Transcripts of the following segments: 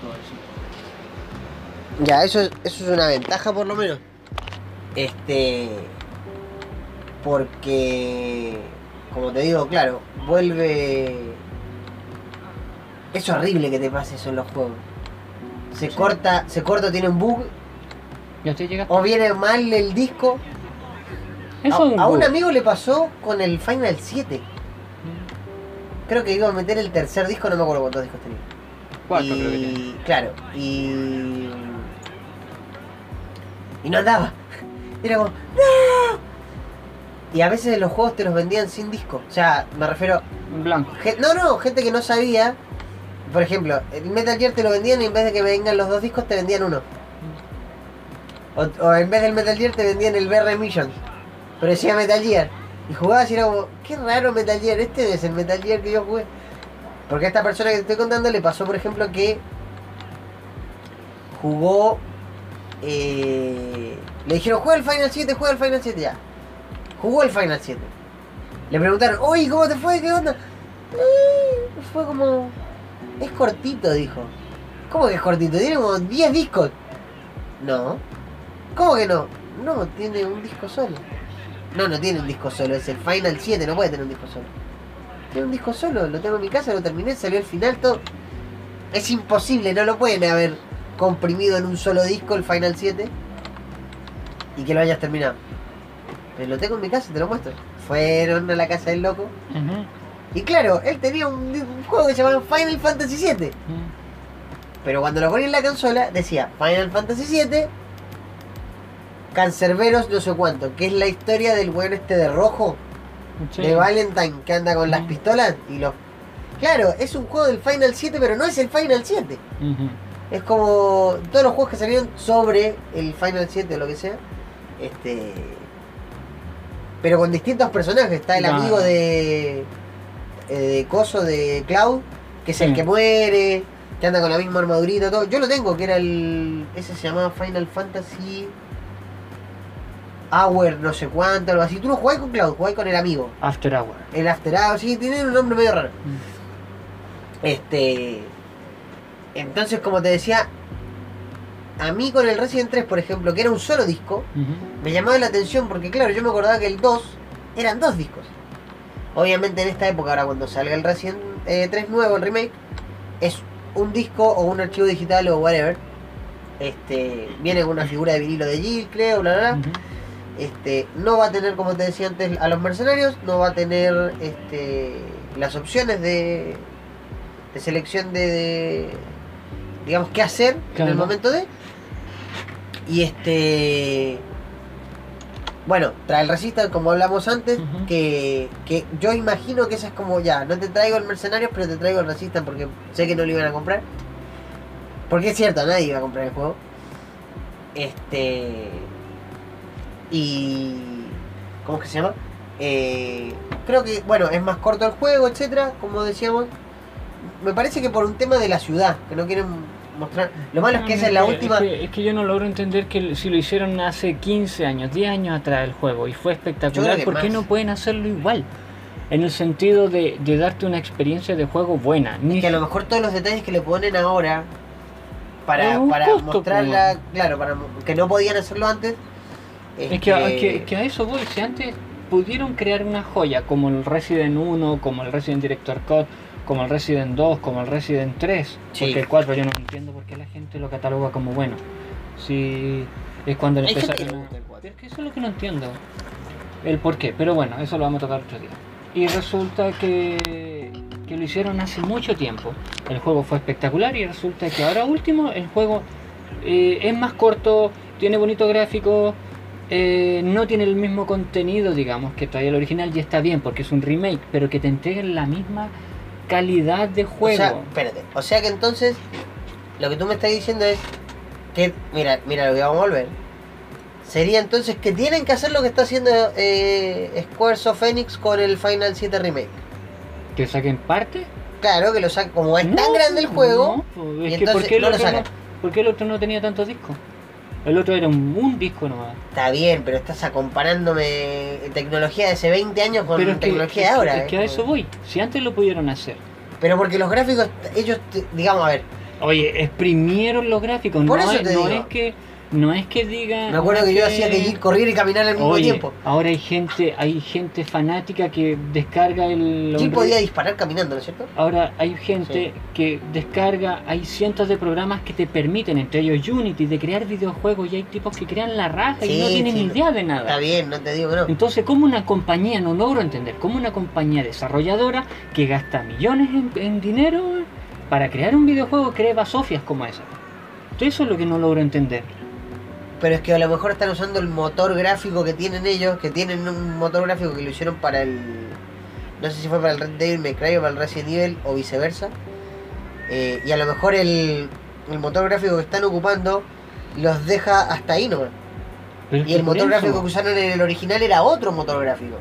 todo eso. Ya, eso, es- eso es una ventaja por lo menos. Este. Porque. Como te digo, claro, vuelve. Es horrible que te pase eso en los juegos. Se Sí. corta, se corta, tiene un bug, o viene mal el disco. Eso a, un a un bug. amigo le pasó con el Final 7. Creo que iba a meter el tercer disco, no me acuerdo cuántos discos tenía. Cuatro y, creo que tiene. Claro, y. Y no andaba. Era como. ¡No! Y a veces los juegos te los vendían sin disco. O sea, me refiero. Blanco. No, no, gente que no sabía. Por ejemplo, el Metal Gear te lo vendían y en vez de que me vengan los dos discos te vendían uno. O, o en vez del Metal Gear te vendían el BR Mission. Pero decía Metal Gear. Y jugabas y era como, qué raro Metal Gear, este es el Metal Gear que yo jugué. Porque a esta persona que te estoy contando le pasó, por ejemplo, que jugó. eh, le dijeron, juega el Final 7, juega el Final 7 ya. Jugó el Final 7. Le preguntaron, oye, ¿cómo te fue? ¿Qué onda? "Eh", fue como. Es cortito, dijo. ¿Cómo que es cortito? Tiene como 10 discos. No. ¿Cómo que no? No, tiene un disco solo. No, no tiene un disco solo, es el Final 7, no puede tener un disco solo. Tiene un disco solo, lo tengo en mi casa, lo terminé, salió el final, todo. Es imposible, no lo pueden haber comprimido en un solo disco el Final 7 y que lo hayas terminado. Pero lo tengo en mi casa, te lo muestro. Fueron a la casa del loco. Y claro, él tenía un, un juego que se llamaba Final Fantasy 7. Pero cuando lo ponía en la consola, decía Final Fantasy 7, Cancerberos no sé cuánto, que es la historia del weón este de rojo, Sí. de Valentine, que anda con las Mm. pistolas y los... Claro, es un juego del Final 7, pero no es el Final 7. Ujú. Es como todos los juegos que salieron sobre el Final 7 o lo que sea. Este. Pero con distintos personajes. Está el amigo de. eh, de Coso de Cloud, que es el que muere, que anda con la misma armadurita, todo. Yo lo tengo, que era el. Ese se llamaba Final Fantasy. Hour, no sé cuánto, algo así. Tú no jugás con Cloud, jugás con el amigo. After Hour. El After Hour, sí, tiene un nombre medio raro. Mm. Este. Entonces, como te decía, a mí con el Resident 3, por ejemplo, que era un solo disco, me llamaba la atención porque, claro, yo me acordaba que el 2 eran dos discos. Obviamente, en esta época, ahora cuando salga el Resident eh, 3 nuevo, el remake, es un disco o un archivo digital o whatever. Este, viene con una figura de vinilo de Jill, creo, bla, bla, bla. Ujú. Este, no va a tener, como te decía antes, a los mercenarios, no va a tener este, las opciones de, de selección de, de, digamos, qué hacer en el momento de. Y este. Bueno, trae el Resistance, como hablamos antes, que, que yo imagino que esa es como ya, no te traigo el Mercenarios, pero te traigo el Resistance porque sé que no lo iban a comprar. Porque es cierto, nadie iba a comprar el juego. Este. Y. ¿Cómo es que se llama? Eh, creo que, bueno, es más corto el juego, etcétera, como decíamos. Me parece que por un tema de la ciudad, que no quieren mostrar. Lo malo es que esa es la última. que, es que yo no logro entender que si lo hicieron hace 15 años, 10 años atrás el juego y fue espectacular, ¿por qué más. no pueden hacerlo igual? En el sentido de, de darte una experiencia de juego buena. Ni que a lo mejor todos los detalles que le ponen ahora para, para costo, mostrarla, claro, para que no podían hacerlo antes. Es que, a- que- a eso voy, si antes pudieron crear una joya como el Resident 1, como el Resident Director Cut, como el Resident 2, como el Resident 3, Sí. porque el 4 yo no entiendo por qué la gente lo cataloga como bueno. Si es cuando le empezaron a... gusta el 4. Es que eso es lo que no entiendo. El por qué, pero bueno, eso lo vamos a tocar otro día. Y resulta que, que lo hicieron hace mucho tiempo. El juego fue espectacular y resulta que ahora último el juego eh, es más corto, tiene bonito gráfico, eh, no tiene el mismo contenido, digamos, que traía el original y está bien porque es un remake, pero que te entreguen la misma calidad de O juego. sea, espérate. O sea que entonces, lo que tú me estás diciendo es que, mira, mira lo que vamos a volver. Sería entonces que tienen que hacer lo que está haciendo eh, Squaresoft Phoenix con el Final 7 Remake. que saquen parte. Claro, que lo saca, como es tan grande el juego, no, y es que ¿por qué no lo sacan. ¿Por qué el otro no tenía tantos discos? El otro era un, un disco nomás. está bien, pero estás comparándome tecnología de hace 20 años con Pero tecnología de ahora. es eh. que a eso voy. Si antes lo pudieron hacer. Pero porque los gráficos, ellos, digamos, a ver, Oye, exprimieron los gráficos. Por no eso es, te no digo. es que no es que diga. Me acuerdo que yo hacía que ir, correr y caminar al mismo Oye, tiempo. ahora hay gente, hay gente fanática que descarga el ¿Quién Unreal- podía disparar caminando, no es cierto? Ahora hay gente que descarga, hay cientos de programas que te permiten, entre ellos Unity, de crear videojuegos y hay tipos que crean la raja y Sí, no tienen sí. idea de Está nada. bien, no te digo que no. Entonces, como una compañía, no logro entender, como una compañía desarrolladora que gasta millones en, en dinero para crear un videojuego, crea basofias como esa. Entonces, eso es lo que no logro entender. Pero es que a lo mejor están usando el motor gráfico que tienen ellos, que tienen un motor gráfico que lo hicieron para el. No sé si fue para el Red Devil May Cry o para el Resident Evil o viceversa. Eh, y a lo mejor el, el motor gráfico que están ocupando los deja hasta ahí nomás. Pero Y el motor eso- gráfico que usaron en el original era otro motor gráfico.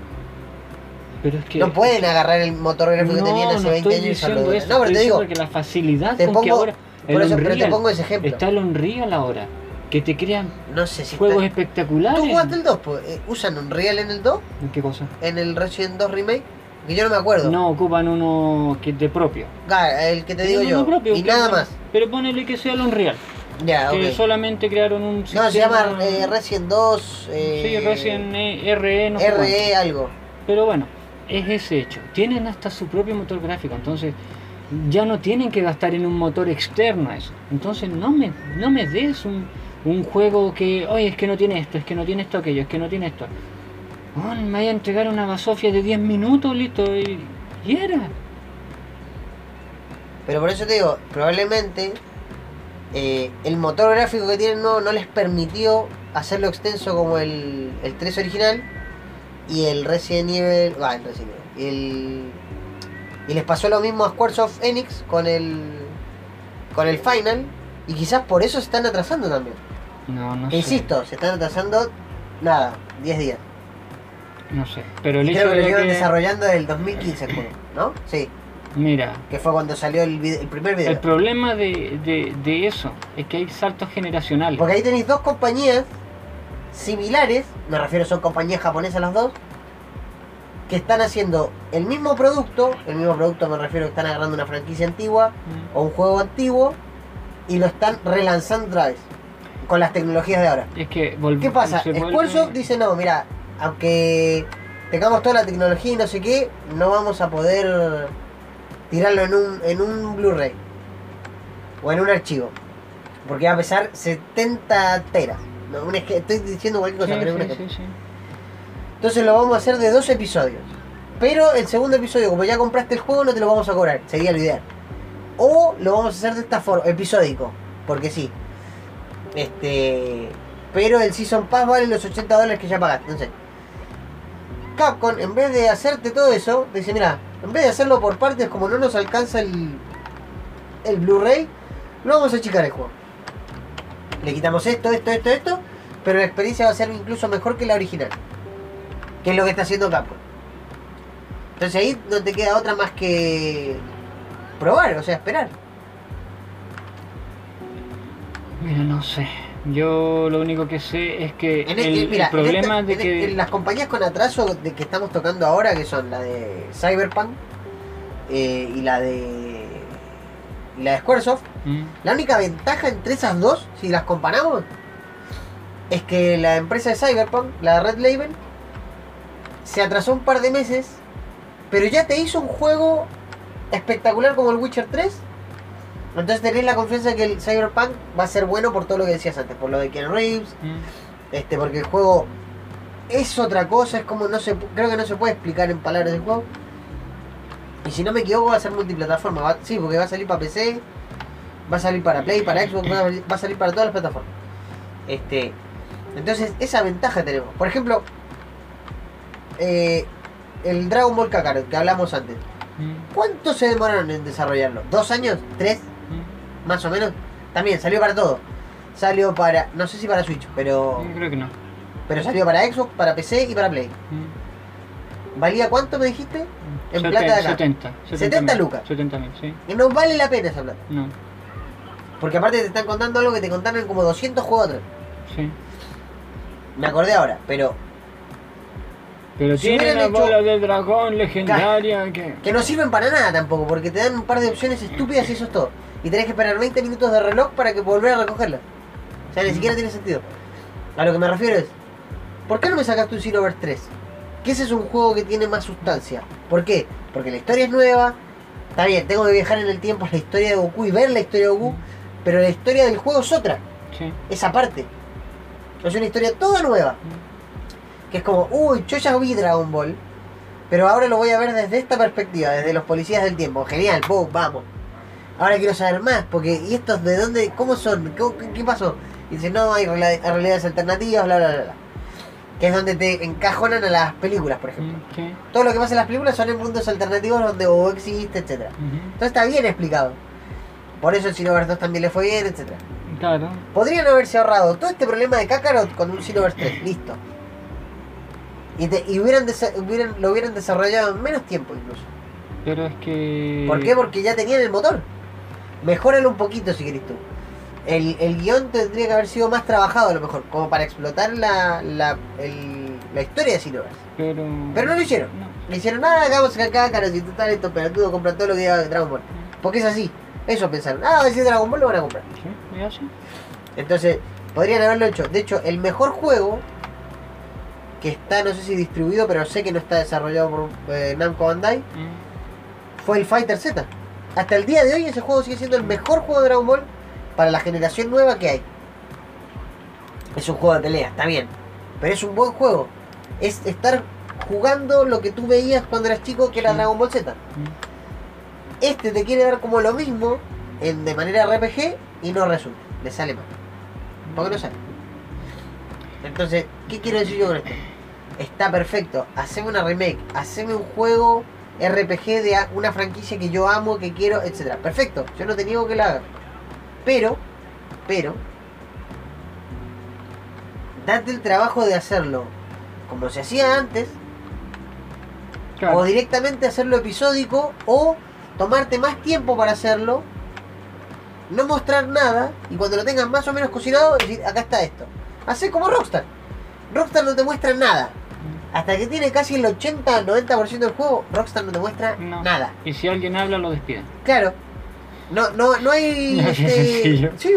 pero es que No pueden agarrar el motor gráfico que tenían hace no 20 estoy años diciendo eso, No, pero te digo, que la facilidad te con que ahora por eso, pero te Unreal, pongo ese ejemplo. está el Unreal ahora, que te crean No sé si juegos está- espectaculares. ¿Tú jugaste el 2? Pues, eh, ¿Usan Unreal en el 2? ¿En ¿Qué cosa? ¿En el Resident 2 Remake? Que yo no me acuerdo. No, ocupan uno que de propio. Ah, el que te digo yo. propio, y nada más. Pero ponele que sea el Unreal. Ya, Que solamente crearon un No, se llama eh, Resident 2. Eh, Sí, Resident E- RE, no sé cuánto. RE algo. Pero bueno, es ese hecho. Tienen hasta su propio motor gráfico, entonces ya no tienen que gastar en un motor externo a eso. Entonces no me, no me des un, un juego que, oye, es que no tiene esto, es que no tiene esto, aquello, es que no tiene esto. Oh, me vaya a entregar una basofia de 10 minutos, listo, y, y era. Pero por eso te digo, probablemente eh, el motor gráfico que tienen no, no les permitió hacerlo extenso como el, el 3 original y el Resident Evil. Va, el Resident. Y, el, y les pasó lo mismo a Squaresoft Enix con el, con el Final. Y quizás por eso se están atrasando también. No, no sé. insisto, se están atrasando, nada, 10 días. No sé. Pero el Y hecho creo que lo de llevan que, desarrollando desde el 2015 el juego, ¿no? Sí, mira, que fue cuando salió el, vide- el primer video. el problema de, de, de eso es que hay saltos generacionales. Porque ahí tenéis dos compañías similares, me refiero son compañías japonesas las dos, que están haciendo el mismo producto, el mismo producto me refiero que están agarrando una franquicia antigua Mm. o un juego antiguo y lo están relanzando otra vez con las tecnologías de ahora. Es que ¿Qué pasa? Squaresoft dice, no, mira, aunque tengamos toda la tecnología y no sé qué, no vamos a poder tirarlo en un, en un Blu-ray o en un archivo. Porque va a pesar 70 teras. No, estoy diciendo cualquier cosa, Sí, un sí, sí. Entonces lo vamos a hacer de dos episodios. Pero el segundo episodio, como ya compraste el juego, no te lo vamos a cobrar. Sería lo ideal. O lo vamos a hacer de esta forma, episódico. Porque sí. Este. Pero el Season Pass vale los 80 dólares que ya pagaste. Entonces. Capcom, en vez de hacerte todo eso, dice, mira, en vez de hacerlo por partes, como no nos alcanza el, el Blu-ray, lo vamos a achicar el juego. Le quitamos esto, esto, esto, esto, pero la experiencia va a ser incluso mejor que la original. Que es lo que está haciendo Capcom. Entonces ahí no te queda otra más que probar, o sea, esperar. Mira, no sé. Yo lo único que sé es que En el, este- el mira, en problema este- de en- que... en las compañías con atraso de que estamos tocando ahora, que son la de Cyberpunk eh, y la de y la de Squaresoft, Mm, la única ventaja entre esas dos, si las comparamos, es que la empresa de Cyberpunk, la de Red Label, se atrasó un par de meses, pero ya te hizo un juego espectacular como el Witcher 3. Entonces tenés la confianza de que el Cyberpunk va a ser bueno por todo lo que decías antes, por lo de Ken Reeves, mm. este, porque el juego es otra cosa, es como no se creo que no se puede explicar en palabras el juego. Y si no me equivoco va a ser multiplataforma, va- sí, porque va a salir para PC, va a salir para Play, para Xbox, va a, va a salir para todas las plataformas. Este, entonces esa ventaja tenemos. Por ejemplo, eh, el Dragon Ball Kakarot que hablamos antes. Mm, ¿Cuánto se demoraron en desarrollarlo? ¿Dos años? ¿Tres? Más o menos. También salió para todo. Salió para, no sé si para Switch, pero creo que no. pero salió para Xbox, para PC y para Play. Mm. ¿Valía cuánto me dijiste? En Seten- plata de acá. 70. 70 mil, lucas. 70 mil, sí. Y no vale la pena esa plata. No, Porque aparte te están contando algo que te contaron como 200 juegos atrás. sí. Me acordé ahora, pero Pero Si tiene la hecho- bola de dragón legendaria que... que no sirven para nada tampoco, porque te dan un par de opciones estúpidas y eso es todo. Y tenés que esperar 20 minutos de reloj para que volver a recogerla. O sea, ni Mm. siquiera tiene sentido. A lo que me refiero es, ¿por qué no me sacaste un Xenoverse 3? Que ese es un juego que tiene más sustancia. ¿Por qué? Porque la historia es nueva. Está bien, tengo que viajar en el tiempo a la historia de Goku y ver la historia de Goku, pero la historia del juego es otra, Sí. es aparte. Es una historia toda nueva. Que es como, uy, yo ya vi Dragon Ball, pero ahora lo voy a ver desde esta perspectiva, desde los policías del tiempo. Genial, boom, vamos. Ahora quiero saber más, porque ¿y estos de dónde, cómo son? ¿Qué, pasó? Y dice, no, hay reali- realidades alternativas, bla, bla, bla, bla. Que es donde te encajonan a las películas, por ejemplo. Todo lo que pasa en las películas son en mundos alternativos donde Goku existe, etc. Entonces está bien explicado. Por eso el Xenoverse 2 también le fue bien, etc. Claro. Podrían haberse ahorrado todo este problema de Kakarot con un Xenoverse 3, listo. Y, te- y hubieran, hubieran- lo hubieran desarrollado en menos tiempo incluso. Pero es que. ¿Por qué? Porque ya tenían el motor. Mejóralo un poquito si querés tú. El, el guion tendría que haber sido más trabajado a lo mejor, como para explotar la, la, el- la historia de Xenoverse. Pero. Pero no lo hicieron. No. Le hicieron nada, hagamos acá Kakarot y total estos pelotudos compran todo lo que diga Dragon Ball. Porque es así. Eso pensaron. Ah, si es Dragon Ball lo van a comprar. Sí. Entonces, podrían haberlo hecho. De hecho, el mejor juego que está, no sé si distribuido, pero sé que no está desarrollado por eh, Namco Bandai, Mm. fue el Fighter Z. Hasta el día de hoy ese juego sigue siendo el mejor juego de Dragon Ball para la generación nueva que hay. Es un juego de pelea, está bien. Pero es un buen juego. Es estar jugando lo que tú veías cuando eras chico, que era. Dragon Ball Z. Este te quiere dar como lo mismo en, de manera RPG y no resulta. Le sale mal. Porque no sale. Entonces, ¿qué quiero decir yo con esto? Está perfecto. Haceme una remake. Haceme un juego RPG de una franquicia que yo amo, que quiero, etcétera. Perfecto. Yo no te niego que la haga. Pero, pero, date el trabajo de hacerlo como se hacía antes, Claro. o directamente hacerlo episódico, o tomarte más tiempo para hacerlo, no mostrar nada, y cuando lo tengas más o menos cocinado, decir, acá está esto. Hacer como Rockstar. Rockstar no te muestra nada. Hasta que tiene casi el 80-90% del juego, Rockstar no te muestra No. nada. Y si alguien habla, lo despiden. Claro. No, no, no hay. Este, sí,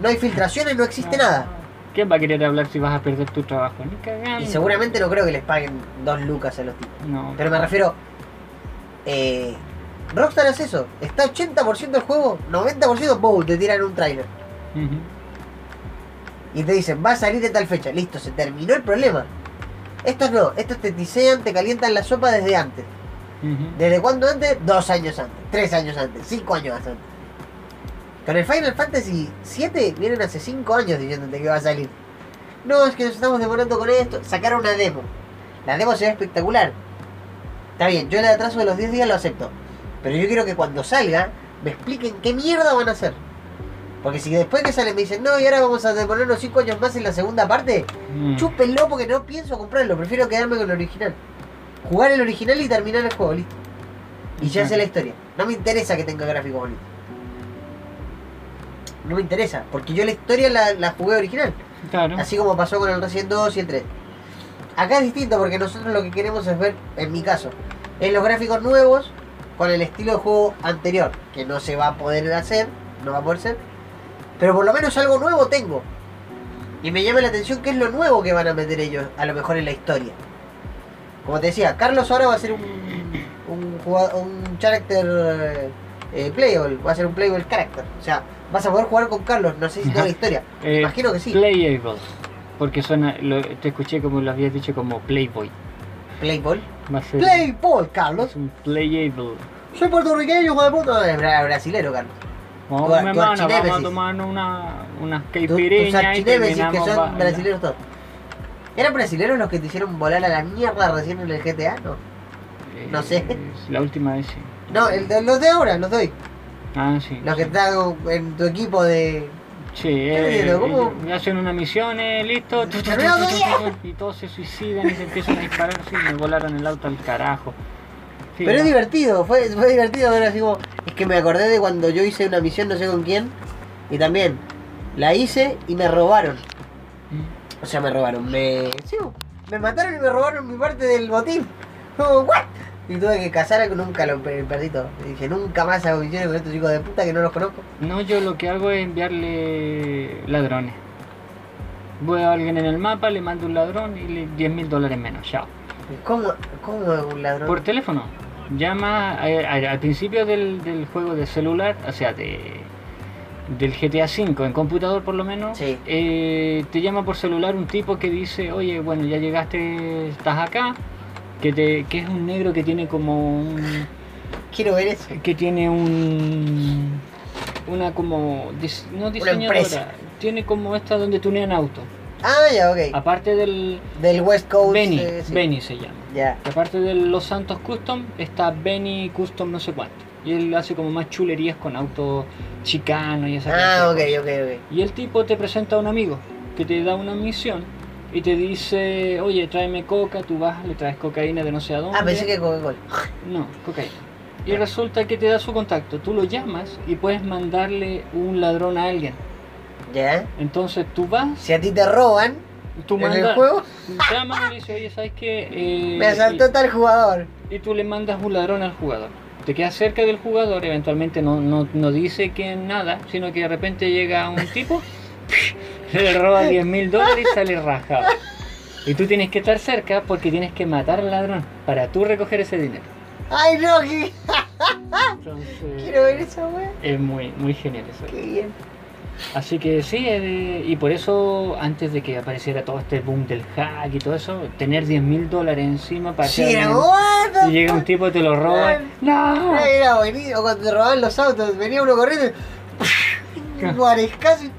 no hay filtraciones, no existe nada. ¿Quién va a querer hablar si vas a perder tu trabajo? Ni cagando. Y seguramente no creo que les paguen dos lucas a los tipos. No. Pero me refiero. Eh, Rockstar hace eso. Está 80% del juego, 90% boom, te tiran un trailer. Ujú. Y te dicen, va a salir de tal fecha. Listo, se terminó el problema. Estos no, estos te tisean, te calientan la sopa desde antes. ¿Desde cuándo antes? Dos años antes, tres años antes, cinco años antes. Con el Final Fantasy 7 vienen hace cinco años diciéndote que va a salir. No, es que nos estamos demorando con esto. Sacaron una demo. La demo se ve espectacular. Está bien, yo el atraso de los 10 días lo acepto. Pero yo quiero que cuando salga me expliquen qué mierda van a hacer. Porque si después que sale me dicen, no, y ahora vamos a demorarnos 5 años más en la segunda parte, Mm. chúpenlo porque no pienso comprarlo. Prefiero quedarme con el original. Jugar el original y terminar el juego, listo. Y ya sé la historia. No me interesa que tenga gráficos bonitos. No me interesa, porque yo la historia la, la jugué original. Claro. Así como pasó con el Resident 2 y el 3. Acá es distinto porque nosotros lo que queremos es ver, en mi caso, es los gráficos nuevos con el estilo de juego anterior, que no se va a poder hacer, no va a poder ser. Pero por lo menos algo nuevo tengo. Y me llama la atención qué es lo nuevo que van a meter ellos, a lo mejor en la historia. Como te decía, Carlos ahora va a ser un, un, un character eh, eh, playable, va a ser un playable character. O sea, vas a poder jugar con Carlos, no sé si toda la historia. Eh, Imagino que sí. Playable. Porque suena, lo, te escuché como lo habías dicho como Playboy. Playball. Va a ser Playball, Carlos. es un Playable. Soy puertorriqueño, hijo de puta. No, es bra- brasilero, Carlos. Vamos, Tu- mi vamos a una, caipiriñas y que son brasileros todos. ¿Eran brasileros los que te hicieron volar a la mierda recién en el GTA? No. Eh, no sé. La última vez sí. No, el los de ahora, los de hoy. Ah, sí. Los que están en tu equipo de. Sí, eh, ¿cómo? eh, hacen una misión, eh, listo, y todos se suicidan y se empiezan a disparar, sí, me volaron el auto al carajo. Sí, Pero es divertido, fue, fue divertido ver así como. Es que me acordé de cuando yo hice una misión, no sé con quién. Y también la hice y me robaron. Mm. O sea, me robaron. Me. sí, me mataron y me robaron mi parte del botín. Como, ¿what? Y tuve que casar con nunca lo el perrito. Y dije, nunca más hago misiones con estos chicos de puta que no los conozco. No, yo lo que hago es enviarle ladrones. Voy a alguien en el mapa, le mando un ladrón y le 10 mil dólares menos. Chao. ¿Cómo, cómo es un ladrón? Por teléfono. Llama eh, al principio del, del juego de celular, o sea, de, del GTA V, en computador por lo menos, Sí. eh, te llama por celular un tipo que dice, oye, bueno, ya llegaste, estás acá, que, te, que es un negro que tiene como un... Quiero ver eso. que tiene un... Una como... dis- no diseñadora, tiene como esta donde tunean autos. Ah, ya, ok. Aparte del... Del West Coast. Benny, eh, sí. Benny se llama. Ya. Aparte de Los Santos Custom, está Benny Custom no sé cuánto. Y él hace como más chulerías con autos chicanos y esa Ah, ok, clase de ok, cosas. ok. Y el tipo te presenta a un amigo que te da una misión y te dice, oye, tráeme coca, tú vas, le traes cocaína de no sé a dónde. Ah, pensé que Coca-Cola. No, cocaína. Y resulta que te da su contacto, tú lo llamas y puedes mandarle un ladrón a alguien. Ya. Entonces tú vas, Si a ti te roban tú en el mandas, juego, llamas y le dices, oye, ¿sabes qué? Eh, me asaltó tal jugador. y tú le mandas un ladrón al jugador. Te quedas cerca del jugador, eventualmente no, no, no dice que nada, sino que de repente llega un tipo, le roba 10 mil dólares y sale rajado. Y tú tienes que estar cerca porque tienes que matar al ladrón para tú recoger ese dinero. Ay, no, Entonces, quiero ver esa wea. es muy, muy genial eso. Qué bien. Así que sí, eh, y por eso antes de que apareciera todo este boom del hack y todo eso, tener 10 mil dólares encima para Sí, que y llega un fuck? tipo y te lo roba. ¡No! Era buenísimo cuando te robaban los autos, venía uno corriendo y un guarescazo y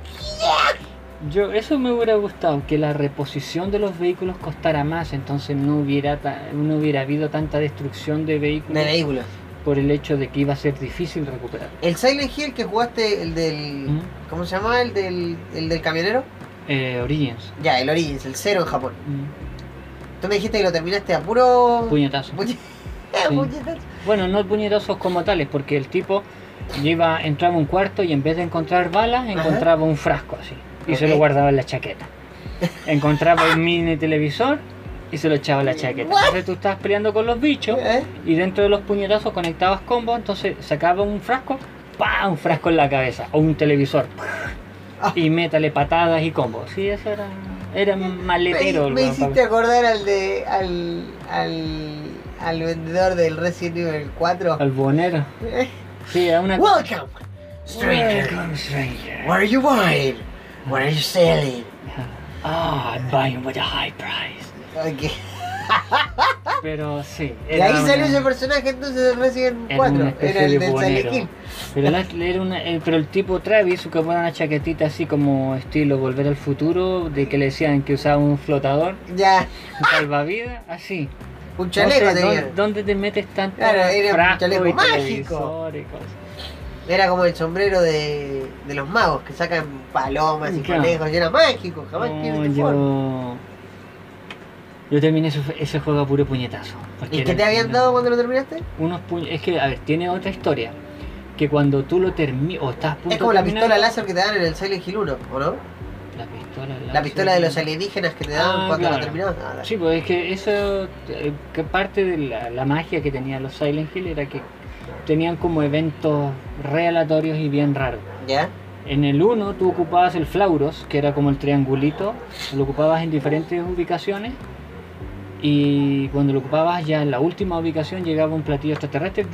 Yo, eso me hubiera gustado, que la reposición de los vehículos costara más, entonces no hubiera, ta- no hubiera habido tanta destrucción de vehículos de vehículos. Por el hecho de que iba a ser difícil recuperar. El Silent Hill que jugaste, el del. ¿Mm? ¿Cómo se llama? El del, el del camionero. Eh, Origins, Ya, el Origins, el cero en Japón. mm, Tú me dijiste que lo terminaste a puro. puñetazo. Sí. puñetazo. Bueno, no puñetazos como tales, porque el tipo iba, entraba a un cuarto y en vez de encontrar balas, encontraba un frasco así. Y se lo guardaba en la chaqueta. Encontraba un mini televisor y se lo echaba la chaqueta. What? Entonces tú estabas peleando con los bichos ¿Eh? y dentro de los puñetazos conectabas combos, entonces sacaba un frasco, ¡pam! un frasco en la cabeza, o un televisor, y métale patadas y combos. Sí, eso era, era maletero. Me, me hiciste acordar al de. al. al. al vendedor del Resident Evil 4. Al bonero. Eh, Sí, era una Welcome, stranger. Welcome, stranger. What are you buying? What are you selling? Ah, I'm buying with a high price. Pero sí. Era ahí salió ese personaje entonces del Resident era 4. una especie Era el de del. Pero, la- era una- eh, pero el tipo Travis, que ponía una chaquetita así como estilo Volver al Futuro, de que le decían que usaba un flotador, Ya, un salvavidas, así. un chaleco No sé, tenía. ¿dónde, dónde te metes tanto Claro, era un chaleco mágico. Era como el sombrero de, de los magos que sacan palomas y Claro. conejos. Y era mágico, jamás No, tiene tu forma. Yo... Terminé ese, ese juego a puro puñetazo. ¿Y qué te habían dado cuando lo terminaste? unos puños. Es que, a ver, tiene otra historia. Que cuando tú lo terminas. O estás a punto Es como de la pistola láser que te dan en el Silent Hill 1, ¿o no? La pistola La láser. pistola de los alienígenas que te dan Ah, cuando lo terminabas. Ah. Sí, pues es que eso. eh, Que parte de la, la magia que tenían los Silent Hill era que tenían como eventos re aleatorios y bien raros. ¿Ya? En el 1 tú ocupabas el Flauros, que era como el triangulito, lo ocupabas en diferentes ubicaciones. Y cuando lo ocupabas ya en la última ubicación llegaba un platillo extraterrestre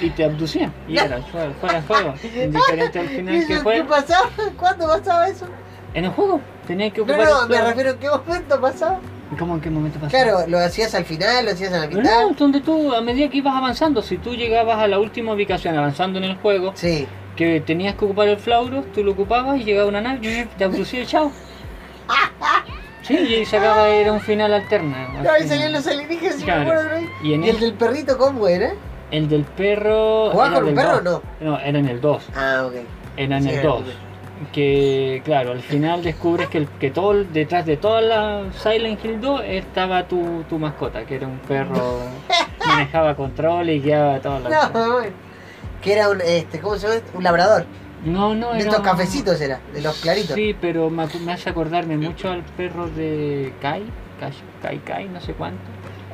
y te abducían. Y era fuera, fuera de juego. Indiferente al ¿Y final que ¿Qué fue. pasaba? ¿Cuándo pasaba eso? En el juego tenías que No, ocupar. no, el me refiero a qué momento pasaba. ¿Cómo en qué momento pasó? Claro, lo hacías al final, lo hacías a la mitad. No, donde tú, a medida que ibas avanzando, si tú llegabas a la última ubicación avanzando en el juego, Sí. que tenías que ocupar el Flauros, tú lo ocupabas y llegaba una nave, te abducía y chao. Sí, y se acaba, era un final alterno. al No, ahí salían los alienígenas Claro. Y en ¿Y el el, del perrito cómo era? el del perro. ¿Jugabas era con un perro o no? No, era en el 2. Ah, ok. Era en Sí, el era 2. el Que, claro, al final descubres que, el, que todo detrás de toda la Silent Hill 2 estaba tu, tu mascota, que era un perro, manejaba control y guiaba toda la. No, bueno. Que era un, este, ¿cómo se llama? Un labrador. No, no, De era. estos cafecitos era, de los claritos. Sí, pero me, acu- me hace acordarme mucho al perro de Kai, Kai, Kai, Kai, no sé cuánto.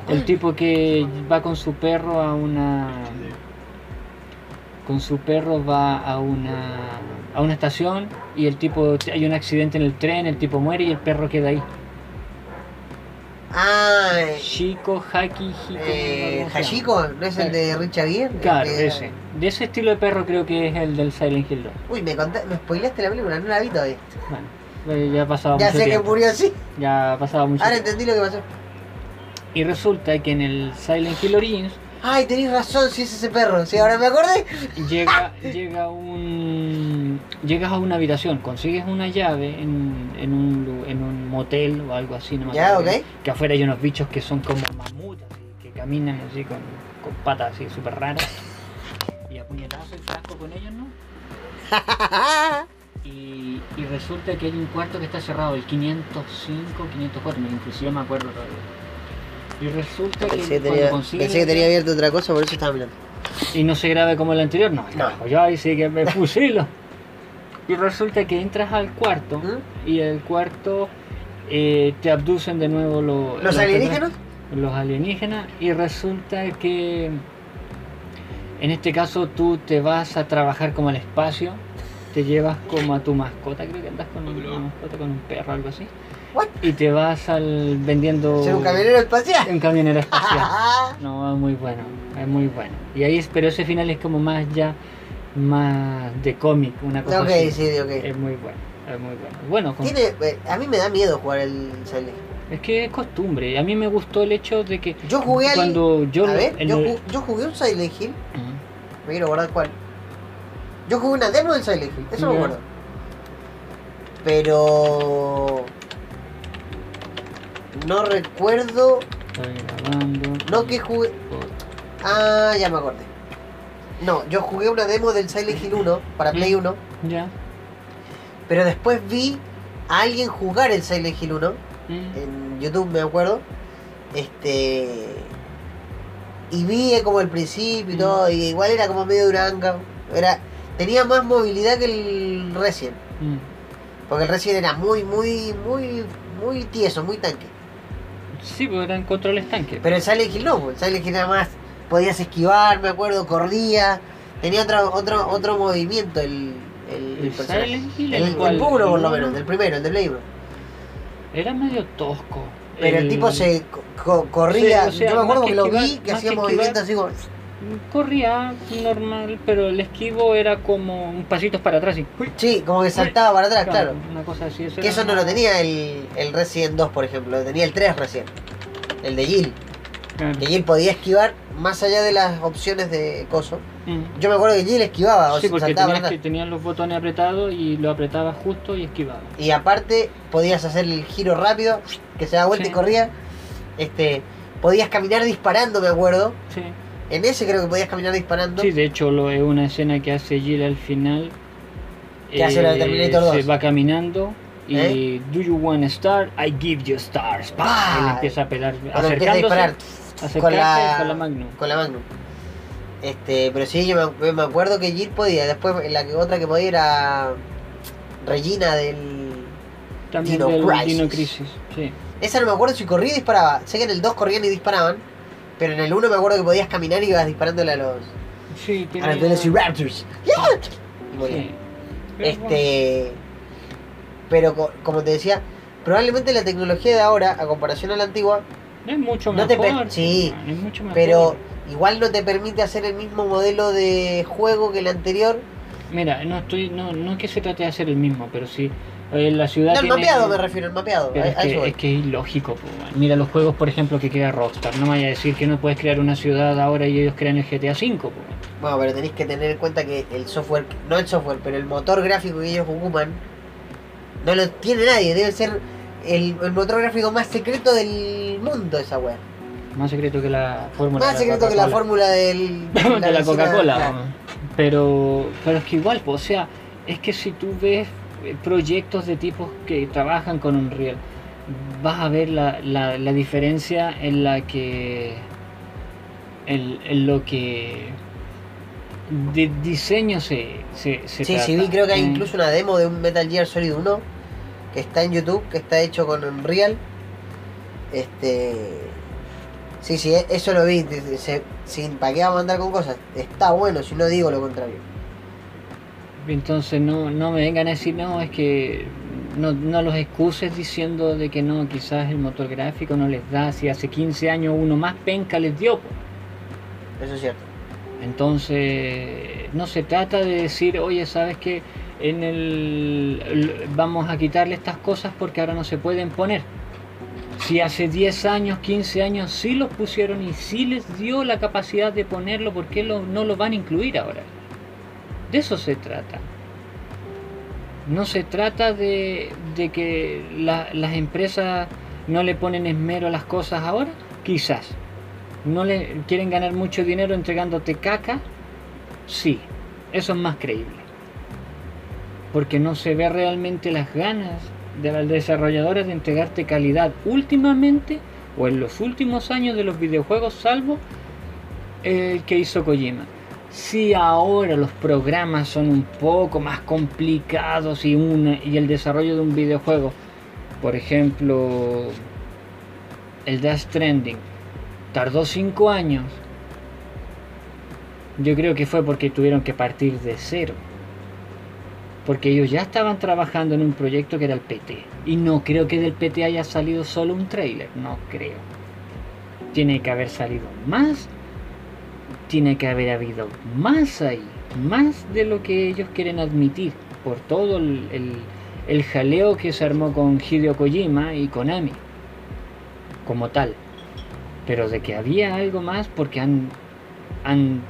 El tipo que va con su perro a una. Con su perro va a una. a una estación y el tipo. hay un accidente en el tren, el tipo muere y el perro queda ahí. Ah, Chico, Haki, Hiko. eh, no. Hachiko, ¿no es el de Richard Gere? Claro, que- ese. De ese estilo de perro creo que es el del Silent Hill 2. Uy, me, conté, me spoileaste la película, no la vi todavía. Bueno, eh, ya ha pasado Ya mucho sé que tiempo. murió así. Ya ha pasado mucho Ahora tiempo. entendí lo que pasó. Y resulta que en el Silent Hill Origins Ay, tenés razón, si es ese perro. Sí, ahora me acordé. llega, llega un. Llegas a una habitación, consigues una llave en, en, un, lu- en un motel o algo así, no me Ya, acuerdo ok. Que afuera hay unos bichos que son como mamutas, que caminan así con, con patas así súper raras. Y a puñetazo y frasco con ellos, ¿no? Y, y resulta que hay un cuarto que está cerrado, el 505, 504, me- inclusive me acuerdo todavía. Y resulta que, Pensé que cuando tenía, pensé que tenía abierto otra cosa, por eso estaba mirando. y no se grabe como el anterior, no, No. carajo, yo ahí sí que me fusilo. Y resulta que entras al cuarto ¿Mm? y el cuarto eh, te abducen de nuevo lo- ¿Los alienígenas? los alienígenas y resulta que en este caso tú te vas a trabajar como al espacio, te llevas como a tu mascota, creo que andas con una mascota, con un perro, algo así, What? y te vas al vendiendo ¿Ser un camionero espacial? un camionero espacial. No, es muy bueno, es muy bueno. Y ahí, pero ese final es como más ya, más de cómic, una cosa ok, así. sí, ok. Es muy bueno, es muy bueno. Bueno, con- Tiene, eh, a mí me da miedo jugar el Silent Hill. es que es costumbre. A mí me gustó el hecho de que Yo jugué al. cuando yo a ver, yo, jugué un Silent Hill. Ujú. Me quiero guardar cuál. Yo jugué una demo del Silent Hill, eso me acuerdo. Pero. No recuerdo. Estoy grabando. No que jugué. Ah, ya me acordé. No, yo jugué una demo del Silent Hill 1 para Play Mm. 1. Ya. Pero después vi a alguien jugar el Silent Hill 1 Mm. en YouTube, me acuerdo. Este. Y vi eh, como el principio y Mm. todo, y igual era como medio duranga. Era, tenía más movilidad que el Resident. Mm. Porque el Resident era muy, muy, muy, muy tieso, muy tanque. Sí, porque eran controles tanques. Pero el Silent Hill no, el Silent Hill era más. Podías esquivar, me acuerdo, corría. Tenía otro, otro, otro movimiento el, el, el El personaje. Silent Hill, El, el el cual- puro, por lo el menos, uno, el primero, el de Play 1. Era medio tosco. Pero el, tipo se co- co- corría. Sí, o sea, yo me acuerdo que, lo vi que hacía movimientos así como. Corría normal, pero el esquivo era como un pasito para atrás y. Sí, como que saltaba para atrás, claro. Una cosa así. Eso, Que eso no una- lo tenía el, el Resident 2, por ejemplo, lo tenía el 3 recién. El de Jill. Claro. Que Jill podía esquivar más allá de las opciones de coso. Mm. Yo me acuerdo que Jill esquivaba, o Sí, porque saltaba que, tenías los botones apretados y lo apretabas justo y esquivaba. Y aparte, podías hacer el giro rápido, que se da vuelta Sí. y corría. Este, podías caminar disparando, me acuerdo. Sí. En ese creo que podías caminar disparando. Sí, de hecho lo, es una escena que hace Jill al final. Que hace la de Terminator 2. Se va caminando y ¿Eh? Do you want a star? I give you stars. ¡Pah! Él empieza a pelar, Cuando a acercándose, disparar acercarse con la, con la Magnum. con la Magnum. Este, pero sí, yo me, me acuerdo que Jill podía. Después la que, otra que podía era Regina del. También Dino del Crisis. Dino Crisis. Sí. Esa no me acuerdo si corría y disparaba. Sé que en el 2 corrían y disparaban. Pero en el 1 me acuerdo que podías caminar y ibas disparándole a los, Sí, a tenía- los Velociraptors. Y morían. sí. Pero bueno, Este. Pero co- como te decía, probablemente la tecnología de ahora, a comparación a la antigua, es mucho no mejor. sí, es mucho mejor. pero igual no te permite hacer el mismo modelo de juego que el anterior. Mira, no estoy, no, no es que se trate de hacer el mismo, pero sí eh, la ciudad No, el tiene- mapeado me refiero, el mapeado. Pero es a que, es que es ilógico, po. Mira los juegos, por ejemplo, que crea Rockstar. No me vaya a decir que no puedes crear una ciudad ahora y ellos crean el GTA V, po. Bueno, pero tenéis que tener en cuenta que el software, no el software, pero el motor gráfico que ellos ocupan, no lo tiene nadie. Debe ser el, el motor gráfico más secreto del mundo esa wea. Más secreto que la fórmula Más de la secreto que la fórmula del, de la Coca-Cola. claro. Pero, pero es que igual, po, o sea, es que si tú ves proyectos de tipos que trabajan con Unreal, vas a ver la, la, la diferencia en la que. En, en lo que. De diseño se, se, se Sí, trata. sí, vi, creo que hay Eh, incluso una demo de un Metal Gear Solid 1 que está en YouTube, que está hecho con Unreal. Este. Sí, sí, e- eso lo vi. se- sin, ¿Para qué vamos a andar con cosas? Está bueno, si no digo lo contrario. Entonces no, no me vengan a decir, no, es que no, no los excuses diciendo de que no, quizás el motor gráfico no les da, si hace 15 años uno más penca les dio. po. Eso es cierto. Entonces no se trata de decir, oye, ¿sabes que En el, el- vamos a quitarle estas cosas porque ahora no se pueden poner. Si hace 10 años, 15 años sí los pusieron y sí les dio la capacidad de ponerlo, ¿por qué lo- no lo van a incluir ahora? De eso se trata. No se trata de, que la- las empresas no le ponen esmero a las cosas ahora, quizás. No le quieren ganar mucho dinero entregándote caca, sí, eso es más creíble. Porque no se ve realmente las ganas de las desarrolladoras de entregarte calidad últimamente o en los últimos años de los videojuegos, salvo el que hizo Kojima. Si ahora los programas son un poco más complicados y, una, y el desarrollo de un videojuego, por ejemplo, el Death Stranding, tardó 5 años, yo creo que fue porque tuvieron que partir de cero. Porque ellos ya estaban trabajando en un proyecto que era el PT. Y no creo que del PT haya salido solo un trailer, no creo. Tiene que haber salido más tiene que haber habido más ahí, más de lo que ellos quieren admitir, por todo el, jaleo que se armó con Hideo Kojima y Konami, como tal. Pero de que había algo más porque han, han,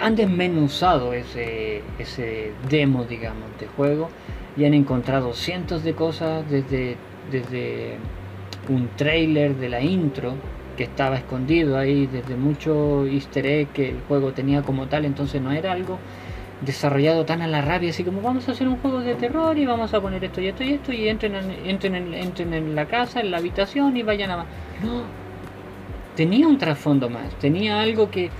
han desmenuzado ese, ese demo, digamos, de juego y han encontrado cientos de cosas desde, desde un trailer de la intro que estaba escondido ahí desde mucho easter egg que el juego tenía como tal, entonces no era algo desarrollado tan a la rabia, así como vamos a hacer un juego de terror y vamos a poner esto y esto y esto y entren en, entren en, entren en la casa, en la habitación y vayan a... No, tenía un trasfondo más, tenía algo que,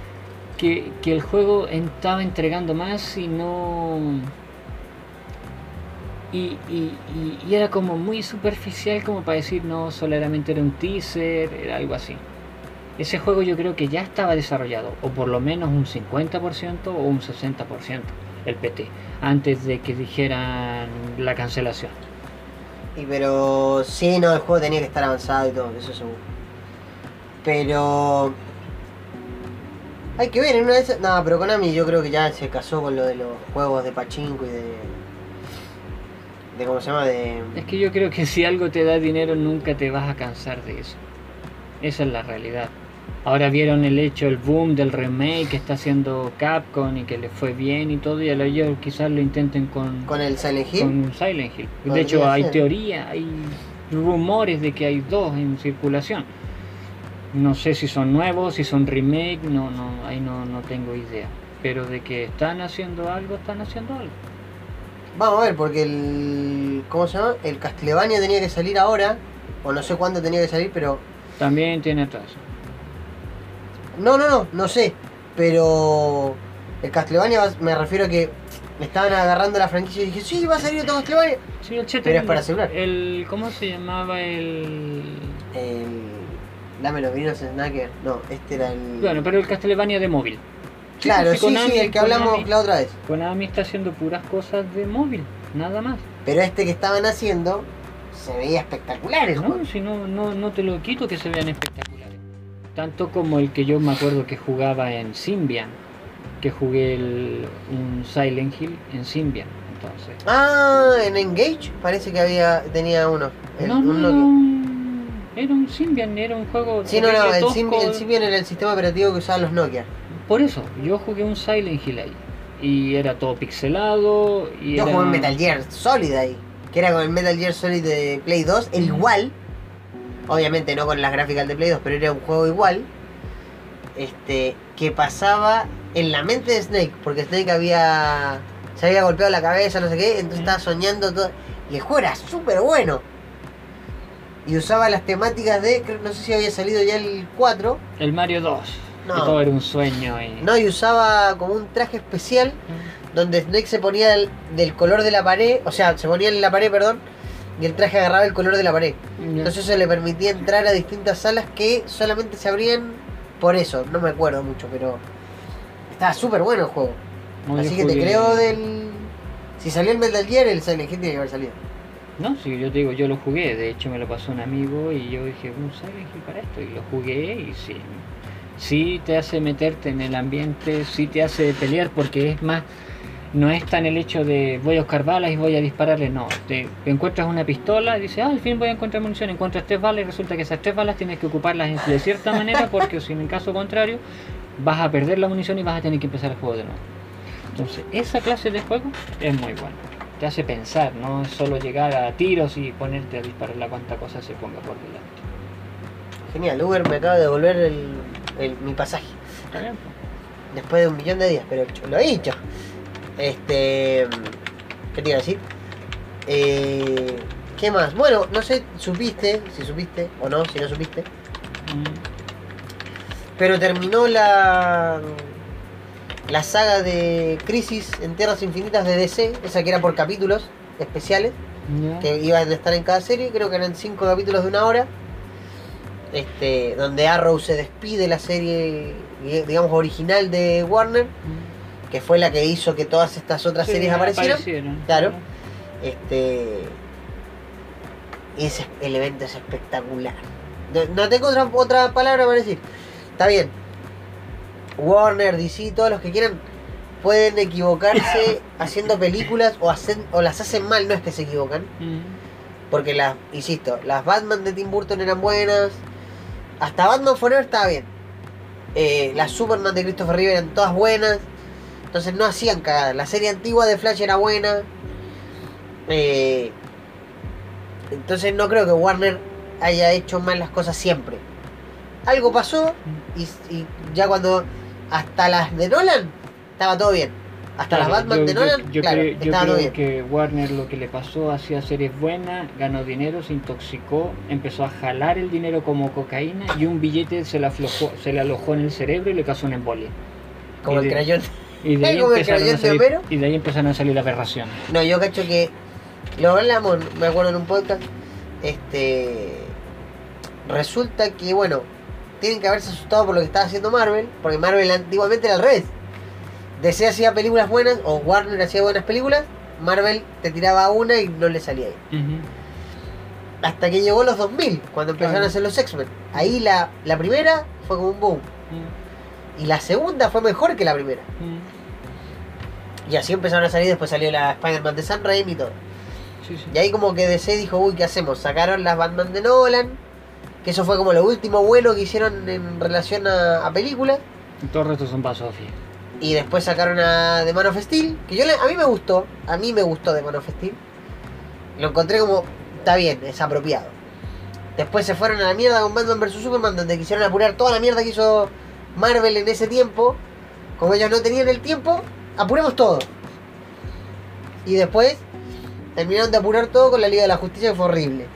que, que el juego estaba entregando más y no... Y, y, y, y era como muy superficial como para decir no, solamente era un teaser, era algo así. Ese juego yo creo que ya estaba desarrollado, o por lo menos un 50% o un 60% el PT, antes de que dijeran la cancelación. Y pero sí, no, el juego tenía que estar avanzado y todo, eso seguro. Pero hay que ver, en una de esas. No, pero Konami yo creo que ya se casó con lo de los juegos de pachinko y de. de cómo se llama, de. Es que yo creo que si algo te da dinero nunca te vas a cansar de eso. Esa es la realidad. Ahora vieron el hecho, el boom del remake que está haciendo Capcom y que le fue bien y todo, y a ellos quizás lo intenten con, con el Silent Hill. con Silent Hill. De hecho, hay teoría, hay rumores de que hay dos en circulación. No sé si son nuevos, si son remake, no, no, ahí no, no tengo idea. Pero de que están haciendo algo, están haciendo algo. Vamos a ver, porque el. ¿Cómo se llama? El Castlevania tenía que salir ahora, o no sé cuándo tenía que salir, pero. También tiene atraso. No, no, no, no sé. Pero. El Castlevania, va- me refiero a que me estaban agarrando la franquicia y dije, sí, va a salir otro Castlevania. Sí, el Pero es para celular. El, ¿Cómo se llamaba el...? El. Dame los vinos Snacker. No, este era el. Bueno, pero el Castlevania de móvil. claro, Sí, sí, Konami- sí, el que hablamos Konami- la otra vez. Konami está haciendo puras cosas de móvil, nada más. Pero este que estaban haciendo se veía espectacular el juego. No, si no, no, no te lo quito que se vean espectaculares. Tanto como el que yo me acuerdo que jugaba en Symbian, que jugué el, un Silent Hill en Symbian, entonces. Ah, en Engage parece que había tenía uno. El- no, no, un era un, era un Symbian, era un juego. Sí, no, no, el. Symbian, el Symbian era el sistema operativo que usaban los Nokia. Por eso, yo jugué un Silent Hill ahí. Y era todo pixelado. Y Yo era... jugué en Metal Gear Solid ahí, que era con el Metal Gear Solid de Play 2, el igual. Obviamente no con las gráficas de Play 2, pero era un juego igual. Este, que pasaba en la mente de Snake, porque Snake había. se había golpeado la cabeza, no sé qué, entonces estaba soñando todo. Y el juego era súper bueno. Y usaba las temáticas de. no sé si había salido ya el 4. El Mario 2. No. Que todo era un sueño. Y... No, y usaba como un traje especial donde Snake se ponía del, del color de la pared, o sea, se ponía en la pared, perdón, y el traje agarraba el color de la pared. Entonces eso le permitía entrar a distintas salas que solamente se abrían por eso. No me acuerdo mucho, pero estaba súper bueno el juego. Así que te creo del... Si salió el Metal Gear, el Silent Hill tiene que haber salido. No, sí, yo te digo, yo lo jugué, de hecho me lo pasó un amigo y yo dije, ¿cómo Silent Hill para esto? Y lo jugué y sí, sí te hace meterte en el ambiente, sí te hace pelear porque es más, no es tan el hecho de voy a buscar balas y voy a dispararle, no, te encuentras una pistola y dices, ah, al fin voy a encontrar munición, encuentras tres balas y resulta que esas tres balas tienes que ocuparlas de cierta manera porque si en el caso contrario vas a perder la munición y vas a tener que empezar el juego de nuevo. Entonces, esa clase de juego es muy buena. Te hace pensar, no es solo llegar a tiros y ponerte a disparar la cuanta cosa se ponga por delante. Genial, Uber me acaba de devolver el, el- mi pasaje. ¿Está? Después de un millón de días, pero lo he dicho. Este. ¿Qué te iba a decir? Eh, ¿Qué más? Bueno, no sé, supiste, si supiste o no, si no supiste. Pero terminó la. La saga de Crisis en Tierras Infinitas de DC, esa que era por capítulos especiales, que iban a estar en cada serie, creo que eran cinco capítulos de una hora. Este, donde Arrow se despide de la serie, digamos, original de Warner, Mm. Que fue la que hizo que todas estas otras Sí, series aparecieran. aparecieron, Claro. Este. Ese, el evento es espectacular. No, no tengo otra, otra palabra para decir. Está bien. Warner, DC, todos los que quieran pueden equivocarse haciendo películas o, hacen, o las hacen mal, no es que se equivocan. Mm. Porque las, insisto, las Batman de Tim Burton eran buenas. Hasta Batman Forever estaba bien. Eh, las Superman de Christopher Reeve eran todas buenas. Entonces no hacían cagadas. La serie antigua de Flash era buena. Eh, entonces no creo que Warner haya hecho mal las cosas siempre. Algo pasó y, y ya cuando hasta las de Nolan estaba todo bien. Hasta Claro, las Batman yo- de Nolan, yo, claro, creo, yo todo creo bien. que Warner lo que le pasó, hacía series buenas, ganó dinero, se intoxicó, empezó a jalar el dinero como cocaína y un billete se le aflojó, se le alojó en el cerebro y le causó una embolia. Como y el de- crayón. Y de, ahí empezaron a salir, Homero. y de ahí empezaron a salir aberraciones. No, yo cacho que lo hablamos, me acuerdo en un podcast. Este. Resulta que, bueno, tienen que haberse asustado por lo que estaba haciendo Marvel, porque Marvel antiguamente era al revés. DC hacía películas buenas, o Warner hacía buenas películas, Marvel te tiraba una y no le salía ahí. Hasta que llegó los 2000, cuando empezaron Claro. a hacer los X-Men. Ahí la, la primera fue como un boom. Y la segunda fue mejor que la primera. Y así empezaron a salir, después salió la Spider-Man de Sam Raimi y todo. Sí, sí. Y ahí como que DC dijo, uy, ¿qué hacemos? Sacaron las Batman de Nolan, que eso fue como lo último bueno que hicieron en relación a, a películas. Y todo el resto son basofia. Y después sacaron a The Man of Steel, que yo le- a mí me gustó, a mí me gustó The Man of Steel. Lo encontré como, está bien, es apropiado. Después se fueron a la mierda con Batman vs Superman, donde quisieron apurar toda la mierda que hizo Marvel en ese tiempo. Como ellos no tenían el tiempo, apuremos todo. Y después terminaron de apurar todo con la Liga de la Justicia, que fue horrible.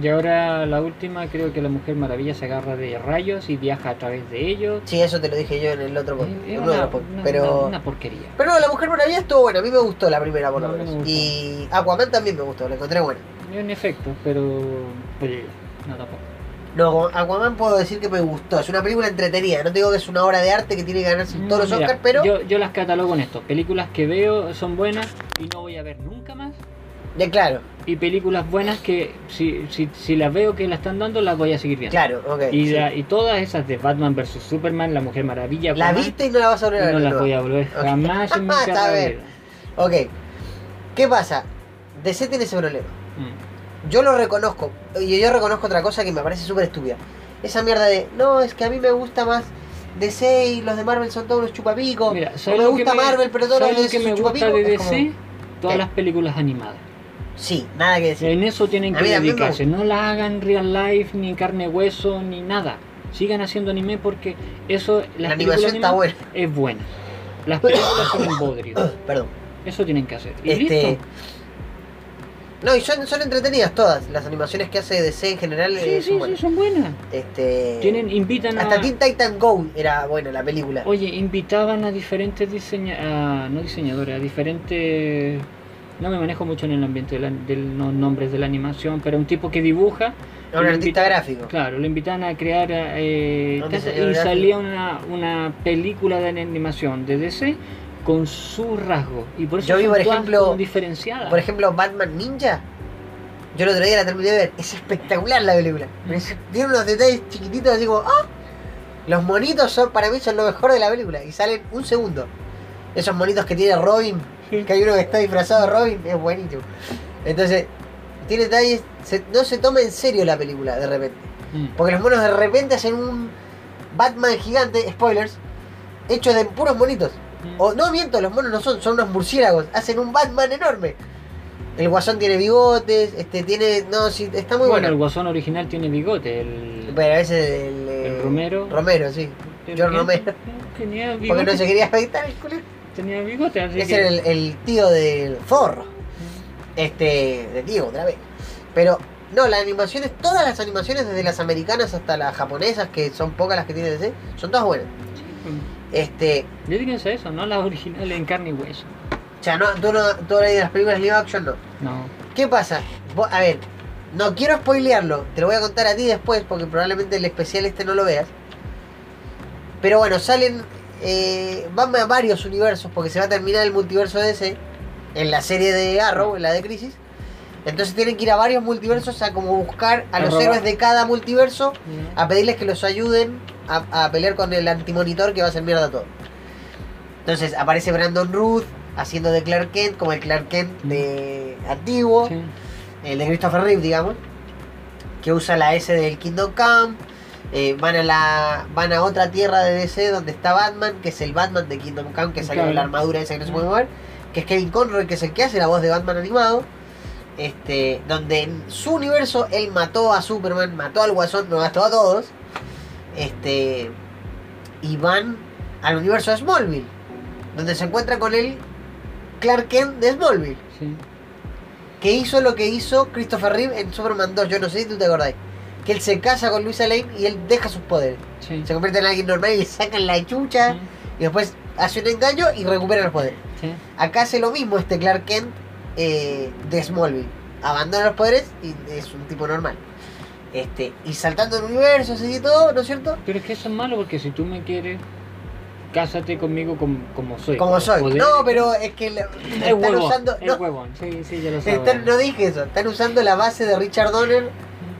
Y ahora la última, creo que la Mujer Maravilla se agarra de rayos y viaja a través de ellos. Sí, eso te lo dije yo en el otro podcast. En una, pero... una- una porquería. Pero no, la Mujer Maravilla estuvo buena, a mí me gustó la primera por lo No, no me menos. Y Aquaman también me gustó, la encontré buena. En efecto, pero. Pues, no tampoco. No, Aquaman puedo decir que me gustó, es una película entretenida, no te digo que es una obra de arte que tiene que ganarse todos los Oscars, pero... Yo, yo las catalogo en esto: películas que veo son buenas y no voy a ver nunca más. Ya, claro, Y películas buenas que si, si, si las veo que la están dando, las voy a seguir viendo. claro, ok. Y, sí. la- y todas esas de Batman vs Superman, La Mujer Maravilla, La Aquaman, viste y no la vas a volver a ver. no de las voy a volver jamás en mi vida. Ok, ¿qué pasa? DC tiene ese problema. Mm. Yo lo reconozco, y yo reconozco otra cosa que me parece súper estúpida. Esa mierda de, no, es que a mí me gusta más DC y los de Marvel son todos unos chupapicos. Mira, o ¿sabes me gusta me- Marvel, pero todos los ¿sabes de lo que DC me gusta de Es como- DC? Todas ¿Qué? las películas animadas. Sí, nada que decir. En eso tienen que dedicarse. No la hagan real life, ni carne hueso, ni nada. Sigan haciendo anime porque eso, La las animación está buena. es buena. Las películas son un bodrio. Perdón. Eso tienen que hacer. Y Este, listo. No, y son, son entretenidas todas. Las animaciones que hace DC en general Sí, eh, sí, son sí, buenas. son buenas. Este, Tienen, invitan a. Hasta Teen Titan Go era buena la película. Oye, invitaban a diferentes diseñadores, no diseñadores, a diferentes No me manejo mucho en el ambiente de, la- de los nombres de la animación, pero un tipo que dibuja. A un artista invita- gráfico. Claro, lo invitan a crear eh, y gráfico. salía una, una película de animación de DC con su rasgo. Y por eso Yo vi, por ejemplo-. Por ejemplo, Batman Ninja. Yo el otro día la terminé de ver. Es espectacular la película. Es- Tiene unos detalles chiquititos así como. ¡Ah! Los monitos son para mí son lo mejor de la película. Y salen un segundo. Esos monitos que tiene Robin. Que hay uno que está disfrazado de Robin. Es buenísimo. Entonces, tiene detalles. se- no se toma en serio la película de repente. Mm. Porque los monos de repente hacen un Batman gigante, spoilers, hecho de puros monitos. O no miento, los monos no son, son unos murciélagos, hacen un Batman enorme. El guasón tiene bigotes, este tiene. No, sí, está muy bueno, el bueno. guasón original tiene bigote. El, Bueno, a veces el, eh, el Romero. Romero, sí. el- John Romero. Tenía Porque bigote. no se quería afeitar el culo. Tenía bigote, así Ese que- era el, el tío del zorro. Este. de Diego otra vez. Pero, no, las animaciones, todas las animaciones, desde las americanas hasta las japonesas, que son pocas las que tiene DC, son todas buenas. Este. Dedíquense a eso, no las originales en carne y hueso. O sea, no, tú no, tú de las películas live action no. No. ¿Qué pasa? Vos- a ver, no quiero spoilearlo, te lo voy a contar a ti después porque probablemente el especial este no lo veas. Pero bueno, salen. Eh, van a varios universos porque se va a terminar el multiverso de DC en la serie de Arrow, en la de Crisis. Entonces tienen que ir a varios multiversos a como buscar a A los robar. héroes de cada multiverso a pedirles que los ayuden a, a pelear con el antimonitor que va a hacer mierda todo. Entonces aparece Brandon Ruth haciendo de Clark Kent como el Clark Kent de antiguo Sí. el de Christopher Reeve, digamos, que usa la S del Kingdom Come. eh, van a la van a otra tierra de DC donde está Batman, que es el Batman de Kingdom Come, que salió con la armadura esa que no se puede mover, que es Kevin Conroy, que es el que hace la voz de Batman animado. Este, donde en su universo él mató a Superman, mató al Guasón, no mató a todos. Este, y van al universo de Smallville, donde se encuentra con el Clark Kent de Smallville Sí. que hizo lo que hizo Christopher Reeve en Superman 2, yo no sé si tú te acordás. Que él se casa con Luisa Lane y él deja sus poderes. Sí. Se convierte en alguien normal y le sacan la chucha Sí. y después hace un engaño y recupera los poderes. Acá hace lo mismo este Clark Kent eh, de Smallville. Abandona los poderes y es un tipo normal. Este, y saltando en universos y todo, ¿no es cierto? Pero es que eso es malo porque si tú me quieres, cásate conmigo como, como soy. Como soy. poder. No, pero es que Es están huevón. usando. es no, huevón. Sí, sí, ya lo están- no dije eso. Están usando la base de Richard Donner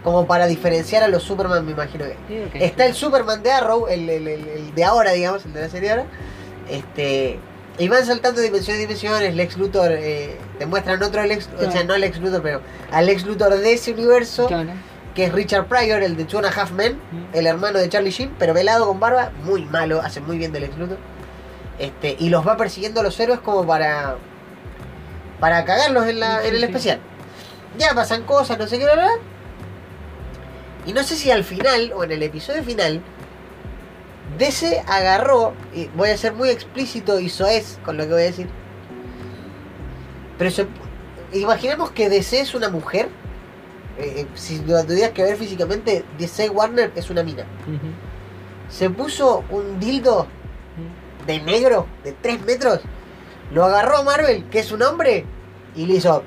como para diferenciar a los Superman, me imagino que. Sí. Está el Superman de Arrow, el, el- el- el de ahora, digamos, el de la serie de ahora. Este, y van saltando de dimensión a dimensiones. Lex Luthor, eh, te muestran otro Lex, o sea, no Lex Luthor, pero al Lex Luthor de ese universo, Claro. Que es Richard Pryor, el de Two and a Half Men, el hermano de Charlie Sheen, pero velado con barba, muy malo, hace muy bien de Lex Luthor. Este, y los va persiguiendo a los héroes como para para cagarlos en, la, Sí, en el sí. especial. Ya pasan cosas, no sé qué, bla, bla. Y no sé si al final o en el episodio final DC agarró, y voy a ser muy explícito y soez con lo que voy a decir. Pero se, imaginemos que DC es una mujer. Eh, eh, si lo tuvieras que ver físicamente, DC Warner es una mina. Se puso un dildo de negro de 3 metros. Lo agarró Marvel, que es un hombre, y le hizo.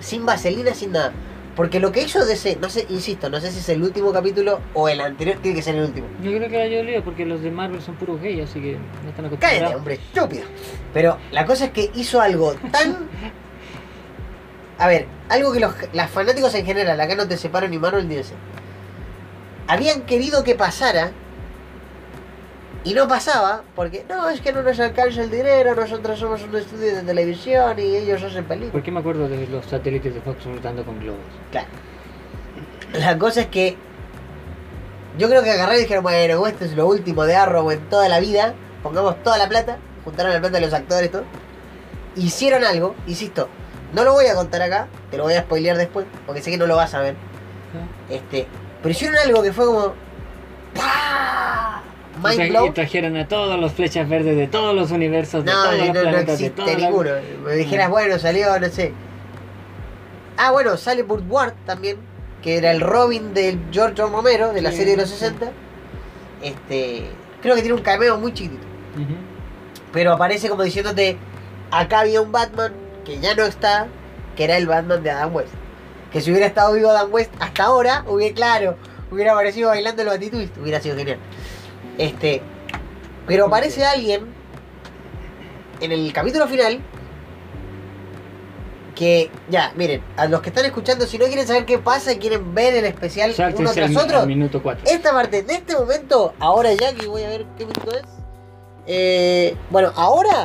Sin vaselina, sin nada. Porque lo que hizo DC, no sé, insisto, no sé si es el último capítulo o el anterior, tiene que ser el último. Yo creo que la yo leo porque los de Marvel son puros gays, así que no están Cállate, acostumbrados. hombre, estúpido. Pero la cosa es que hizo algo tan. A ver, algo que los las fanáticos en general, acá no te separan ni Marvel ni DC. Habían querido que pasara. Y no pasaba, porque no, es que no nos alcanza el dinero, nosotros somos un estudio de televisión y ellos hacen películas. ¿Por qué me acuerdo de los satélites de Fox flotando con globos? Claro. La cosa es que yo creo que agarraron y dijeron, bueno, esto es lo último de Arrow en toda la vida, pongamos toda la plata, juntaron la plata de los actores y todo. Hicieron algo, insisto, no lo voy a contar acá, te lo voy a spoilear después, porque sé que no lo vas a ver. Este, pero hicieron algo que fue como ¡pah! Y Mind tra-. Y trajeron a todos los flechas verdes de todos los universos, de No, todos y los no, no planetas, de existe las- ninguno. Me dijeras, Mm. bueno, salió, no sé. Ah, bueno, sale Ward también, que era el Robin de George Romero, de la Sí, serie de los sí. 60. Este, creo que tiene un cameo muy chiquitito. Pero aparece como diciéndote, acá había un Batman que ya no está, que era el Batman de Adam West. Que si hubiera estado vivo Adam West hasta ahora, hubiera, claro, hubiera aparecido bailando el Batitwist, hubiera sido genial. Este, pero aparece alguien en el capítulo final que, ya, miren, a los que están escuchando, si no quieren saber qué pasa y quieren ver el especial uno tras al, otro, minuto 4. esta parte, en este momento, ahora ya que voy a ver qué minuto es. Eh, bueno, ahora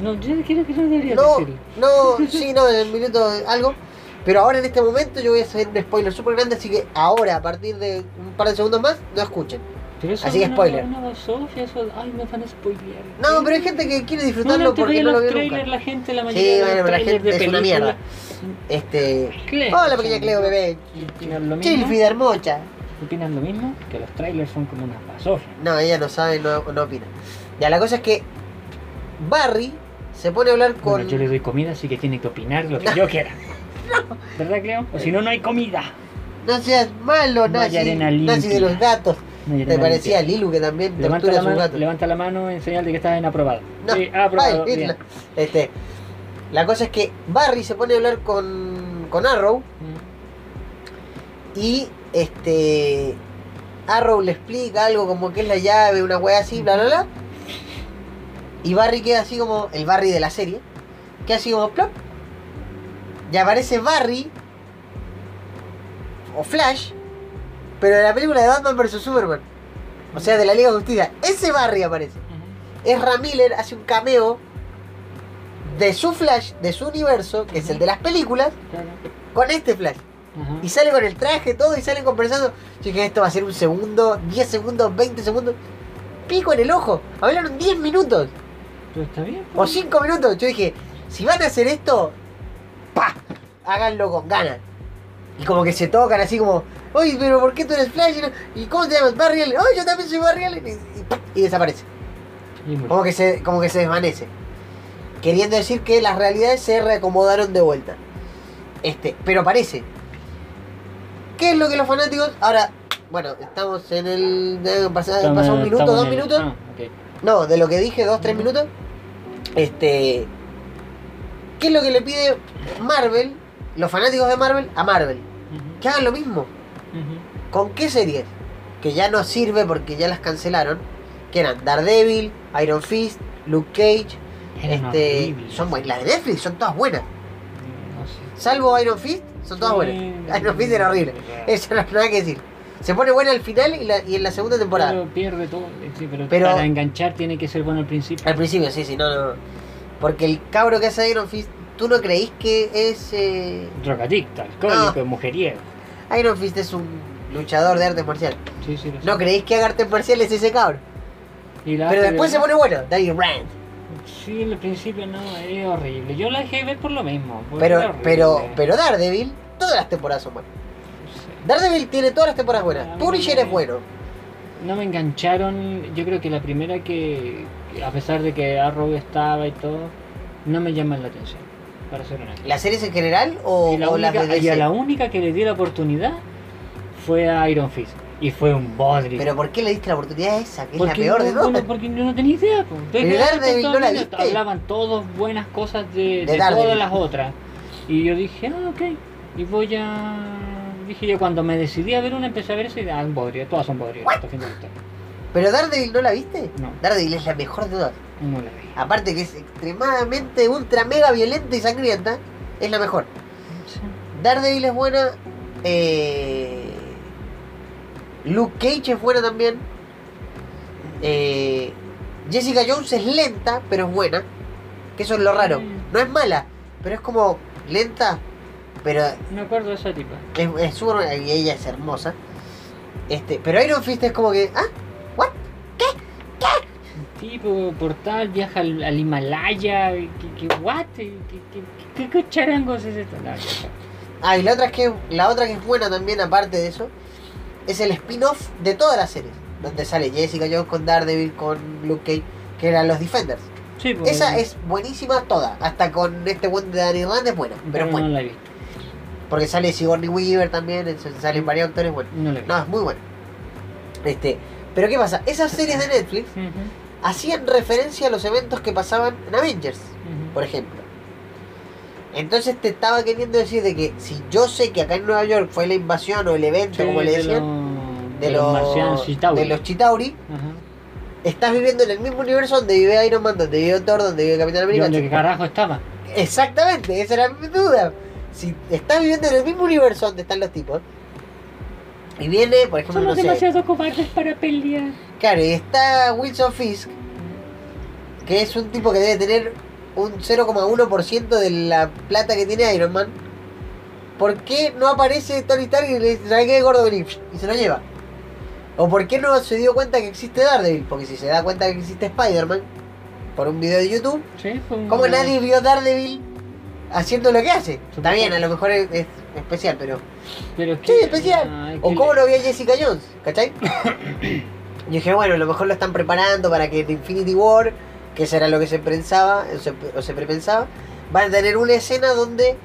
No, yo quiero que no debería no, decirlo. no, sí, no, en el minuto algo. Pero ahora en este momento yo voy a hacer un spoiler súper grande, así que ahora, a partir de un par de segundos más, no escuchen. Pero eso Así que una- spoiler. Una basofia, eso, ay, me van a spoilear. No, pero hay gente que quiere No, disfrutarlo no, porque no lo vio trailers, nunca. la gente, la Sí, mayoría de los bueno, la gente de es una mierda. Este. Cleo, Hola, pequeña Cleo, bebé. Chilfi de hermocha. Opinan lo mismo, que los trailers son como unas basofias. No, ella no sabe, no, no opina. Ya, la cosa es que Barry se pone a hablar con. Bueno, yo le doy comida, así que tiene que opinar lo que No. yo quiera. ¿Verdad, Cleo? O si no, no hay comida. No seas malo, nazi, nazi de los gatos. Te parecía a. Lilu que también Levanta tortura la, a sus mano, gatos. levanta la mano en señal de que estás en aprobado. No, Sí, aprobado. ay, bien. Hitler. Este, la cosa es que Barry se pone a hablar con, con Arrow Mm. y este Arrow le explica algo como que es la llave, una wea así, bla bla bla. Y Barry queda así como el Barry de la serie, queda así como plop. Y aparece Barry o Flash, pero de la película de Batman vs Superman. O sea, de la Liga de Justicia. Ese Barry aparece. Ezra Miller hace un cameo de su Flash, de su universo, que es el de las películas, Claro. con este Flash. Y sale con el traje, todo, y salen conversando. Yo dije, esto va a ser un segundo, 10 segundos, 20 segundos. Pico en el ojo. Hablaron 10 minutos Pero está bien. o pues. 5 minutos. Yo dije, si van a hacer esto, pa, háganlo con ganas. Y como que se tocan así como, oye, pero ¿por qué tú eres Flash? ¿Y cómo te llamas? Barry Allen. Oye, yo también soy Barry Allen. Y, y ¡pap! y desaparece. Como que, se, como que se desvanece. Queriendo decir que las realidades se reacomodaron de vuelta. Este, pero parece. ¿Qué es lo que los fanáticos. Ahora, bueno, estamos en el. pasar un minuto, dos minutos. Ah. No, de lo que dije, dos, tres minutos. Este. ¿Qué es lo que le pide Marvel, los fanáticos de Marvel, a Marvel? Que hagan lo mismo. ¿Con qué series? Que ya no sirve porque ya las cancelaron. Que eran Daredevil, Iron Fist, Luke Cage. Eran este, horribles. son buenas. Las de Netflix son todas buenas. No sé. Salvo Iron Fist, son todas Sí. buenas. Iron Fist era horrible. Eso no hay nada que decir. Se pone buena al final y, la- y en la segunda temporada. Pero pierde todo. Sí, pero, Pero- para enganchar tiene que ser bueno al principio. Al principio, sí, sí, no, no. Porque el cabro que hace Iron Fist, ¿tú no creís que es. eh, Drogadicto, alcohólico, No. mujeriego. Iron Fist es un luchador de artes marciales. Sí, sí, lo sé. ¿No creéis que haga artes marciales ese cabro? Y la Pero después de se pone bueno, Danny Rand. Sí, al principio no, es horrible. Yo la dejé de ver por lo mismo. Pero, pero, pero Daredevil, todas las temporadas son buenas. Daredevil tiene todas las temporadas buenas. mí Punisher es bueno. No me engancharon. Yo creo que la primera que, a pesar de que Arrow estaba y todo, no me llaman la atención. Para ser honesto. ¿Las series en general o, la o las única, de y a la única que le di la oportunidad fue a Iron Fist. Y fue un bodrio. Pero ¿por qué le diste la oportunidad a esa? Que es la peor de todas. bueno, porque yo no tenía idea. Desde Daredevil, ¿no la viste? Hablaban todos buenas cosas de, De de todas las otras. Y yo dije, ah, ok. Y voy a. Dije yo, cuando me decidí a ver una, empecé a ver y ah, un bodrio. Todas son fin de historia. ¿Pero Daredevil no la viste? No. Daredevil es la mejor de todas. No la vi. Aparte que es extremadamente ultra mega violenta y sangrienta, es la mejor. Sí. Daredevil es buena. eh, Luke Cage es buena también. eh, Jessica Jones es lenta, pero es buena. Que eso es lo raro. No es mala, pero es como lenta, pero Me acuerdo de esa tipa. es, es súper y ella es hermosa. Este, pero Iron Fist es como que, ah, what? Un tipo portal viaja al, al Himalaya. ¿Qué, qué, what? ¿Qué, qué, qué, qué charangos es esto? No. Ah, y la otra es que la otra que es buena también aparte de eso es el spin-off de todas las series, donde sale Jessica Jones con Daredevil con Luke Cage, que eran los Defenders. Sí, pues, Esa es buenísima toda, hasta con este buen de Danny Rand es buena, pero Pero no buena. la he visto. Porque sale Sigourney Weaver también, entonces salen varios actores buenos. No. No, es muy buena. Este, pero ¿qué pasa? Esas series de Netflix hacían referencia a los eventos que pasaban en Avengers, por ejemplo. Entonces te estaba queriendo decir de que si yo sé que acá en Nueva York fue la invasión o el evento, Sí, como le de decían, de, de los Chitauri. de los Chitauri, Ajá. estás viviendo en el mismo universo donde vive Iron Man, donde vive Thor, donde vive Capitán ¿Y América. dónde carajo estaba? Exactamente, esa era mi duda. Si estás viviendo en el mismo universo donde están los tipos, y viene, por ejemplo, Somos no sé, demasiado cobardes para pelear. claro, y está Wilson Fisk, que es un tipo que debe tener un 0,1% de la plata que tiene Iron Man. ¿Por qué no aparece Tony Stark y le dice, ¿sabes qué, gordo, vení? Y se lo lleva. ¿O por qué no se dio cuenta que existe Daredevil? Porque si se da cuenta que existe Spider-Man, por un video de YouTube, Sí, fue un- ¿Cómo nadie vio Daredevil haciendo lo que hace? Está bien, a lo mejor es, es especial, pero. Pero es que, Sí, especial. ay, ¿O cómo le- lo vio Jessica Jones? ¿Cachai? Yo dije, bueno, a lo mejor lo están preparando para que en Infinity War, que eso era lo que se pensaba, o se, o se prepensaba, van a tener una escena donde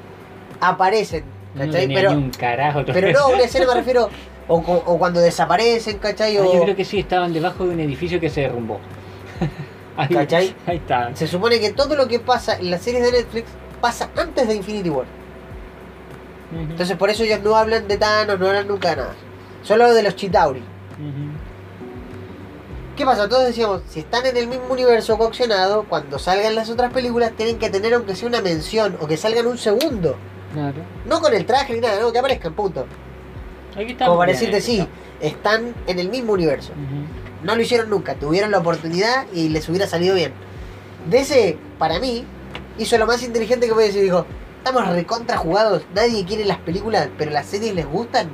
aparecen, ¿cachai? pero, ni un carajo. pero no, una escena me refiero, o, o cuando desaparecen, ¿cachai? Ah, O, yo creo que sí, estaban debajo de un edificio que se derrumbó. ahí, ¿Cachai? Ahí está. Se supone que todo lo que pasa en las series de Netflix pasa antes de Infinity War. Entonces por eso ellos no hablan de Thanos, no hablan nunca de nada. Solo de los Chitauri. ¿Qué pasa? Todos decíamos, si están en el mismo universo coaccionado, cuando salgan las otras películas tienen que tener aunque sea una mención o que salgan un segundo. Claro. No con el traje ni nada, no, que aparezcan, punto. Aquí está. Como para decirte, sí, está. están en el mismo universo. No lo hicieron nunca, tuvieron la oportunidad y les hubiera salido bien. DC, para mí, hizo lo más inteligente que puede decir, dijo, estamos recontra jugados, nadie quiere las películas, pero las series les gustan,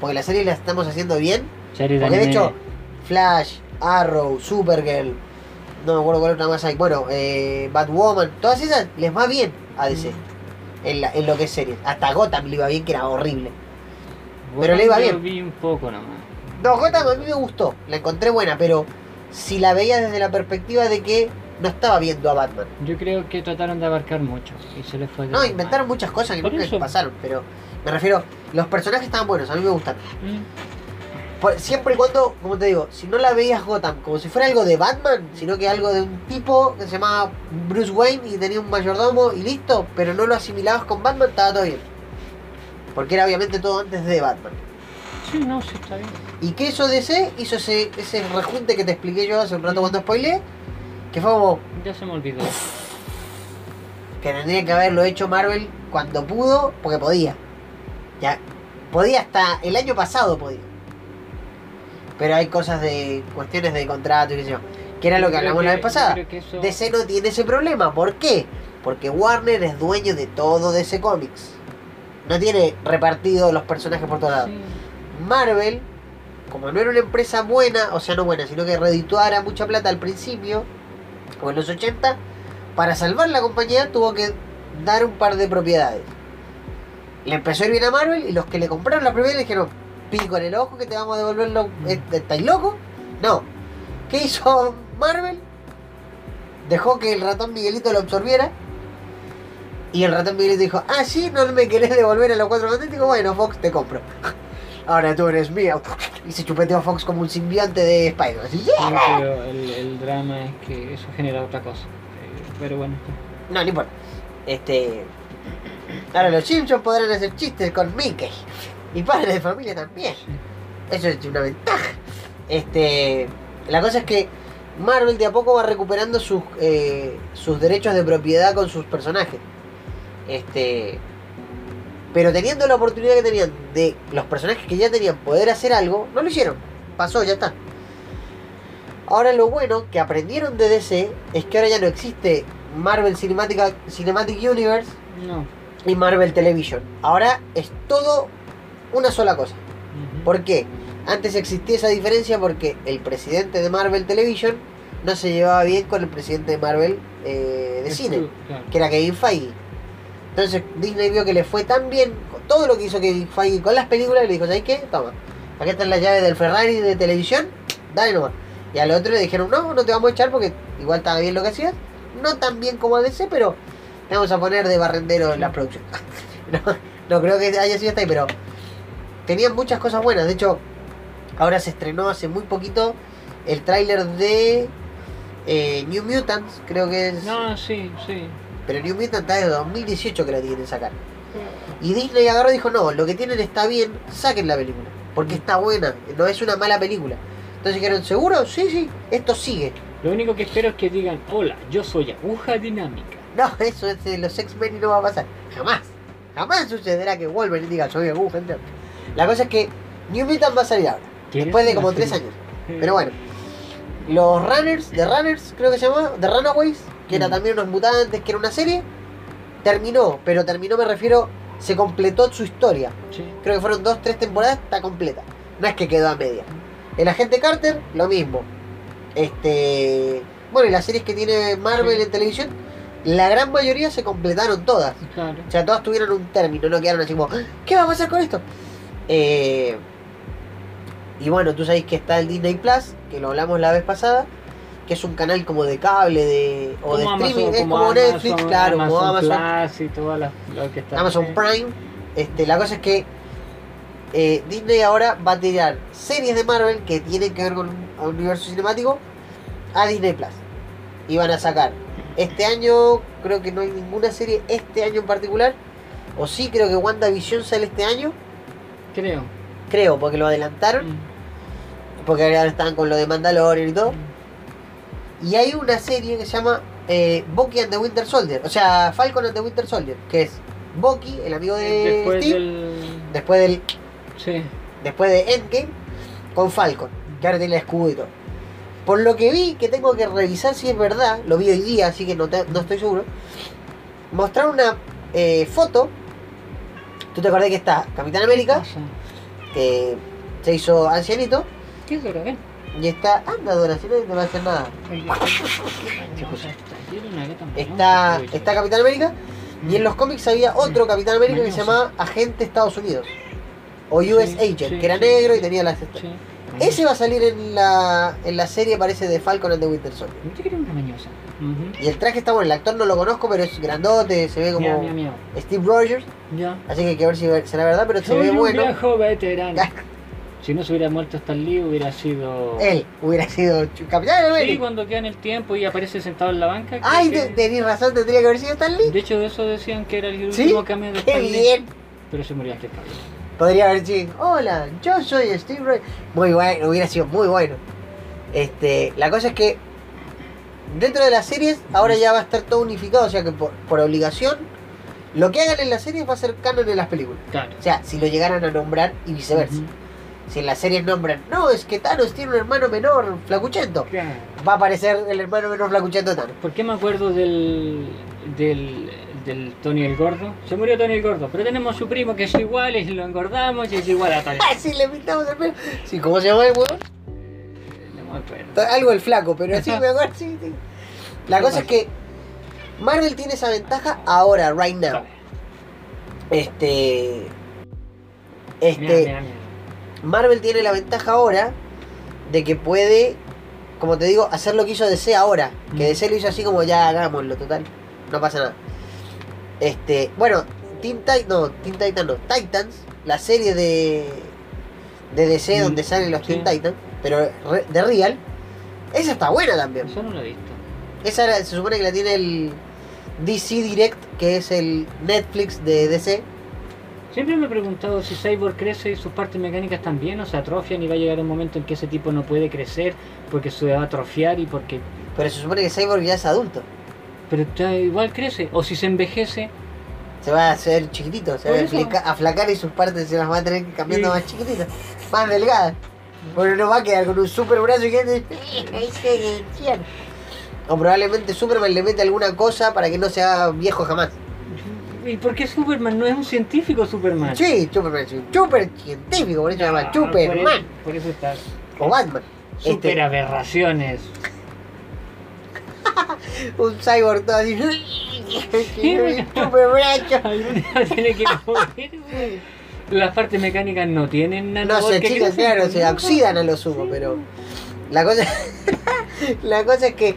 porque las series las estamos haciendo bien. Series de Porque de hecho, Flash, Arrow, Supergirl, no me acuerdo cuál otra más hay, bueno, eh, Batwoman, todas esas les va bien a DC. En, la- en lo que es series. Hasta Gotham le iba bien, que era horrible. pero le iba Yo bien. vi un poco nomás. No, Gotham a mí me gustó, la encontré buena, pero si la veía desde la perspectiva de que no estaba viendo a Batman. Yo creo que trataron de abarcar mucho y se les fue de No, inventaron muchas cosas que Por nunca eso. pasaron, pero me refiero, los personajes estaban buenos, a mí me gustan. Por- siempre y cuando, como te digo, si no la veías Gotham como si fuera algo de Batman, sino que algo de un tipo que se llamaba Bruce Wayne y tenía un mayordomo y listo, pero no lo asimilabas con Batman, estaba todo bien. Porque era obviamente todo antes de Batman. Mm. Sí, no, sí, está bien. Y que eso DC hizo ese, ese rejunte que te expliqué yo hace un rato cuando spoileé, que fue como Ya se me olvidó. que tendría que haberlo hecho Marvel cuando pudo, porque podía. Ya, podía hasta el año pasado podía. Pero hay cosas de cuestiones de contrato y qué sé yo. Que era lo que hablamos la vez pasada. eso- DC no tiene ese problema. ¿Por qué? Porque Warner es dueño de todo DC Comics. No tiene repartido los personajes por todos lados. Sí. Marvel, como no era una empresa buena, o sea, no buena, sino que redituara mucha plata al principio, o en los 80, para salvar la compañía tuvo que dar un par de propiedades. Le empezó a ir bien a Marvel y los que le compraron la propiedad le dijeron, pico en el ojo que te vamos a devolver lo... ¿est- ¿Estáis locos? No. ¿Qué hizo Marvel? Dejó que el ratón Miguelito lo absorbiera. Y el ratón Miguelito dijo, ah, sí, no me querés devolver a los cuatro fantásticos, bueno, Fox, te compro. Ahora tú eres mío. Y se chupeteó a Fox como un simbionte de Sí, ¡yeah! pero el, el drama es que eso genera otra cosa. Eh, Pero bueno, No, no importa. Este. Ahora los Simpsons podrán hacer chistes con Mickey. Y padres de familia también. Eso es una ventaja. Este. La cosa es que Marvel de a poco va recuperando sus, eh, sus derechos de propiedad con sus personajes. Este. Pero teniendo la oportunidad que tenían de los personajes que ya tenían poder hacer algo, no lo hicieron. Pasó, ya está. Ahora lo bueno que aprendieron de DC es que ahora ya no existe Marvel Cinematic, Cinematic Universe No. y Marvel Television. Ahora es todo una sola cosa. ¿Por qué? Antes existía esa diferencia porque el presidente de Marvel Television no se llevaba bien con el presidente de Marvel eh, de Es cine, tú, claro. que era Kevin Feige. Entonces Disney vio que le fue tan bien todo lo que hizo Kevin Feige con las películas le dijo, ¿sabes qué? Toma, acá están las llaves del Ferrari de televisión, dale nomás. Y al otro le dijeron, no, no te vamos a echar porque igual estaba bien lo que hacías. No tan bien como DC, pero te vamos a poner de barrendero en la producción. no, no creo que haya sido hasta ahí, pero tenían muchas cosas buenas. De hecho, ahora se estrenó hace muy poquito el tráiler de eh, New Mutants, creo que es... No, sí, sí. Pero New Mutant está desde 2018 que la tienen que sacar. Y Disney agarró y dijo, no, lo que tienen está bien, saquen la película. Porque está buena, no es una mala película. Entonces dijeron, ¿seguro? Sí, sí, esto sigue. Lo único que espero es que digan, hola, yo soy aguja dinámica. No, eso es de los X-Men y no va a pasar. Jamás. Jamás sucederá que Wolverine diga, soy aguja dinámica. La cosa es que New Mutant va a salir ahora. ¿Quieres Después de como tres años. Pero bueno. Los Runners, The Runners, creo que se llamaba, The Runaways, que era Mm. también unos mutantes, que era una serie, terminó, pero terminó me refiero, se completó su historia. Sí. Creo que fueron dos, tres temporadas, está completa. No es que quedó a media. El agente Carter, lo mismo. Este. Bueno, y las series que tiene Marvel Sí. en televisión, la gran mayoría se completaron todas. Claro. O sea, todas tuvieron un término, no quedaron así como, "Ah, ¿qué va a pasar con esto? Eh, y bueno, tú sabes que está el Disney Plus, que lo hablamos la vez pasada, que es un canal como de cable de, o de streaming, Amazon- es como Netflix, Amazon- claro, como Amazon, Plus y todo lo que está. Amazon Prime. Este, la cosa es que eh, Disney ahora va a tirar series de Marvel que tienen que ver con un universo cinemático a Disney Plus. Y van a sacar este año, creo que no hay ninguna serie este año en particular. O sí, creo que WandaVision sale este año. Creo. Creo, porque lo adelantaron. Mm. Porque ahora están con lo de Mandalorian y todo. Y hay una serie que se llama eh, Bucky and the Winter Soldier. O sea, Falcon and the Winter Soldier. Que es Bucky, el amigo de Después Steve. del. Después del Sí. después de Endgame con Falcon, que ahora tiene el escudo y todo. Por lo que vi, que tengo que revisar si es verdad, lo vi hoy día, así que no, te- no estoy seguro. Mostraron una eh, foto. ¿Tú te acordás que está Capitán América, Pasa. que se hizo ancianito? ¿Qué es lo que ven? Y está. Anda, Dora, si no te va a hacer nada. Está, está Capitán América. Y en los cómics había otro Capitán América que se llamaba Agente Estados Unidos. O US Sí, Agent, sí, que era negro y tenía las. Sí. Ese va a salir en la, en la serie, parece, de Falcon and the Winter Soldier. Yo una mañosa. Ujú. Y el traje está bueno, el actor no lo conozco, pero es grandote, se ve como. Steve Rogers. Ya. Así que hay que ver si será verdad, pero se ve un bueno. viejo veterano. Si no se hubiera muerto Stan Lee, hubiera sido. Él hubiera sido Capitán Sí, América. cuando queda en el tiempo y aparece sentado en la banca. Ay, que- te- tenés razón, tendría que haber sido Stan Lee. De hecho, de eso decían que era el ¿Sí? último cambio de Qué Stan Lee, bien. Pero se murió antes que. Podría haber sido, hola, yo soy Steve Rogers. Muy bueno, hubiera sido muy bueno. Este, la cosa es que dentro de las series ahora ya va a estar todo unificado, o sea que por, por obligación lo que hagan en las series va a ser canon en las películas. Claro. O sea, si lo llegaran a nombrar y viceversa. Si en las series nombran, no, es que Thanos tiene un hermano menor, flacuchento. Claro. Va a aparecer el hermano menor flacuchento de Thanos. ¿Por qué me acuerdo del, del, del Tony el Gordo? Se murió Tony el Gordo, pero tenemos su primo que es igual y lo engordamos y es igual a Tony. Ah, sí, le pintamos el pelo. Sí, ¿cómo se llama el huevón? No me acuerdo. Algo el flaco, pero sí me acuerdo, sí, sí. La cosa es que Marvel tiene esa ventaja ahora, right now. Vale. Este. Mira, Este. mira, mira. Marvel tiene la ventaja ahora de que puede, como te digo, hacer lo que hizo DC ahora. Que Mm. DC lo hizo así como ya hagámoslo, total. No pasa nada. Este. Bueno, Teen Titan. No, Teen Titan no. Titans, la serie de. De DC Mm, donde salen los sí. Teen Titans, pero re- de Real. Esa está buena también. Eso no lo he visto. Esa se supone que la tiene el DC Direct, que es el Netflix de DC. Siempre me he preguntado si Cyborg crece y sus partes mecánicas también o se atrofian y va a llegar un momento en que ese tipo no puede crecer porque se va a atrofiar y porque... Pero se supone que Cyborg ya es adulto. Pero igual crece. O si se envejece, Se va a hacer chiquitito, se va a aflacar y sus partes se las va a tener que cambiando Sí. más chiquititas, más delgadas. Porque no va a quedar con un super brazo gigante. O probablemente Superman le mete alguna cosa para que no sea viejo jamás. ¿Y por qué Superman no es un científico Superman? Sí, Superman es un super científico, por eso se llama Ah, Por Superman. eso, por eso está. O Batman. Super Este, aberraciones. un cyborg todo así. super día tiene que. Las partes mecánicas no tienen No nanobot se crecen, claro, se no, oxidan a lo sumo, sí. pero la cosa, la cosa es que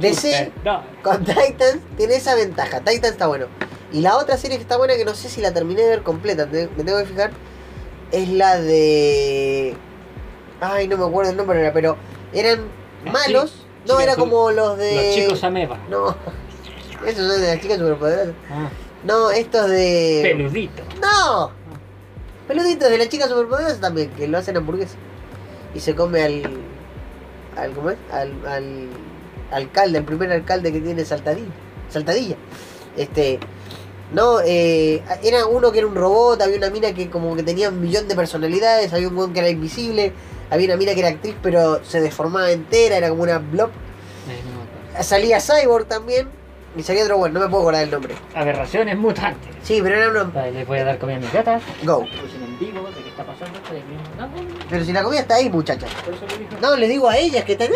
DC Super, no. con Titans tiene esa ventaja. Titans está bueno. Y la otra serie que está buena, que no sé si la terminé de ver completa, te- me tengo que fijar, es la de. Ay, no me acuerdo el nombre, ahora, pero eran malos. No, era como los de. Los chicos ameba. No. Esos son de las chicas superpoderosas. Ah, No, estos de. peludito. ¡No! Peluditos de la chica superpoderosa también, que lo hacen hamburguesa. Y se come al. al ¿Cómo es? Al, al alcalde, el primer alcalde que tiene Saltadilla. Saltadilla. Este. No, eh, era uno que era un robot, había una mina que como que tenía un millón de personalidades, había un weón que era invisible, había una mina que era actriz pero se deformaba entera, era como una blob. No. Salía Cyborg también, y salía otro bueno, no me puedo acordar el nombre. Aberraciones mutantes. Sí, pero era uno... Vale, les voy a dar comida a mis gatas. Go. Pero si la comida está ahí, muchacha. No, les digo a ellas que están...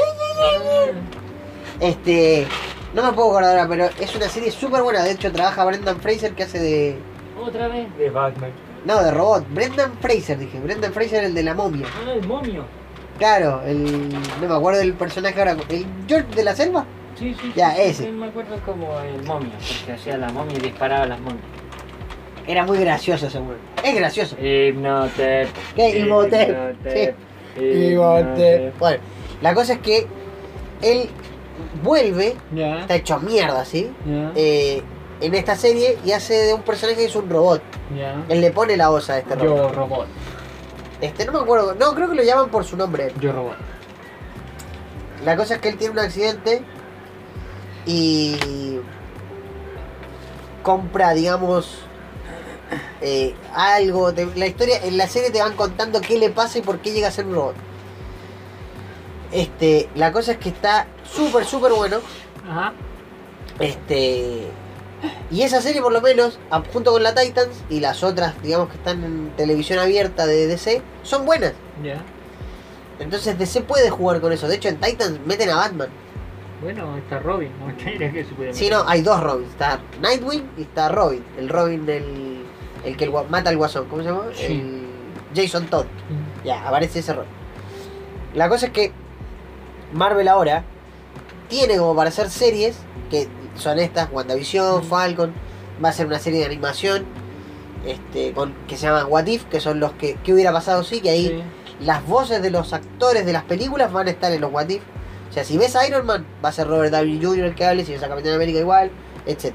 Este. No me puedo acordar ahora, pero es una serie súper buena. De hecho, trabaja Brendan Fraser que hace de. Otra vez. De Batman. No, de robot. Brendan Fraser, dije. Brendan Fraser, el de la momia. Ah, el momio. Claro, el. No me acuerdo del personaje ahora. ¿El George de la selva? Sí, sí. Ya, sí, ese. sí, me acuerdo como el momio, porque hacía la momia y disparaba a las momias. Era muy gracioso ese weón. Es gracioso. Hipnotep. ¿Qué? Imhotep. Sí. Hipnotep. Bueno, la cosa es que él vuelve, está hecho mierda, ¿sí? Eh, en esta serie y hace de un personaje que es un robot. Él le pone la osa a este robot. Yo robot. Este, no me acuerdo. No, creo que lo llaman por su nombre. Yo robot. La cosa es que él tiene un accidente y compra, digamos, eh, algo. te- la historia, en la serie te van contando qué le pasa y por qué llega a ser un robot. Este, la cosa es que está súper, súper bueno. Ajá. Este. Y esa serie, por lo menos, junto con la Titans y las otras, digamos, que están en televisión abierta de DC, son buenas. Ya. Entonces DC puede jugar con eso. De hecho, en Titans meten a Batman. Bueno, está Robin. que se puede Sí, no, hay dos Robins. Está Nightwing y está Robin. El Robin del. El que el mata al guasón. ¿Cómo se llama? Sí. El Jason Todd. Mm. Ya, aparece ese Robin. La cosa es que Marvel ahora tiene como para hacer series que son estas, WandaVision. Falcon, va a ser una serie de animación este, con, que se llama What If, que son los que, ¿qué hubiera pasado sí, que ahí Sí. las voces de los actores de las películas van a estar en los What If. O sea, si ves a Iron Man, va a ser Robert Downey Jr. el que hable, si ves a Capitán América igual, etc.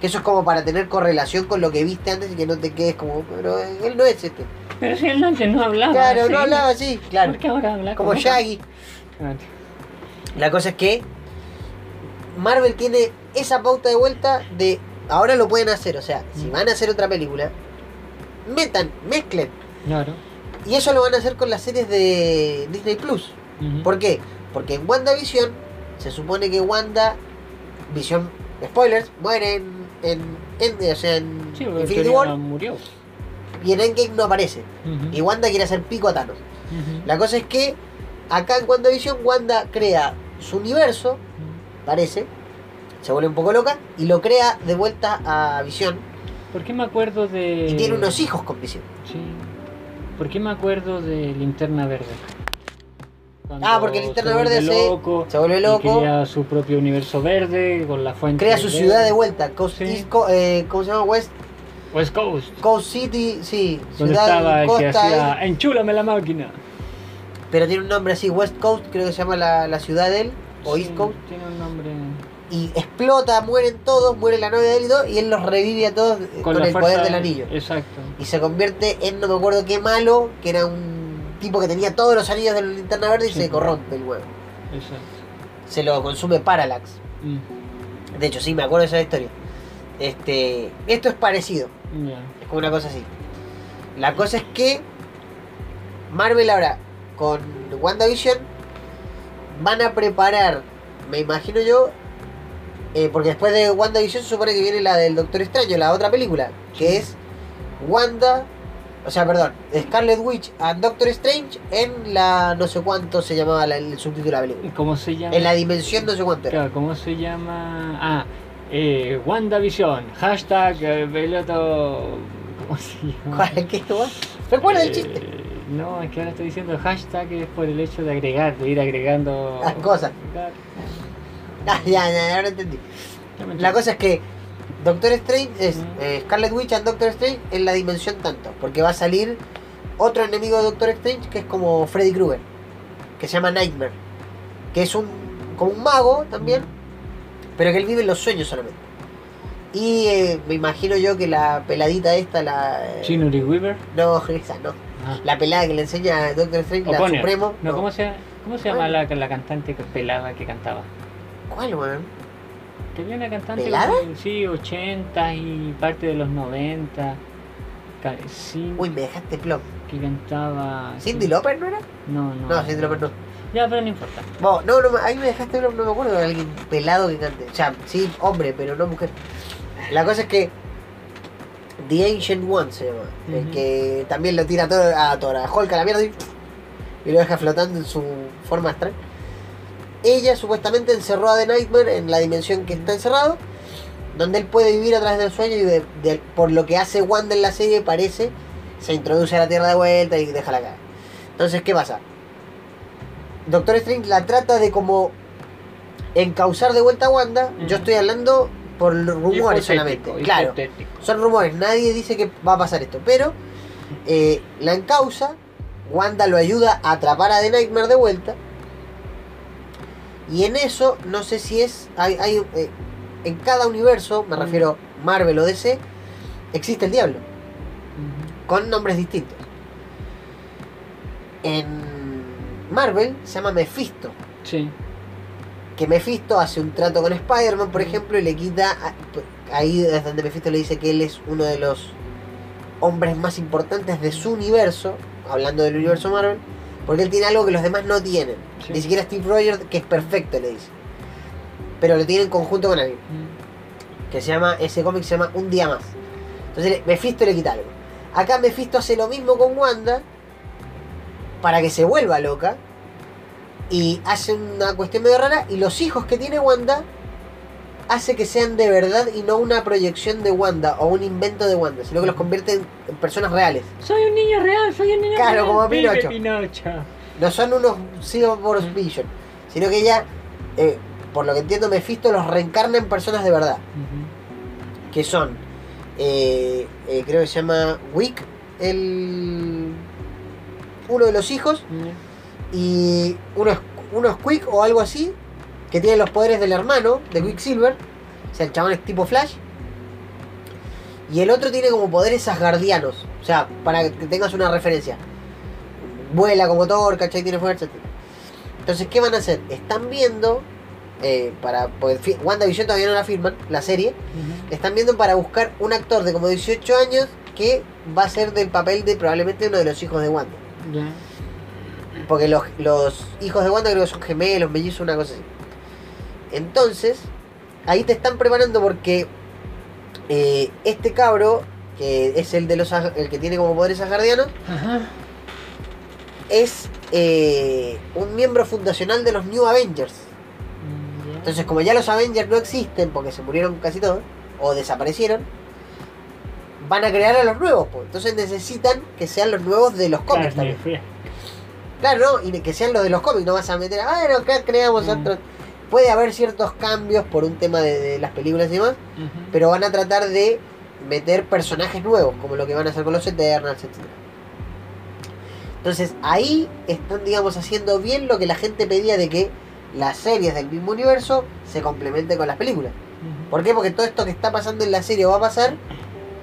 Que eso es como para tener correlación con lo que viste antes y que no te quedes como, pero él no es este. Pero si él antes no hablaba. claro, así. no hablaba así, claro. ¿Por qué ahora habla Como como Shaggy. La cosa es que Marvel tiene esa pauta de vuelta de ahora lo pueden hacer, o sea, si Mm. van a hacer otra película, metan, mezclen. Claro. Y eso lo van a hacer con las series de Disney Plus. ¿Por qué? Porque en WandaVision se supone que Wanda, Vision, spoilers, muere en, en, en- o sea, en Sí, Infinity War murió. y en Endgame no aparece. Y Wanda quiere hacer pico a Thanos. La cosa es que acá en WandaVision Wanda crea su universo, parece, se vuelve un poco loca y lo crea de vuelta a Visión ¿Por qué me acuerdo de. y tiene unos hijos con Visión. Sí. ¿Por qué me acuerdo de Linterna Verde? Cuando Ah, porque Linterna se Verde se- loco, Se vuelve loco, crea su propio universo verde con la fuente. crea su verde. ciudad de vuelta, Coast Sí. East eh, ¿cómo se llama? West West Coast. Coast City, sí, Donde ciudad estaba el que hacía Enchúlame la máquina. Pero tiene un nombre así, West Coast, creo que se llama la, la ciudad de él, o Sí, East Coast, Tiene un nombre. y explota, mueren todos, muere la novia de él y todo, y él los revive a todos eh, con, el poder del anillo. Exacto. Y se convierte en no me acuerdo qué malo, que era un tipo que tenía todos los anillos de la linterna verde y Sí. se corrompe el huevo. Exacto. Se lo consume Parallax. Mm, De hecho, sí, me acuerdo de esa historia. Este, esto es parecido, es como una cosa así. La cosa es que Marvel ahora con WandaVision van a preparar, me imagino yo, eh, porque después de WandaVision se supone que viene la del Doctor Extraño, la otra película, que es Wanda, o sea, perdón, Scarlet Witch and Doctor Strange en la no sé cuánto se llamaba la- el subtítulo de la película. ¿Cómo se llama? En la dimensión no sé cuánto era. Claro, ¿cómo se llama? Ah, eh, WandaVision. Hashtag eh, Veloto. ¿Cómo se llama? ¿Cuál-. Recuerda el Eh, chiste. No, es que ahora estoy diciendo hashtag es por el hecho de agregar, de ir agregando Las cosas. Ah, ya, ya, ahora entendí. La cosa es que Doctor Strange es eh, Scarlet Witch and Doctor Strange en la dimensión tanto, porque va a salir otro enemigo de Doctor Strange que es como Freddy Krueger, que se llama Nightmare, que es un como un mago también, pero que él vive en los sueños solamente. Y eh, me imagino yo que la peladita esta, la. eh, Weaver. No, esa no. Ah. La pelada que le enseña a Doctor Strange, la O'Connor. Supremo. No, ¿cómo se, cómo se llama la, la cantante que pelada que cantaba? ¿Cuál, weón? Que había una cantante ¿Pelada? sí, 80 y parte de los 90. ca- Sí, Uy, me dejaste plop. que cantaba. ¿Cindy sí. Lauper no era? No, no. No, Cindy Lauper no. Ya, pero no importa. Vos, no, no, ahí me dejaste plop, no me acuerdo de alguien pelado que cante. O sea, sí, hombre, pero no mujer. La cosa es que. The Ancient One se llama. El que también lo tira todo a Thor, a Hulk a la mierda y, y lo deja flotando en su forma astral. Ella supuestamente encerró a The Nightmare en la dimensión que está encerrado, donde él puede vivir a través del sueño y de- de- por lo que hace Wanda en la serie parece, se introduce a la Tierra de vuelta y deja la cara. Entonces, ¿qué pasa? Doctor Strange la trata de como encauzar de vuelta a Wanda. Yo estoy hablando por rumores solamente. Claro, hipotético. son rumores, nadie dice que va a pasar esto, pero eh, la encausa, Wanda lo ayuda a atrapar a The Nightmare de vuelta. Y en eso, no sé si es. Hay, hay, eh, en cada universo, me Mm. refiero Marvel o DC, existe el diablo, con nombres distintos. En Marvel se llama Mephisto. Sí. Que Mephisto hace un trato con Spider-Man, por ejemplo, y le quita. a- Ahí es donde Mephisto le dice que él es uno de los hombres más importantes de su universo, hablando del universo Marvel, porque él tiene algo que los demás no tienen. Sí. Ni siquiera Steve Rogers, que es perfecto, le dice. Pero lo tiene en conjunto con alguien, Mm. que se llama, ese cómic se llama Un Día Más. Entonces Mephisto le quita algo. Acá Mephisto hace lo mismo con Wanda, para que se vuelva loca, y hace una cuestión medio rara y los hijos que tiene Wanda hace que sean de verdad y no una proyección de Wanda o un invento de Wanda, sino que los convierte en, en personas reales. Soy un niño real, soy un niño Claro, real. como Vive Pinocho. Pinocho. No son unos Cyborg Vision, sino que ella, eh, por lo que entiendo, Mephisto los reencarna en personas de verdad, que son, eh, eh, creo que se llama Wick, el uno de los hijos, y uno uno es Quick o algo así, que tiene los poderes del hermano de Quicksilver, o sea, el chabón es tipo Flash, y el otro tiene como poderes asgardianos, o sea, para que tengas una referencia. Vuela como Thor, ¿cachai? Tiene fuerza. Entonces, ¿qué van a hacer? Están viendo, eh, para, pues, WandaVision todavía no la firman, la serie, están viendo para buscar un actor de como 18 años que va a ser del papel de probablemente uno de los hijos de Wanda. Porque los, los hijos de Wanda creo que son gemelos, mellizos, una cosa así. Entonces, ahí te están preparando porque eh, este cabro, que es el de los el que tiene como poderes asgardianos, es eh, un miembro fundacional de los New Avengers. Mm. Entonces, como ya los Avengers no existen porque se murieron casi todos, o desaparecieron, van a crear a los nuevos. pues. Entonces necesitan que sean los nuevos de los cómics también. Claro, ¿no? Y que sean los de los cómics, no vas a meter, ah, no, acá creamos Mm. otros. Puede haber ciertos cambios por un tema de, de las películas y demás, pero van a tratar de meter personajes nuevos, como lo que van a hacer con los Eternals, etc. Entonces ahí están, digamos, haciendo bien lo que la gente pedía de que las series del mismo universo se complementen con las películas. ¿Por qué? Porque todo esto que está pasando en la serie o va a pasar,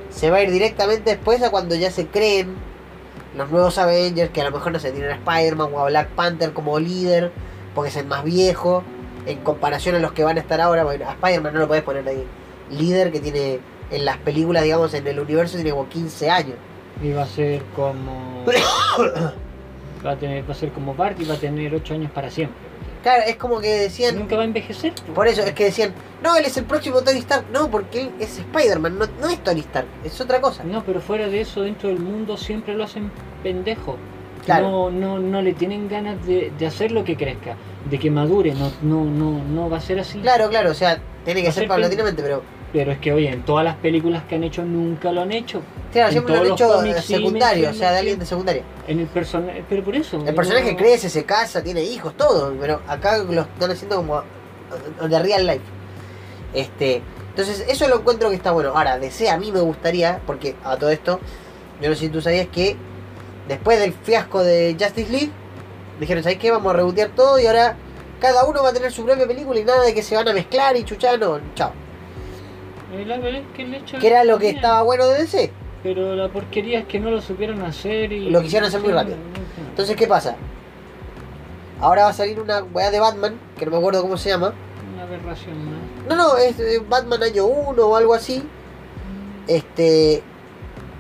se va a ir directamente después a cuando ya se creen los nuevos Avengers, que a lo mejor no se tienen a Spider-Man o a Black Panther como líder, porque es el más viejo, en comparación a los que van a estar ahora, bueno, a Spider-Man no lo puedes poner ahí líder, que tiene en las películas, digamos, en el universo tiene como 15 años. Y va a ser como. va, a tener, va a ser como Bart y va a tener 8 años para siempre. Claro, es como que decían, Nunca va a envejecer. por eso, es que decían, no, él es el próximo Tony Stark, no, porque él es Spider-Man, no, no es Tony Stark, es otra cosa. No, pero fuera de eso, dentro del mundo siempre lo hacen pendejo. Claro. No, no, no le tienen ganas de, de hacer lo que crezca, de que madure, no, no, no, no va a ser así. Claro, claro, o sea, tiene que Va ser paulatinamente, pero Pero es que oye, en todas las películas que han hecho nunca lo han hecho. claro, En siempre lo han hecho secundario, o sea, de alguien de secundaria. En el personaje, pero por eso. El personaje no- crece, se casa, tiene hijos, todo, pero acá lo están haciendo como de real life. Este, entonces eso lo encuentro que está bueno. Ahora, DC a mí me gustaría, porque a todo esto, yo no sé si tú sabías que después del fiasco de Justice League, dijeron, ¿sabes qué? Vamos a rebotear todo y ahora cada uno va a tener su propia película y nada de que se van a mezclar y chuchar, no, Average que el hecho Que era lo que estaba bueno de DC. Pero la porquería es que no lo supieron hacer y. Lo quisieron hacer muy rápido. Entonces, ¿qué pasa? Ahora va a salir una weá de Batman, que no me acuerdo cómo se llama. Una aberración más. No, no, es eh, Batman año 1 o algo así. Este.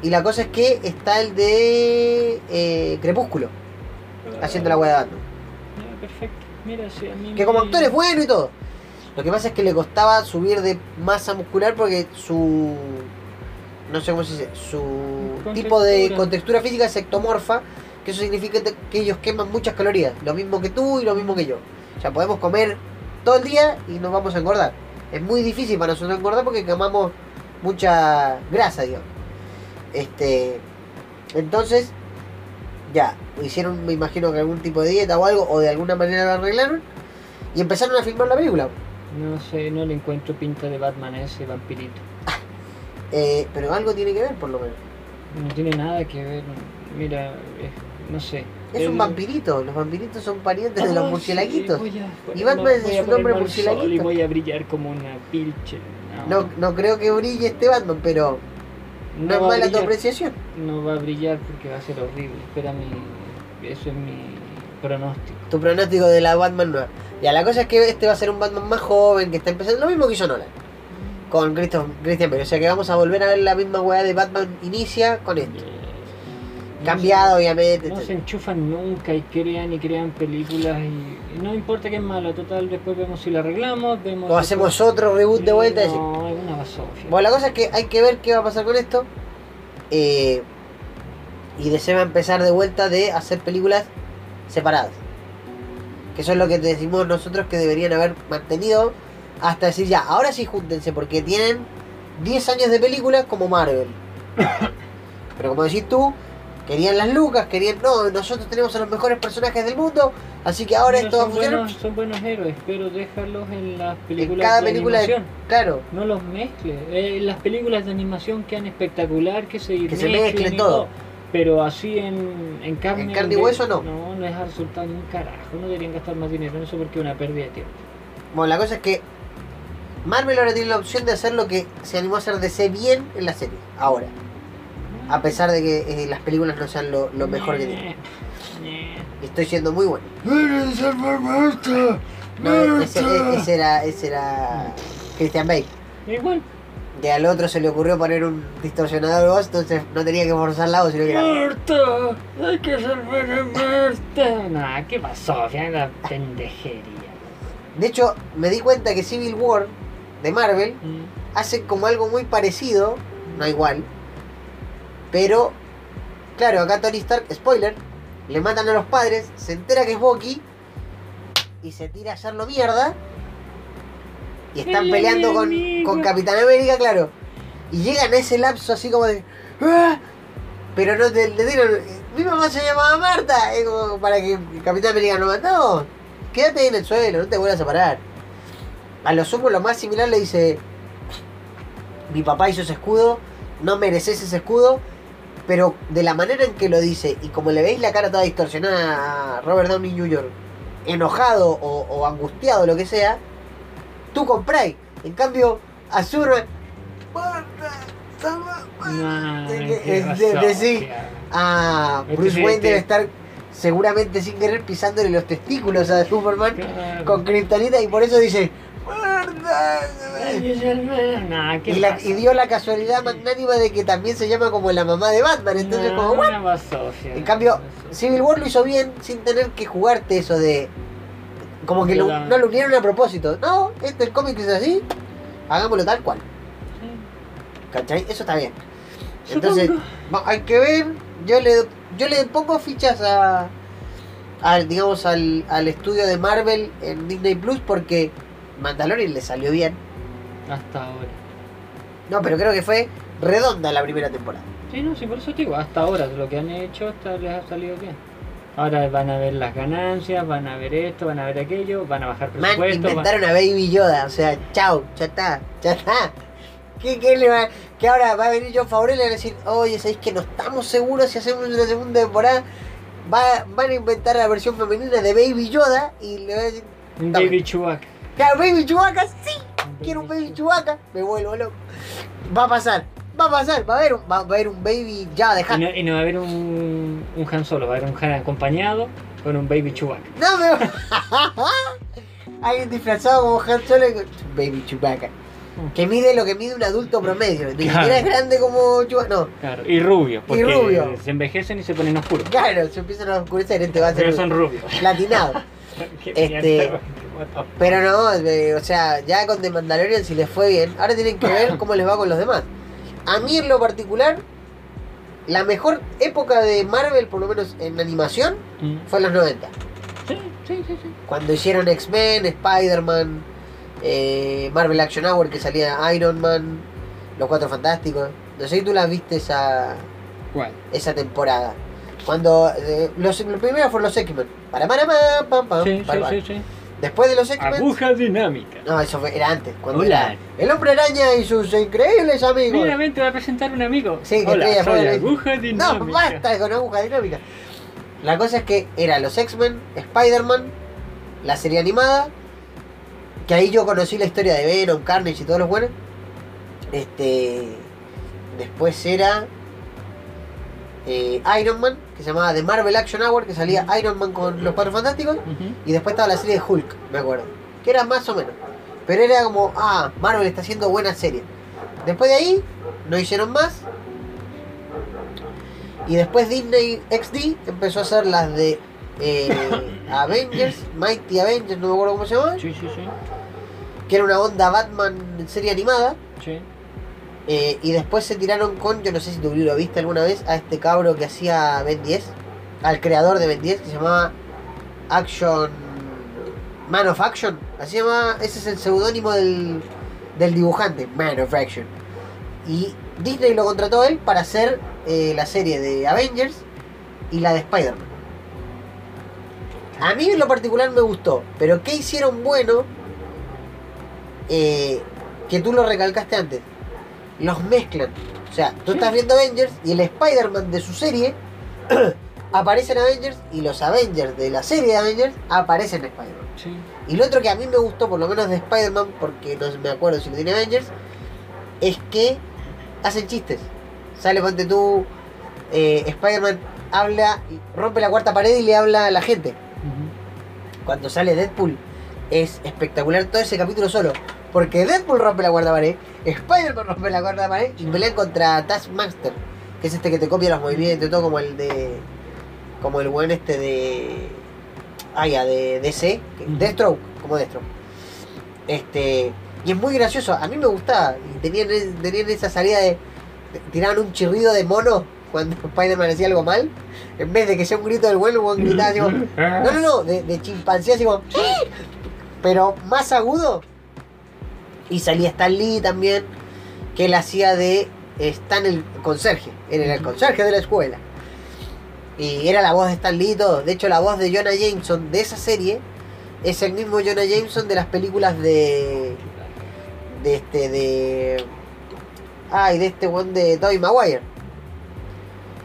Y la cosa es que está el de eh, Crepúsculo, haciendo la weá de Batman. Ya, perfecto. Mira, si a mí Que como actor es bueno y todo. Lo que pasa es que le costaba subir de masa muscular porque su. No sé cómo se dice. Su tipo de contextura física es ectomorfa. Que eso significa que ellos queman muchas calorías. Lo mismo que tú y lo mismo que yo. O sea, podemos comer todo el día y nos vamos a engordar. Es muy difícil para nosotros engordar porque quemamos mucha grasa, digamos. Este. Entonces. Ya, hicieron, me imagino que algún tipo de dieta o algo, o de alguna manera lo arreglaron. Y empezaron a filmar la película. No sé, no le encuentro pinta de Batman a ese vampirito. Eh, pero algo tiene que ver, por lo menos. No tiene nada que ver. Mira, es- no sé. Es El- un vampirito. Los vampiritos son parientes de Ah, los sí, murcielaguitos. a- Y Batman es nombre ponerme al sol murcielaguito. Y voy a brillar como una pilche. No, no creo que brille este Batman, pero no, es va a mala tu apreciación. No va a brillar porque va a ser horrible. Espera mi. Eso es mi pronóstico. Tu pronóstico de la Batman nueva. Ya, la cosa es que este va a ser un Batman más joven, que está empezando. Lo mismo que hizo Nolan. Con Christo- Christian Bale. O sea que vamos a volver a ver la misma weá de Batman inicia con esto. No Cambiado, obviamente. No se enchufan nunca y crean y crean películas y, y no importa que es malo, total después vemos si la arreglamos, vemos O después- hacemos otro reboot de vuelta. y así. No, es una basofia. Bueno, la cosa es que hay que ver qué va a pasar con esto. Eh, y DC va a empezar de vuelta de hacer películas separadas. Que eso es lo que decimos nosotros que deberían haber mantenido hasta decir ya, ahora sí júntense porque tienen 10 años de películas como Marvel. Pero como decís tú, querían las lucas, querían, no, nosotros tenemos a los mejores personajes del mundo, así que ahora Pero esto va a funcionar. buenos, son buenos héroes, pero déjalos en las En películas cada de película, de- animación. claro, No los mezcles. Eh, las películas de animación quedan espectacular que se, Que se mezclen mezclen y todo. Pero así en, en carne, En carne y hueso, no. No, no es resultado ni un carajo. No deberían gastar más dinero en eso porque es una pérdida de tiempo. Bueno, la cosa es que Marvel ahora tiene la opción de hacer lo que se animó a hacer DC bien en la serie, ahora. A pesar de que eh, las películas no sean lo, lo mejor que tienen. Estoy siendo muy bueno. No, ese, ese era, ese era Christian Bale. Igual. Que al otro se le ocurrió poner un distorsionador de voz, entonces no tenía que forzar la voz, sino que era... ¡Marta! ¡Hay que salvar a Marta! Nah, ¿qué pasó? Fíjate la pendejería. De hecho, me di cuenta que Civil War de Marvel Mm. hacen como algo muy parecido, no igual, pero claro, acá Tony Stark, spoiler, le matan a los padres, se entera que es Bucky y se tira a hacerlo mierda y están El peleando con, con Capitán América, claro, y llegan a ese lapso así como de... "Ah", Pero no te le tiran, mi mamá se llamaba Marta, es como para que Capitán América no mató. Quédate ahí en el suelo, no te vuelvas a parar. A lo sumo, lo más similar le dice: Mi papá hizo ese escudo, no mereces ese escudo, pero de la manera en que lo dice y como le veis la cara toda distorsionada a Robert Downey Jr., enojado o, o angustiado, lo que sea, tú compráis. En cambio, a Superman, "Marta, salva, Nah, de- qué de- de- de- sí. basofia. a Este Bruce Wayne este- debe estar seguramente sin querer pisándole los testículos a Superman con kriptonita y por eso dice ¿qué y, la- y dio la casualidad magnánima de que también se llama como la mamá de Batman entonces Nah, como basofia, en cambio. Civil War lo hizo bien sin tener que jugarte eso de como que lo- La- no lo unieron a propósito no este el cómic es así hagámoslo tal cual Sí. ¿cachai? eso está bien entonces hay que ver. Yo le, yo le pongo fichas a, al, digamos, al, al estudio de Marvel en Disney Plus porque Mandalorian le salió bien. Hasta ahora. No, pero creo que fue redonda la primera temporada. Sí, no, sí, por eso te digo, hasta ahora lo que han hecho hasta les ha salido bien. Ahora van a ver las ganancias, van a ver esto, van a ver aquello, van a bajar Man, presupuesto. van- inventaron a Baby Yoda. O sea, chao, ya está, ya está. ¿Qué, qué le va, que ahora va a venir John Favreau y le va a decir, oye, ¿sabéis que no estamos seguros si hacemos una segunda temporada? Va, van a inventar la versión femenina de Baby Yoda y le va a decir, Un. Baby Chewbacca. claro, Baby Chewbacca, sí. quiero un baby Chewbacca, me vuelvo loco. Va a pasar, va a pasar, va a haber un, va a haber un baby ya de Y no, y no va a haber un, un Han Solo, va a haber un Han acompañado con un Baby Chewbacca. No me Alguien disfrazado como Han Solo y con- Baby Chewbacca. Que mide lo que mide un adulto promedio. Ni Claro. siquiera es grande como Chewbacca. No, Claro, y rubio, porque rubio. se envejecen y se ponen oscuros. claro, se empiezan a oscurecer. Este va a ser Pero son rubios. platinado. Qué Este, Pero no, eh, o sea, ya con The Mandalorian si les fue bien, ahora tienen que ver cómo les va con los demás. A mí en lo particular, la mejor época de Marvel, por lo menos en animación? Mm. fue en los 90. Sí, sí, sí, sí. Cuando hicieron X-Men, Spider-Man, eh, Marvel Action Hour que salía Iron Man, Los Cuatro Fantásticos. No sé si tú las viste esa, ¿Cuál? esa temporada. Cuando eh, los, los primeros fueron los X-Men. Para, para, pam, pam, pam, Sí, sí, para, para. sí, sí. Después de los X-Men. Aguja dinámica. No, eso fue- era antes. Cuando Hola. era el hombre araña y sus increíbles amigos. Mira, ven, te voy a presentar un amigo. Sí, que Hola, soy. Aguja dinámica. No, basta con aguja dinámica. La cosa es que era los X-Men, Spider-Man, la serie animada, que ahí yo conocí la historia de Venom, Carnage y todos los buenos. Este. Después era. Eh, Iron Man, que se llamaba The Marvel Action Hour, que salía Iron Man con los Cuatro Fantásticos. Y después estaba la serie de Hulk, me acuerdo. Que era más o menos. Pero era como, ah, Marvel está haciendo buena serie. Después de ahí, no hicieron más. Y después Disney XD empezó a hacer las de eh, Avengers, Mighty Avengers, no me acuerdo cómo se llama. Sí, sí, sí. Que era una onda Batman serie animada. sí. Eh, y después se tiraron con, yo no sé si tú lo viste alguna vez, a este cabro que hacía Ben 10, al creador de Ben 10, que se llamaba Action. Man of Action, así se llama, ese es el seudónimo del, del dibujante, Man of Action. Y Disney lo contrató a él para hacer eh, la serie de Avengers y la de Spider-Man. A mí en lo particular me gustó, pero ¿qué hicieron bueno? Eh, que tú lo recalcaste antes los mezclan. O sea, tú Sí. estás viendo Avengers y el Spider-Man de su serie aparece en Avengers y los Avengers de la serie de Avengers aparecen en Spider-Man. Sí. Y lo otro que a mí me gustó, por lo menos de Spider-Man, porque no me acuerdo si lo tiene Avengers, es que hacen chistes. Sale, ponte tú, eh, Spider-Man habla, rompe la cuarta pared y le habla a la gente. Cuando sale Deadpool, es espectacular todo ese capítulo solo. Porque Deadpool rompe la cuarta pared, Spider-Man rompe la cuarta pared y pelean contra Taskmaster, que es este que te copia los movimientos y todo como el de. como el buen este de. Ah, ya, de DC. Deathstroke, como Deathstroke. Este. Y es muy gracioso, a mí me gustaba. Y tenían, tenían esa salida de. de- tiraban un chirrido de mono cuando Spider-Man hacía algo mal. En vez de que sea un grito del weón gritaba así como, no, no, no, de, de chimpancé así como. Pero más agudo. Y salía Stan Lee también, que él hacía de Stan el conserje. Era el conserje de la escuela. Y era la voz de Stan Lee y todo. De hecho, la voz de Jonah Jameson de esa serie es el mismo Jonah Jameson de las películas de. de este. de. Ay, de este one de Tobey Maguire.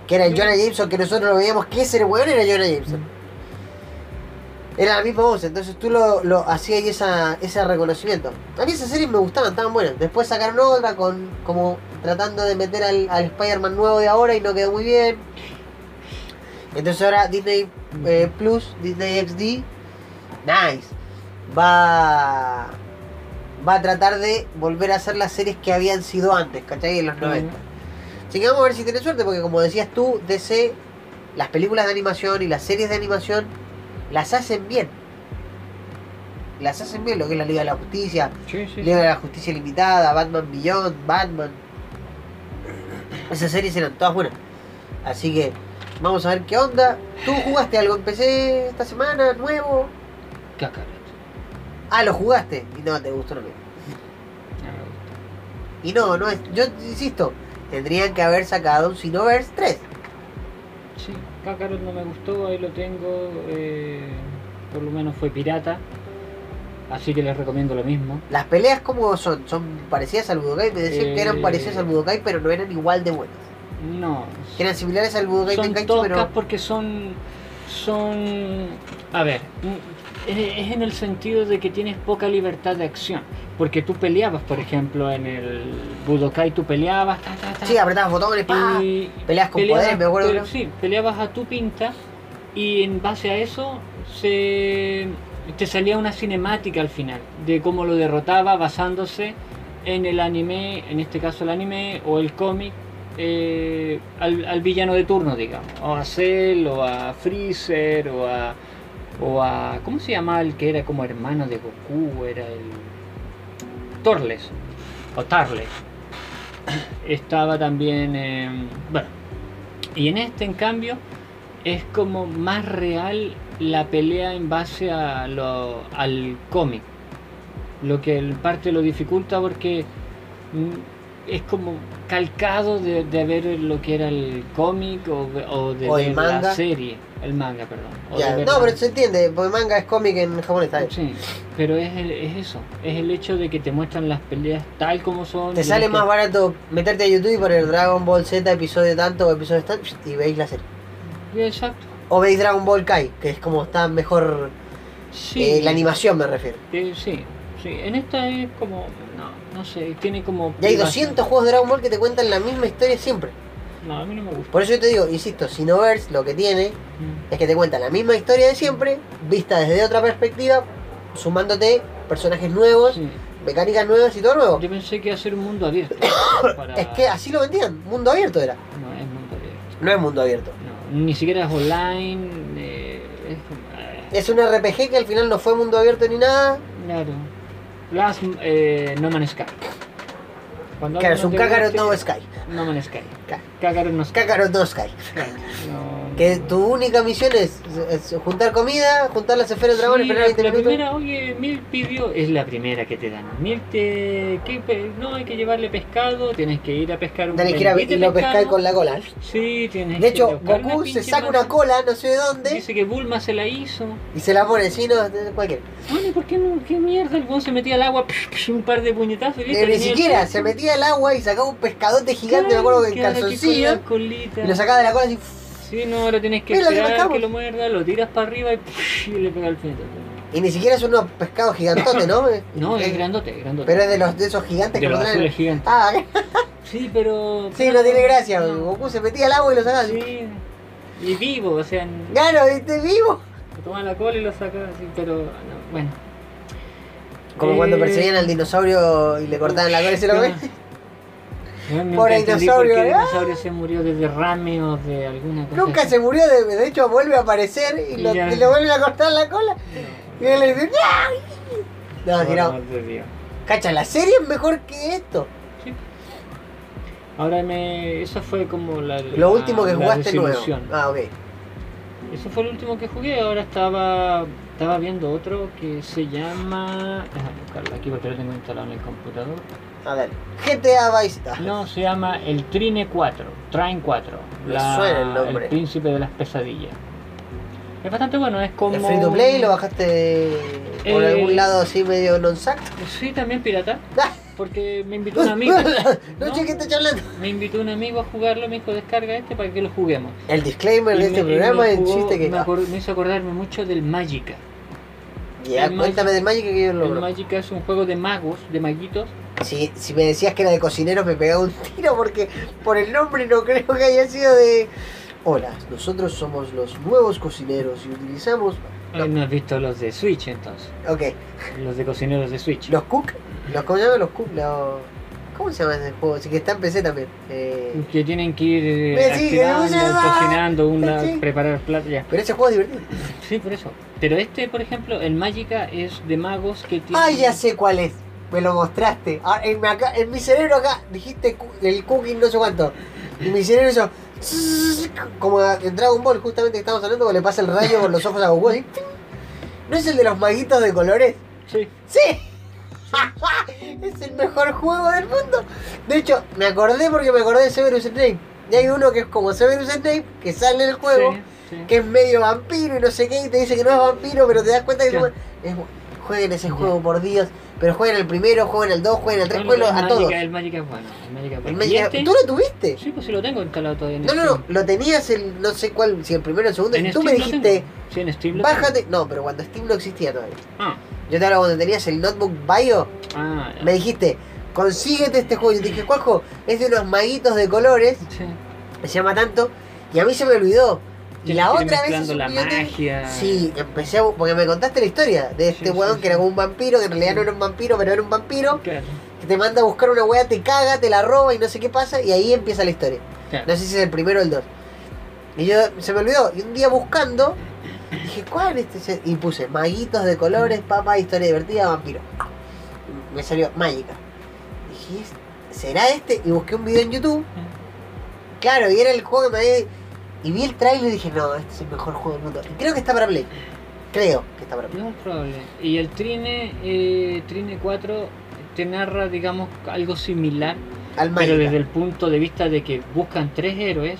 Que era el. Jonah Jameson que nosotros lo veíamos que ese weón era Jonah Jameson. Era la misma voz, entonces tú lo, lo hacías ahí esa, ese reconocimiento. A mí esas series me gustaban, estaban buenas. Después sacaron otra con como tratando de meter al, al Spider-Man nuevo de ahora y no quedó muy bien. Entonces ahora Disney eh, Plus, Disney XD, nice. Va, va a tratar de volver a hacer las series que habían sido antes, ¿cachai? En los 90. Así que vamos a ver si tiene suerte, porque como decías tú, DC, las películas de animación y las series de animación las hacen bien. Las hacen bien, lo que es la Liga de la Justicia, Sí, sí. Liga de la Justicia Limitada, Batman Beyond, Batman. Esas series eran todas buenas. Así que vamos a ver qué onda. ¿Tú jugaste algo en PC esta semana, nuevo? Cacaret. Ah, lo jugaste y no te gustó lo mismo. No me gusta. Y no, no es. Yo insisto, tendrían que haber sacado un Xenoverse 3. Sí, Kakarot no me gustó, ahí lo tengo. eh, por lo menos fue pirata. Así que les recomiendo lo mismo. Las peleas como son, son parecidas al Budokai, me decían que eran Eh. parecidas al Budokai, pero no eran igual de buenas. No. Que eran similares al Budokai Son Tenkaichi, pero porque son. Son. A ver. Es en el sentido de que tienes poca libertad de acción. Porque tú peleabas, por ejemplo, en el Budokai, tú peleabas, ta, ta, ta, Sí, apretabas botones, y Peleas con peleabas, poder, me acuerdo. pero sí, peleabas a tu pinta y en base a eso se te salía una cinemática al final de cómo lo derrotaba basándose en el anime, en este caso el anime o el cómic, eh, al, al villano de turno, digamos, o a Cell, o a Freezer, o a, o a ¿cómo se llamaba el que era como hermano de Goku? Era el Torles o Tarles estaba también, eh, bueno, y en este en cambio es como más real la pelea en base a lo, al cómic, lo que en parte lo dificulta porque mm, es como calcado de, de ver lo que era el cómic o, de- o de O el ver manga. la serie, el manga, perdón. Ya, No, pero se entiende, porque manga es cómic en japonés, bien. Sí, pero es, el- es eso, es el hecho de que te muestran las peleas tal como son. Te sale más que- barato meterte a YouTube y poner Dragon Ball Z episodio tanto o episodio tanto y veis la serie. Exacto. O veis Dragon Ball Kai, que es como está mejor Sí, eh, la animación me refiero. eh, sí, sí. En esta es como, no, no sé, tiene como. Y hay privacidad. 200 juegos de Dragon Ball que te cuentan la misma historia siempre. No, a mí no me gusta. Por eso yo te digo, insisto, Sinoverse lo que tiene Mm. es que te cuenta la misma historia de siempre, vista desde otra perspectiva, sumándote personajes nuevos, Sí. mecánicas nuevas y todo nuevo. Yo pensé que iba a ser un mundo abierto. para- Es que así lo vendían, mundo abierto era. No, es mundo abierto. No es mundo abierto. No, ni siquiera es online. eh, es Es un RPG que al final no fue mundo abierto ni nada. claro. Last eh, No Man's Sky. Cuando Claro, es un Kakarot no Sky. No Man's Sky. Kakarot no Sky. Kakarot no Sky. Claro, no- Que tu única misión es, es juntar comida, juntar las esferas de dragón, Sí, esperar la, 20 la minutos. primera, oye, Mil pidió, es la primera que te dan. Mil te, ¿qué pe- no hay que llevarle pescado, tienes que ir a pescar un Tenés que ir a y lo pescar con la cola. Sí, tienes De hecho, Goku se saca una cola, no sé de dónde, Dice que Bulma se la hizo. y se la pone, si no, cualquier. Bueno, ¿y por qué no? ¿Qué mierda? El weón se metía al agua, un par de puñetazos y listo, Eh, ni siquiera, se metía al agua y sacaba un pescadote gigante, me acuerdo que en calzoncillo, y lo sacaba de la cola así. Sí, no, ahora tienes que Mira, lo esperar pescamos. que lo muerda, lo tiras para arriba y, y le pega el puñetazo. Y ni siquiera es unos pescados gigantotes, ¿no? No, es grandote, es grandote. Pero es de los de esos gigantes de que los azules gigantes. Ah, Sí, pero. sí, no tiene gracia. No. Goku se metía al agua y lo sacaba. Sí. Y vivo, o sea, en- Claro, ¿viste? Vivo. toma la cola y lo saca así, pero no, bueno. Como cuando Eh, perseguían al dinosaurio y le cortaban la cola y se lo no. Yo Pobre entendí dinosaurio, por qué el ¡ah! dinosaurio se murió de derrame o de alguna cosa. Nunca así. se murió, de, de hecho vuelve a aparecer y, lo, Ya. y le vuelven a cortar la cola. Y él le dice, ¡No! No, Por no. Cacha, la serie es mejor que esto. Sí. Ahora me. Eso fue como la. Lo la- último que jugaste nuevo. Ah, ok. Eso fue el último que jugué. Ahora estaba. Estaba viendo otro que se llama. Déjame buscarlo aquí porque lo tengo instalado en el computador. A ver. GTA Vice City. No, se llama el Trine 4, Train 4, Me suena el nombre. príncipe de las pesadillas. Es bastante bueno, es como... ¿Es free to play? ¿Lo bajaste por Eh, algún lado así medio non-sac? Sí, también pirata, porque me invitó un amigo. no, ¿no? che, ¿qué estás hablando? Me invitó un amigo a jugarlo, me dijo descarga este para que lo juguemos. El disclaimer Y de este me- programa es el chiste que. me, me hizo acordarme mucho del Magica. Ya, el cuéntame Magic- del Magic que yo lo El. Magica es un juego de magos, de maguitos. Si, si me decías que era de cocineros me pegaba un tiro porque por el nombre no creo que haya sido de... Hola, nosotros somos los nuevos cocineros y utilizamos... No. No has visto los de Switch entonces, Ok, los de cocineros de Switch. los cook, los, ¿cómo llaman los cook? Los, ¿Cómo se llama ese juego? Así que está en PC también. Eh, Que tienen que ir eh, Sí, activando, cocinando, una, Sí. preparar platos, ya. pero ese juego es divertido. Sí, por eso. Pero este, por ejemplo, el Magica es de magos que tiene. Ah, ya sé cuál es. Me lo mostraste. Ah, en, mi acá- en mi cerebro acá dijiste el cooking no sé cuánto. Y mi cerebro hizo... Como en Dragon Ball justamente que estamos hablando, cuando le pasa el rayo por los ojos a Goku así. ¿No es el de los maguitos de colores? Sí. ¡Sí! Es el mejor juego del mundo. De hecho, me acordé porque me acordé de Severus Snape. Y hay uno que es como Severus Snape, que sale en el juego, Sí, sí. que es medio vampiro y no sé qué, y te dice que no es vampiro, pero te das cuenta que Claro. es, jueguen ese juego, por Dios. Pero jueguen el primero, jueguen el 2, jueguen el 3, No, no, jueguen a todos. El Magic es bueno. El Magic es El bueno. Magic- ¿Y este? ¿Tú lo tuviste? Sí, pues sí lo tengo instalado todavía en No, no, no, lo tenías el no sé cuál, si el primero o el segundo, En tú me Steam dijiste. Sí, en Steam lo tengo. bájate. No, pero cuando Steam no existía todavía. Ah, Yo te hablo cuando tenías el notebook Bio, ah, me dijiste, consíguete este juego. Y yo te dije, ¿cuál juego? Es de unos maguitos de colores, Sí. se llama tanto, y a mí se me olvidó. Y la otra vez la magia. Sí, empecé a... Porque me contaste la historia de este Sí, weón sí, que era como un vampiro, que en realidad no era un vampiro, pero era un vampiro, Claro, que te manda a buscar una weá, te caga, te la roba y no sé qué pasa, y ahí empieza la historia. claro. No sé si es el primero o el dos. Y yo se me olvidó, y un día buscando, dije, ¿cuál es este? Y puse maguitos de colores, papá, historia divertida, vampiro. Y Me salió mágica. Dije, "¿Es- ¿será este? Y busqué un video en YouTube. Claro, y era el juego que me había... Y vi el trailer y dije, no, este es el mejor juego del mundo. Y creo que está para Play. Creo que está para Play. No es probable. Y el Trine, eh, Trine 4 te narra, digamos, algo similar, Al pero desde el punto de vista de que buscan tres héroes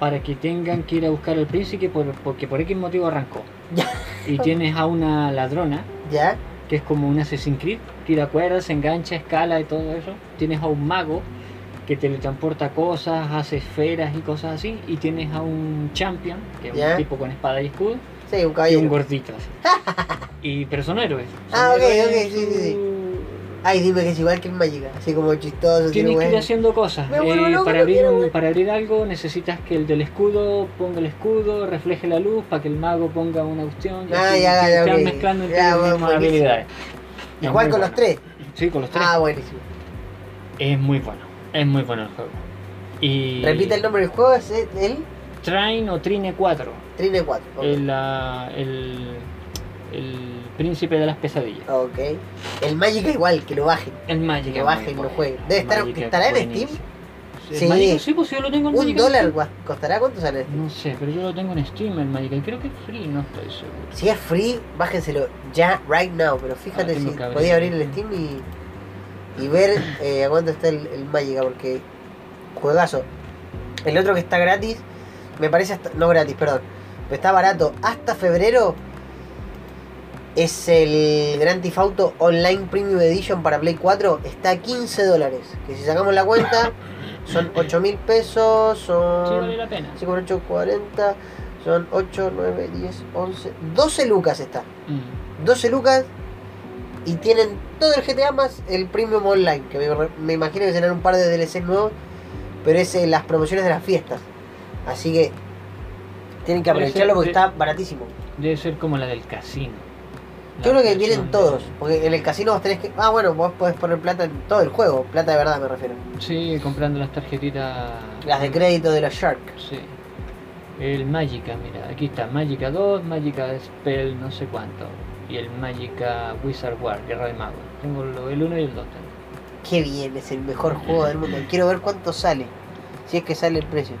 para que tengan que ir a buscar al príncipe por- porque por X motivo arrancó. Ya. Y tienes a una ladrona, ¿Ya? que es como un Assassin's Creed, tira cuerdas, se engancha, escala y todo eso. Tienes a un mago que teletransporta cosas, hace esferas y cosas así. Y tienes a un champion, que es Ya. un tipo con espada y escudo, Sí, un y un caballero. gordito así. y, pero son héroes. son Ah, ok, héroes ok, sí, sí. Ay, dime que es igual que en Mágica. Así como chistoso. Tienes tiene que ir haciendo cosas. Eh, para, abrir quiero, un- güey. para abrir algo necesitas que el del escudo ponga el escudo, refleje la luz, para que el mago ponga una cuestión. y Ah, así ya, ya, te van ok. mezclando entre Ya, las mismas habilidades. Es Igual con los tres. Sí, con los tres. Ah, buenísimo. Es muy bueno. Es muy bueno el juego. Y Repite el nombre del juego, es el Train o Trine 4. Trine 4. ok. El, el, el príncipe de las pesadillas. Ok. El Mágica igual, que lo bajen. El Magic. Que es bajen lo jueguen. Debe estar- Magic es ¿estará en Steam? Sí. Magic, sí, pues yo lo tengo en Un Magic dólar Steam. costará cuánto sale. No sé, pero yo lo tengo en Steam el Magic y creo que es free, no estoy seguro. Si es free, bájenselo ya, right now. Pero fíjate Ah, tengo si abrir. podía abrir el Steam y, y ver eh, a cuánto está el, el Magica, porque juegazo. El otro que está gratis, me parece hasta, no gratis, perdón, pero está barato hasta febrero. Es el Grand Theft Auto Online Premium Edition para Play 4. Está a 15 dólares. Que si sacamos la cuenta, son 8 mil pesos. Son Sí, vale la pena. 5 por 8, 40. Son 8, 9, 10, 11. 12 lucas está. Mm. 12 lucas. Y tienen todo el GTA más el Premium Online. Que me, me imagino que serán un par de DLCs nuevos. Pero es en las promociones de las fiestas. Así que tienen que aprovecharlo porque de- está baratísimo. Debe ser como la del casino. La Yo creo que vienen todos. Porque en el casino vos tenés que. Ah, bueno, vos podés poner plata en todo el juego. Plata de verdad me refiero. Sí, comprando las tarjetitas. Las de crédito de los Shark. Sí. El Magica, mira, aquí está Magica 2, Magica Spell, no sé cuánto. Y el Magica Wizard War, Guerra de Magos. Tengo el 1 y el 2. tengo. Qué bien, es el mejor juego del mundo. Quiero ver cuánto sale. Si es que sale el precio.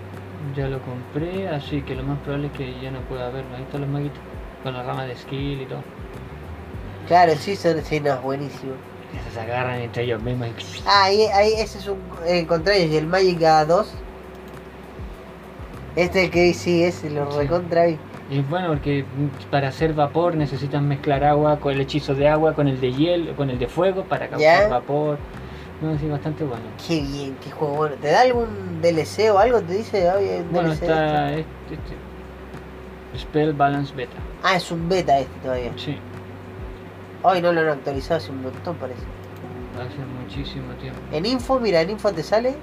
Ya lo compré, así que lo más probable es que ya no pueda verlo. Ahí están los maguitos. Con la rama de skill y todo. Claro, sí, son escenas buenísimo. Que se agarran entre ellos mismos y... Ah, ahí, ahí ese es un eh, contra ellos. Y el Magica 2. Este que sí es, lo Sí. recontra ahí. Y bueno porque para hacer vapor necesitas mezclar agua con el hechizo de agua, con el de hielo, con el de fuego para causar Ya. vapor. No, sí, bastante bueno. Qué bien, qué juego bueno. ¿Te da algún DLC o algo? ¿Te dice? "Oye, hay un Bueno, está esto"? este, este, Spell Balance Beta. Ah, es un beta este todavía. Sí, Hoy no lo han actualizado hace un montón, parece. hace muchísimo tiempo. En info, mira, en info te sale.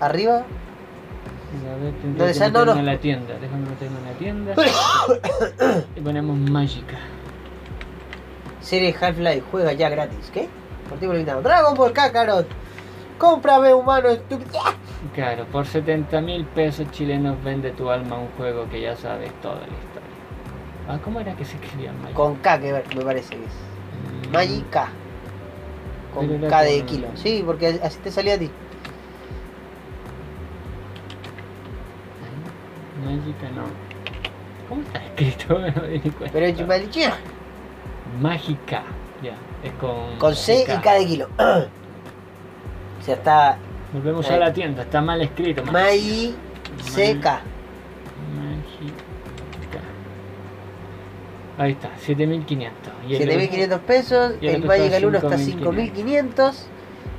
Arriba. En la tienda. Déjame meterme en la tienda. y ponemos Magica. Serie Half-Life, juega ya gratis. ¿Qué? Partido limitado. Dragon Ball Kakarot. Cómprame, humano estúpido. ¡Ah! Claro, por 70 mil pesos chilenos vende tu alma un juego que ya sabes toda la historia. Ah, ¿cómo era que se escribía Magica? Con K, que me parece que es. Magic K. Con Pero K de con- kilo. Sí, porque así te salía a ti. Magica no. ¿Cómo está escrito? No me di cuenta. Pero es Magic Mágica. Ya, es con. Con C y K de kilo. o sea, está Volvemos Eh. a la tienda, está mal escrito. Magi CK. Mágica. Ahí está, 7500. Y el- 7500 pesos. y el El Magic está al 1 está 5500.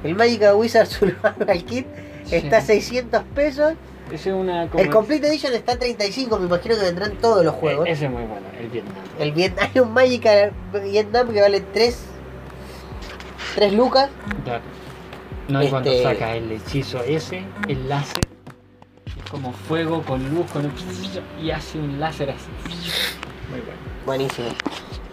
El Magic Wizard Survival Kit está a Sí. 600 pesos. Ese es una. El Complete Edition está a 35. Me imagino que vendrán todos los juegos. Eh, Ese es muy bueno, el Vietnam. El Vietnam, hay un Magic Vietnam que vale 3, 3 lucas. Claro. No, y cuando Este- saca el hechizo ese, el láser, es como fuego con luz, con y hace un láser así. Muy bueno. Buenísimo.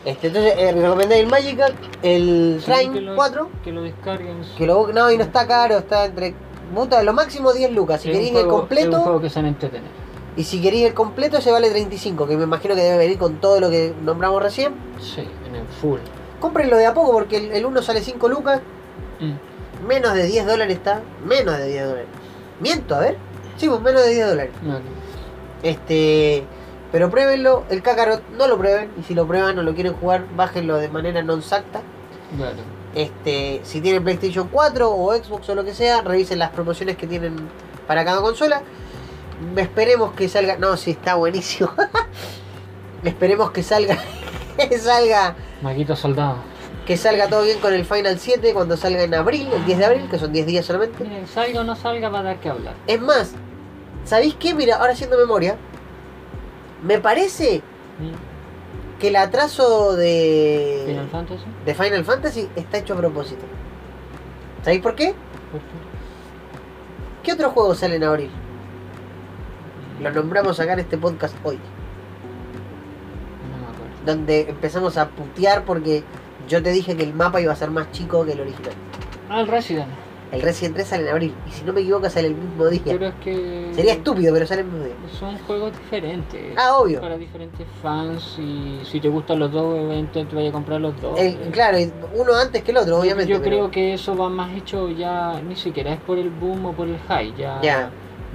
Este, entonces, eh, recomendé el Magic, el Sí, que Shrine lo- 4. Que lo descarguen. Que lo, no, y no está caro, está entre. Puta, lo máximo 10 lucas. Si Es un queréis el juego- Es un completo, juego que se y si queréis el completo, se vale 35. Que me imagino que debe venir con todo lo que nombramos recién. Sí, en el full. Cómprenlo de a poco porque el, el uno sale 5 lucas. Mm. Menos de 10 dólares está. Menos de 10 dólares. Miento, a ver. Sí, pues menos de 10 dólares. No, Este. Pero pruébenlo. El Kakarot no lo prueben. Y si lo prueban o lo quieren jugar, bájenlo de manera non exacta. claro. Este, si tienen PlayStation 4 o Xbox o lo que sea, revisen las promociones que tienen para cada consola. Esperemos que salga. No, sí, está buenísimo. Esperemos que salga. que salga. Maguito Soldado. Que salga todo bien con el Final 7 cuando salga en abril, el 10 de abril, que son 10 días solamente. Miren, salga o no salga va a dar que hablar. Es más, ¿sabéis qué? Mira, ahora haciendo memoria. Me parece que el atraso de. Final Fantasy. de Final Fantasy está hecho a propósito. ¿Sabéis por qué? ¿Por qué? ¿Qué otro juego sale en abril? Lo nombramos acá en este podcast hoy. No me acuerdo. Donde empezamos a putear porque yo te dije que el mapa iba a ser más chico que el original. Ah, el Resident. El Resident 3 sale en abril. Y si no me equivoco sale el mismo día. Pero es que. Sería estúpido, pero sale el mismo día. Son juegos diferentes. Ah, obvio. Para diferentes fans. Y si te gustan los dos, obviamente te vayas a comprar los dos. El- Eh, claro, uno antes que el otro, obviamente. Yo pero- creo que eso va más hecho ya. Ni siquiera es por el boom o por el high. Ya. Ya.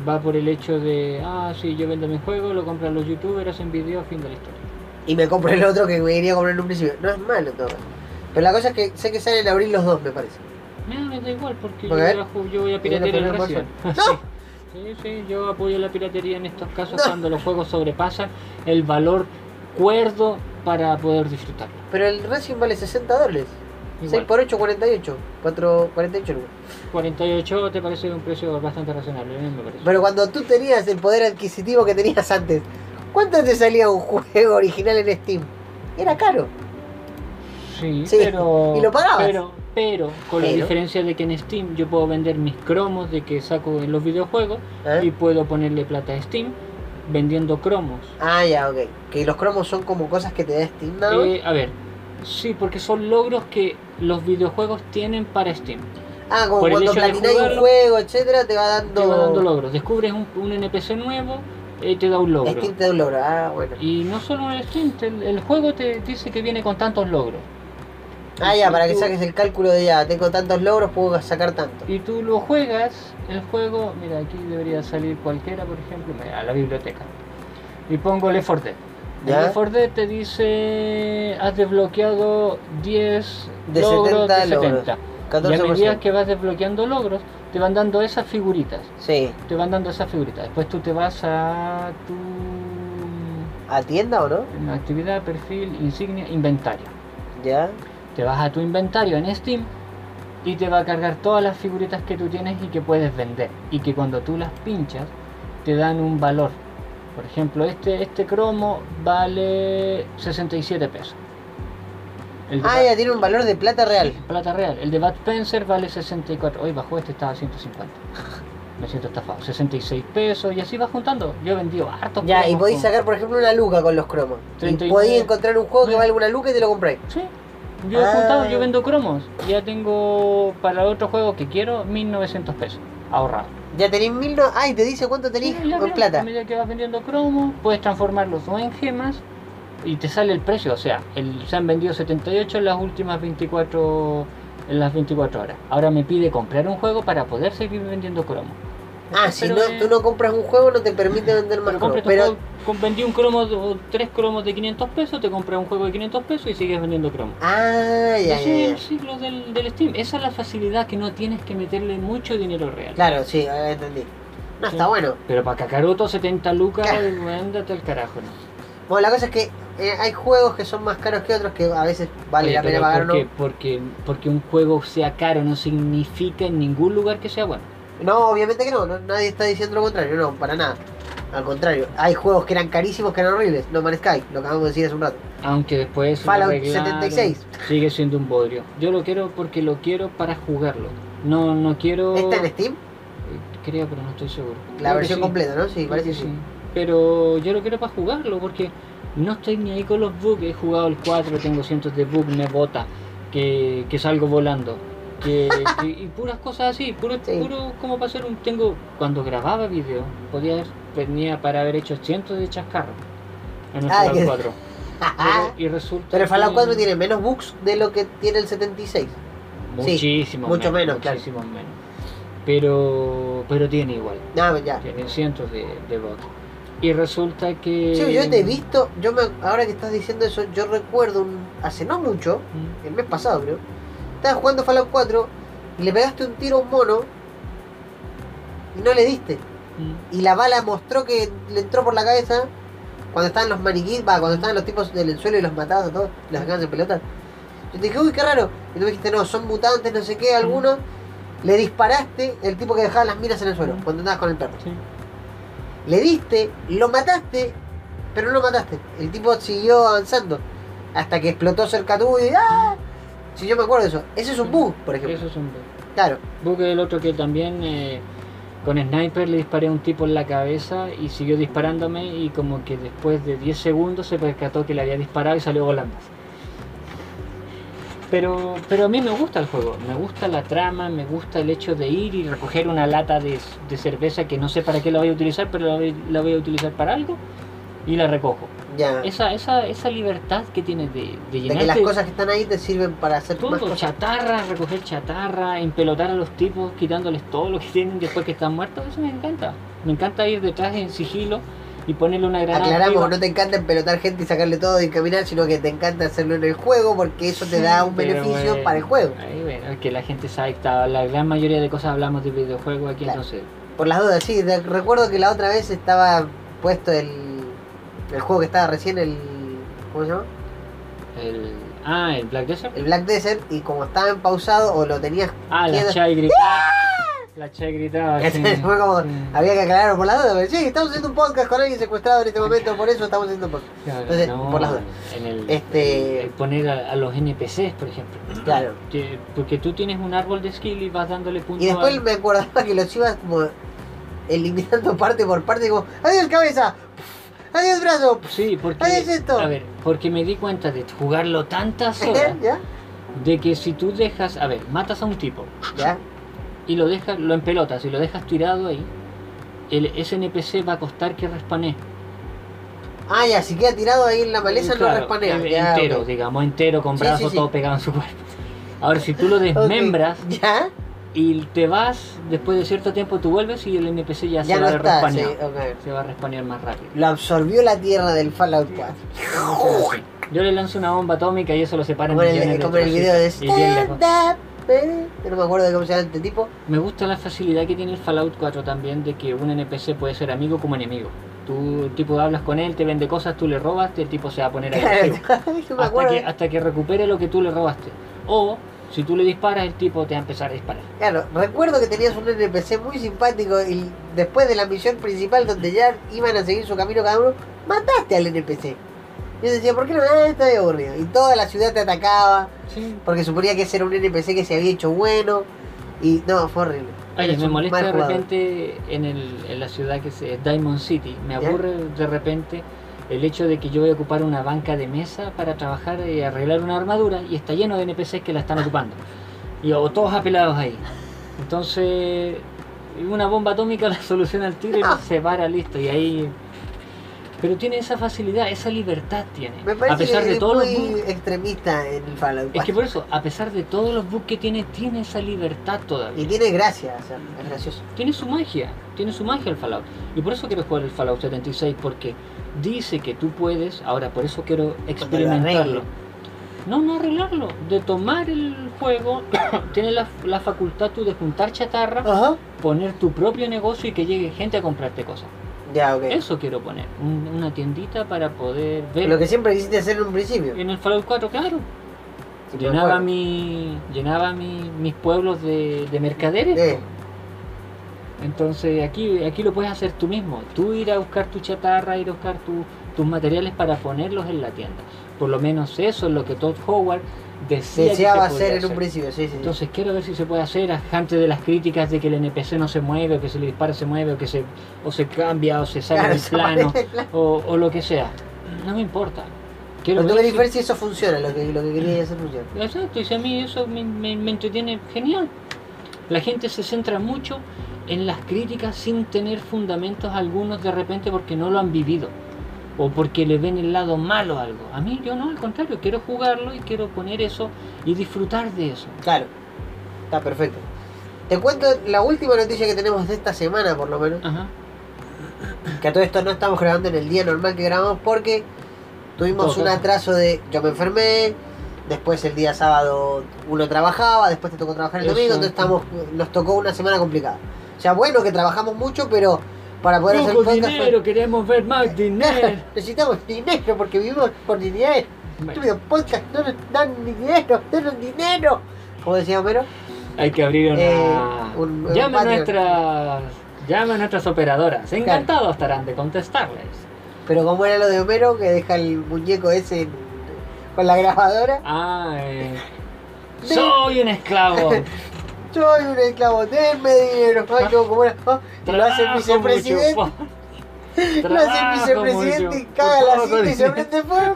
Va por el hecho de. Ah, sí, yo vendo mi juego, lo compran los youtubers, hacen videos, fin de la historia. Y me compro el otro que me quería comprar en un principio. No es malo todo. Pero la cosa es que sé que salen en abril los dos, me parece. No, me da igual porque yo, voy a, yo voy a ¿Tiene piratear el password? Sí. sí, yo apoyo la piratería en estos casos No. cuando los juegos sobrepasan el valor cuerdo para poder disfrutarlo. Pero el Resident vale 60 dólares. Igual. 6 por 8, 48. 4, 48 lucas. 48 te parece un precio bastante razonable, a mí me parece. Pero cuando tú tenías el poder adquisitivo que tenías antes, ¿cuánto te salía un juego original en Steam? Era caro. sí, sí, pero y lo pagabas. Pero, pero con la diferencia de que en Steam yo puedo vender mis cromos de que saco en los videojuegos ¿Eh? y puedo ponerle plata a Steam vendiendo cromos. Ah, ya, ok. Que los cromos son como cosas que te da Steam más. Eh, a ver, sí, porque son logros que los videojuegos tienen para Steam. ah, como por cuando platináis un juego, etcétera, te va dando. Te va dando logros. Descubres un, un NPC nuevo, eh, te da un logro. Steam te da un logro. Ah, bueno. Y no solo el Steam, te- el, juego te dice que viene con tantos logros. Ah, ya, para que saques el cálculo de ya, tengo tantos logros, puedo sacar tanto. Y tú lo juegas, el juego, mira, aquí debería salir cualquiera, por ejemplo, a la biblioteca. Y pongo Left 4 Dead. El ¿Ya? Left 4 Dead te dice, has desbloqueado 10 De logros 70 de logros. 70. Y a medida 14%. que vas desbloqueando logros, te van dando esas figuritas. Sí. Te van dando esas figuritas. Después tú te vas a tu ¿A tienda o no? actividad, perfil, insignia, inventario. Ya. Te vas a tu inventario en Steam y te va a cargar todas las figuritas que tú tienes y que puedes vender. Y que cuando tú las pinchas te dan un valor. Por ejemplo, este, este cromo vale 67 pesos. El Ah, ya tiene un valor de plata real. Sí, plata real. El de Bad Spencer vale 64. Hoy bajó, este estaba a 150. Me siento estafado. 66 pesos y así va juntando. Yo he vendido hartos Ya, y podéis con- sacar, por ejemplo, una luca con los cromos. Y 39. podéis encontrar un juego que Sí. vale una luca y te lo compráis. Sí. Yo he Ah. juntado, yo vendo cromos. Ya tengo para otro juego que quiero 1900 pesos ahorrado. Ya tenéis mil no... Ay, te dice cuánto tenéis Sí, con plata. A medida que vas vendiendo cromos, puedes transformarlos o en gemas y te sale el precio. O sea, el- se han vendido 78 en las últimas 24 en las 24 horas. Ahora me pide comprar un juego para poder seguir vendiendo cromos. Ah, si no, eh, tú no compras un juego, no te permite vender más Pero, cromos. Pero, con- vendí un cromo de- o tres cromos de 500 pesos, te compras un juego de 500 pesos y sigues vendiendo cromos. ah, ya, Ese ya, es ya. el ciclo del, del Steam. Esa es la facilidad que no tienes que meterle mucho dinero real. Claro, sí, ahora entendí. No, Sí. está bueno. Pero para Kakaroto 70 lucas, ándate al carajo, ¿no? Bueno, la cosa es que eh, hay juegos que son más caros que otros que a veces vale Oye, la pena pagar o ¿por no. qué? Porque, porque un juego sea caro no significa en ningún lugar que sea bueno. No, obviamente que no, no, nadie está diciendo lo contrario, no, para nada. Al contrario, hay juegos que eran carísimos que eran horribles. No Man's Sky, lo acabamos de decir hace un rato. Aunque después lo Fallout arreglaron, 76. sigue siendo un bodrio. Yo lo quiero porque lo quiero para jugarlo. No, no quiero. ¿Está en Steam? Creo, pero no estoy seguro. La Creo versión sí. completa, ¿no? Sí, parece que que sí. Pero yo lo quiero para jugarlo porque no estoy ni ahí con los bugs. He jugado el 4, tengo cientos de bugs, me bota, que, que salgo volando. Que, que- y puras cosas así, puro, Sí. puro como para hacer un. Tengo. Cuando grababa video, podía haber, tenía para haber hecho cientos de chascarros en el Ah, Fallout que- 4. Pero- y resulta Pero el Fallout que- 4 tiene menos bugs de lo que tiene el 76. Muchísimo mucho menos, claro. muchísimo menos. Pero, pero tiene igual, No, ya. tiene cientos de, de bugs. Y resulta que. Sí, yo te he visto, yo me, ahora que estás diciendo eso, yo recuerdo un, hace no mucho, Mm, el mes pasado creo, estabas jugando Fallout 4 y le pegaste un tiro a un mono y no le diste. mm. Y la bala mostró que le entró por la cabeza cuando estaban los maniquíes, cuando estaban los tipos en el suelo y los matabas a todos, los sacaban en pelota. Yo te dije, uy, qué raro. Y tú me dijiste, no, son mutantes, no sé qué, algunos. Le disparaste el tipo que dejaba las minas en el suelo, cuando andabas con el perro. Sí. Le diste, lo mataste, pero no lo mataste. El tipo siguió avanzando hasta que explotó cerca tuyo y ¡ah! Si yo me acuerdo de eso. Ese es un bug, por ejemplo. Eso es un bug. Claro. Bug es el otro que también eh, con sniper le disparé a un tipo en la cabeza y siguió disparándome y como que después de 10 segundos se percató que le había disparado y salió volando. Pero, pero a mí me gusta el juego, me gusta la trama, me gusta el hecho de ir y recoger una lata de, de cerveza que no sé para qué la voy a utilizar, pero la voy, la voy a utilizar para algo y la recojo. Ya. Esa, esa, esa libertad que tienes de, de de que las cosas que están ahí te sirven para hacer más todo, cosas. chatarra, recoger chatarra, empelotar a los tipos, quitándoles todo lo que tienen después que están muertos, eso me encanta. Me encanta ir detrás en sigilo y ponerle una granada. Aclaramos, arriba. no te encanta empelotar gente y sacarle todo y caminar, sino que te encanta hacerlo en el juego porque eso te da un beneficio bueno, para el juego. ahí bueno, es que la gente sabe que la gran mayoría de cosas hablamos de videojuegos aquí, Claro. entonces. Por las dudas, sí, recuerdo que la otra vez estaba puesto el, el juego que estaba recién, el... ¿Cómo se llama? El, ah, el Black Desert. El Black Desert y como estaba en pausado o lo tenías Ah, la quieto- Chai gritaba. La Chai gritaba. sí, fue como, sí. había que aclararlo por la duda, pero sí, estamos haciendo un podcast con alguien secuestrado en este momento, por eso estamos haciendo un podcast. Claro, Entonces, no, por las dudas. En el, Este- el poner a, a los NPCs, por ejemplo. Claro. Que- porque tú tienes un árbol de skill y vas dándole puntos. Y después a- me acordaba que los ibas como eliminando parte por parte, como, adiós cabeza, adiós brazo, Sí, porque. ¿Qué es esto? A ver, porque me di cuenta de jugarlo tantas horas ¿ya? de que si tú dejas. A ver, matas a un tipo ¿Ya? y lo dejas, lo empelotas y lo dejas tirado ahí, el, ese NPC va a costar que respanee. Ah, ya, si queda tirado ahí en la maleza Claro, no respanea. ya, entero, digamos, entero, con Sí, brazos sí, sí. todo pegado en su cuerpo. Ahora, si tú lo desmembras ¿Ya? Y te vas, después de cierto tiempo tú vuelves y el NPC ya, Ya se no va a está, sí, respanear. ok. Se va a respanear más rápido. Lo absorbió la tierra del Fallout 4. Yo le lanzo una bomba atómica y eso lo separa en Como en millones el, como el video de. Stand Up. Yo no me acuerdo de cómo se llama este tipo. Me gusta la facilidad que tiene el Fallout 4 también de que un NPC puede ser amigo como enemigo. Tú, tipo hablas con él, te vende cosas, tú le robas, el tipo se va a poner me hasta, que, hasta que recupere lo que tú le robaste. O, si tú le disparas, el tipo te va a empezar a disparar. Claro, recuerdo que tenías un NPC muy simpático y después de la misión principal donde ya iban a seguir su camino cada uno, mataste al NPC. Yo decía, ¿por qué no? Ah, está aburrido. Y toda la ciudad te atacaba Sí. porque suponía que ese era un NPC que se había hecho bueno. Y no, fue horrible. Oye, me molesta de repente en, el, en la ciudad que es Diamond City. Me ¿Ya? aburre de repente el hecho de que yo voy a ocupar una banca de mesa para trabajar y arreglar una armadura y está lleno de NPCs que la están ocupando. Y o todos apelados ahí. Entonces, una bomba atómica la soluciona al tiro y Ah. los separa, listo. Y ahí. Pero tiene esa facilidad, esa libertad tiene. Me parece a pesar que de es todos los muy bugs. extremista en el Fallout Es que 4. por eso, a pesar de todos los bugs que tiene, tiene esa libertad todavía. Y tiene gracia, o sea, es gracioso. tiene su magia, tiene su magia el Fallout. Y por eso quiero jugar el Fallout 76, porque dice que tú puedes, ahora por eso quiero experimentarlo. No, no arreglarlo, de tomar el juego, tienes la, la facultad tú de juntar chatarra, Ajá. poner tu propio negocio y que llegue gente a comprarte cosas. Ya, ok. Eso quiero poner, un- una tiendita para poder ver. Lo que siempre quisiste hacer en un principio. En el Fallout 4, claro. Sí, Llenaba, mi, llenaba mi- mis pueblos de, de mercaderes. Eh, Entonces aquí, aquí lo puedes hacer tú mismo. Tú ir a buscar tu chatarra, ir a buscar tu- tus materiales para ponerlos en la tienda. Por lo menos eso es lo que Todd Howard decía deseaba hacer en un principio, sí, sí. sí. Entonces quiero ver si se puede hacer antes de las críticas de que el NPC no se mueve, o que se le dispara se mueve, o que se, o se cambia, o se sale Claro, del plano, o, o lo que sea. No me importa. Quiero Pero tú ver querés si- ver si eso funciona, lo que, lo que quería hacer funciona. Exacto, y si a mí eso me, me- me entretiene genial. La gente se centra mucho en las críticas sin tener fundamentos algunos de repente porque no lo han vivido o porque le ven el lado malo a algo. A mí yo no, al contrario, quiero jugarlo y quiero poner eso y disfrutar de eso. Claro, está perfecto. Te cuento la última noticia que tenemos de esta semana, por lo menos. Ajá. Que a todo esto no estamos grabando en el día normal que grabamos porque tuvimos un atraso de. Yo me enfermé, después el día sábado uno trabajaba, después te tocó trabajar el domingo, entonces estamos, nos tocó una semana complicada. O sea, bueno que trabajamos mucho, pero para poder hacer podcast. dinero, queremos ver más dinero. Necesitamos dinero porque vivimos por dinero. Estúpido podcast, no nos dan dinero, denos dinero. Como decía Homero. Hay que abrir una... Eh, un- un llama a nuestras... Llama a nuestras operadoras. Encantados estarán de contestarles. Pero como era lo de Homero, que deja el muñeco ese en- con la grabadora. Ah, eh, soy un esclavo. Soy un esclavo, denme dinero. Ay, no, como era. Ah, y lo hace el vicepresidente. Lo hace el vicepresidente y caga la cinta y se prende fuego.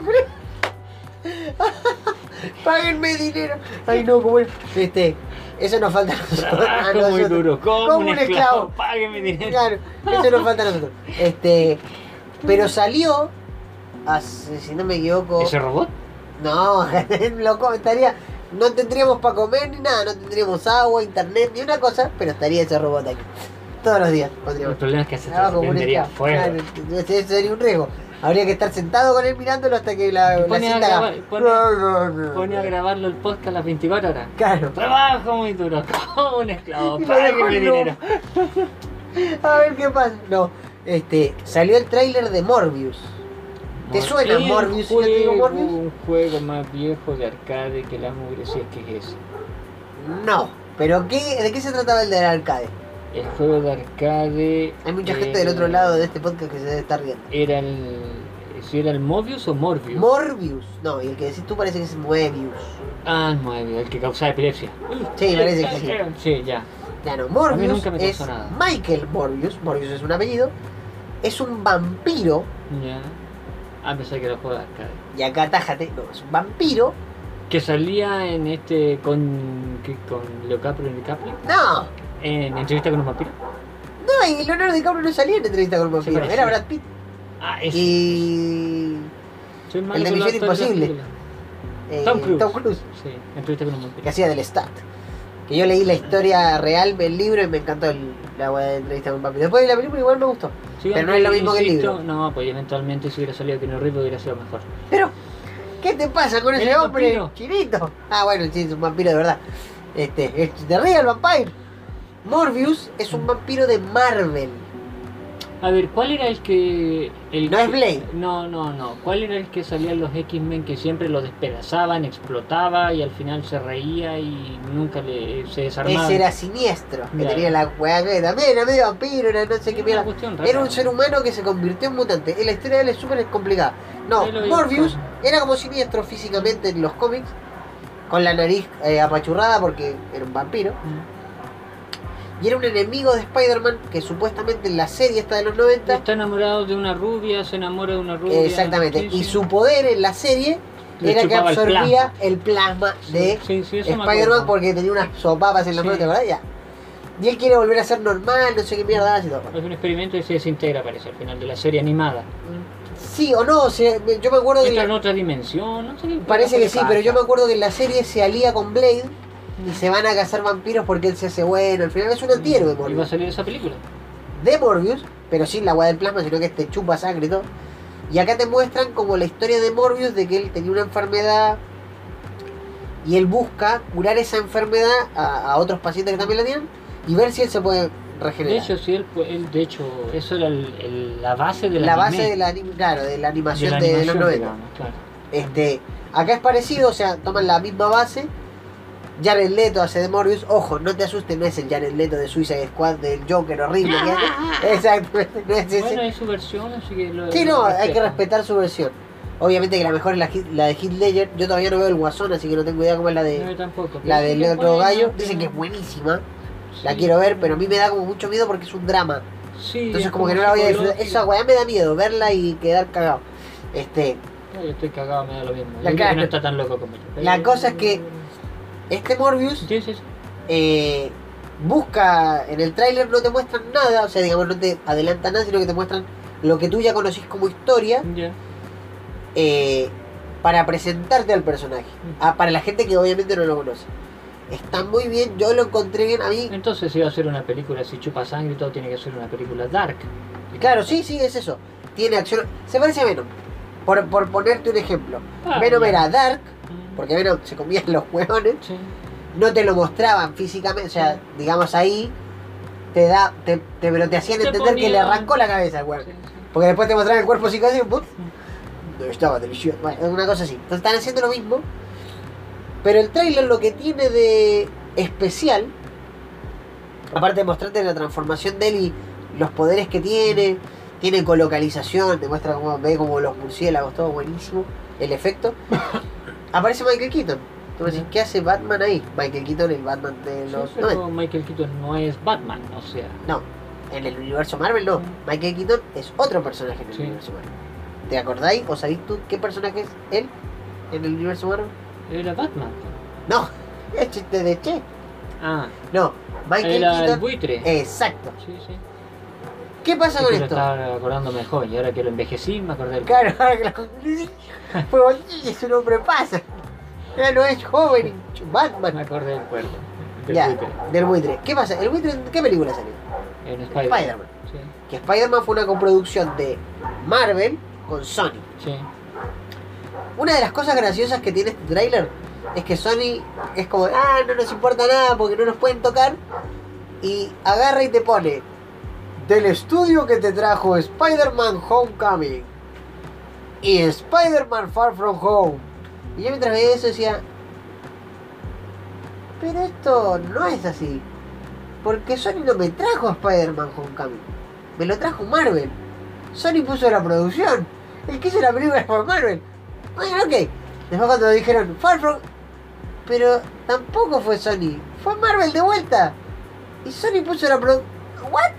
Páguenme dinero. Ay, no, como era. Este, eso nos falta a nosotros. a Trabajo muy nosotros. duro, como, Como un un esclavo. esclavo. Págueme dinero. Claro, eso nos falta a nosotros. Este, pero salió, si no me equivoco, ¿Ese robot? no, loco, estaría, no tendríamos para comer ni nada, no tendríamos agua, internet, ni una cosa, pero estaría ese robot aquí. Todos los días El pondríamos. problema es que se prendería fuego. Claro, ese sería un riesgo. Habría que estar sentado con él mirándolo hasta que la, Pone a cinta haga- grabar- pone- Pone a grabarlo el podcast a las 24 horas. Claro. Trabajo muy duro, como un esclavo. En dinero. A ver qué pasa. No, este, salió el tráiler de Morbius. ¿Te suena El Morbius si yo te digo juego, Morbius? Un juego más viejo de arcade que la mugre, si es que es ese. No, pero ¿qué, ¿de qué se trataba el del arcade? El juego de arcade. Hay mucha eh, gente del otro lado de este podcast que se debe estar riendo. Era el. Si era el Mobius o Morbius. Morbius. No, y el que decís tú parece que es Moebius. ah, el Mobius, el que causaba epilepsia. Sí, parece que sí. Sí, ya. Ya no, Morbius nunca me es nada. Michael Morbius. Morbius es un apellido. Es un vampiro. Ya. Ah, pensé que era juego de arcade. Y acá tájate. No, es un vampiro. Que salía en este. con. que- con Leocaprio y DiCaprio. No, En entrevista con un vampiro. no, y Leonardo DiCaprio no salía en entrevista con un vampiro. Era Brad Pitt. Ah, ese. Y. Soy el de Misión Imposible. eh, Tom Cruise. Tom Cruise. Sí, entrevista con un vampiro. que hacía del Stat. Que yo leí la historia real del libro y me encantó el- la de entrevista con un vampiro. Después de la película igual me gustó. Sí, Pero no es lo mismo que el libro. No, pues eventualmente si hubiera salido Keanu Reeves hubiera sido mejor. Pero, ¿qué te pasa con ¿Es ese hombre vampiro? chinito? Ah, bueno, sí, es un vampiro de verdad. Este, es de Real Vampire. Morbius es un vampiro de Marvel. A ver, ¿cuál era el que... El No que- es Blade. No, no, no. ¿Cuál era el que salía en los X-Men que siempre lo despedazaban, explotaba y al final se reía y nunca le, se desarmaba? Ese era siniestro. Que tenía la weá que también era medio vampiro, era no sé qué mierda. Era un ser humano que se convirtió en mutante. La historia de él es súper complicada. No. Morbius era como siniestro físicamente en los cómics. Con la nariz eh, apachurrada porque era un vampiro. Mm. Y era un enemigo de Spider-Man que supuestamente en la serie esta de los 90. Está enamorado de una rubia, se enamora de una rubia. Exactamente. Y su poder en la serie Le era que el absorbía el plasma, de Sí, Spider-Man porque tenía unas sopapas en la mano, ¿te acordás? Ya. Y él quiere volver a ser normal, no sé qué mierda hace todo. Es un experimento y se desintegra, parece, al final de la serie animada. Sí o no, se- yo me acuerdo que. Entra la- en otra dimensión, no sé qué. Parece que sí, pasa. pero yo me acuerdo que en la serie se alía con Blade y se van a cazar vampiros porque él se hace bueno. Al final es un antihéroe, Y va a Morbius. salir esa película. De Morbius, pero sin la agua del plasma, sino que este chupa sangre y todo. Y acá te muestran como la historia de Morbius de que él tenía una enfermedad y él busca curar esa enfermedad a, a otros pacientes que también la tienen y ver si él se puede De regenerada. hecho, sí, él, él- de hecho, eso era el- el- la base de la la base de la, claro, de la animación de, de los 90. claro. Este, acá es parecido, o sea, toman la misma base. Jared Leto hace de Morbius. Ojo, no te asustes, no es el Jared Leto de Suicide Squad del Joker horrible. que hace. Exactamente, no es ese. Bueno, es su versión, así que lo. Sí, lo no, hay que respetar su versión. Obviamente que la mejor es la, la de Heath Ledger. Yo todavía no veo el Guasón, así que no tengo idea cómo es la No, de yo tampoco. la del otro gallo. Dicen que es buenísima. La quiero ver, pero a mí me da como mucho miedo porque es un drama. Sí, Entonces es como que no la voy a disfrutar. Esa weá me da miedo, verla y quedar cagado. Este, No, yo estoy cagado, me da lo mismo. La Yo creo que cara- no está tan loco como yo. La cosa es que- este Morbius Sí, sí, sí. eh, busca en el tráiler no te muestran nada, o sea, digamos no te adelantan nada, sino que te muestran lo que tú ya conocís como historia eh, para presentarte al personaje. Ah, para la gente que obviamente no lo conoce. Está muy bien, yo lo encontré bien a mí. Entonces, si va a ser una película, si chupa sangre y todo, tiene que ser una película dark. Claro, sí, sí, es eso. Tiene acción. Se parece a Venom. Por, por ponerte un ejemplo. Ah, Venom era dark, porque Venom se comía los hueones. Sí. No te lo mostraban físicamente, o sea, digamos ahí. Te da, te, te- pero te hacían Te entender que le arrancó la cabeza al hueón. Porque después te mostraban el cuerpo casi, ¡pum! No estaba delicioso. Bueno, una cosa así. Entonces están haciendo lo mismo. Pero el tráiler lo que tiene de especial, aparte de mostrarte la transformación de él y los poderes que tiene, tiene colocalización, te muestra cómo ve como los murciélagos, todo buenísimo, el efecto. Aparece Michael Keaton. Tú me decís, ¿qué hace Batman ahí? Michael Keaton, el Batman de Sí, los pero 90. Michael Keaton no es Batman, o sea. No, en el universo Marvel no. Michael Keaton es otro personaje en el Sí. universo Marvel. ¿Te acordáis o sabéis tú qué personaje es él en el universo Marvel? Era Batman. No, es chiste de Che. Ah, No, Michael era el buitre. Exacto. Sí, sí. ¿Qué pasa Es con lo esto? estaba acordándome joven y ahora que lo envejecí me acordé del. Claro, ahora que la Fue bonito, su nombre pasa. Ya no es joven, Me Batman. acordé del cuerpo. Del Ya, buitre. del buitre. ¿Qué pasa? ¿El buitre en qué película salió? En Spider-Man. Spider-Man. Sí, Que Spider-Man fue una coproducción de Marvel con Sony. sí. Una de las cosas graciosas que tiene este tráiler es que Sony es como, ah, no nos importa nada porque no nos pueden tocar. Y agarra y te pone del estudio que te trajo Spider-Man Homecoming y Spider-Man Far From Home. Y yo mientras veía eso decía, pero esto no es así. Porque Sony no me trajo a Spider-Man Homecoming. Me lo trajo Marvel. Sony puso la producción. El que hizo la película fue Marvel. Bueno, ok. Después cuando dijeron Far From... Pero tampoco fue Sony. Fue Marvel de vuelta. Y Sony puso la producción... ¿What?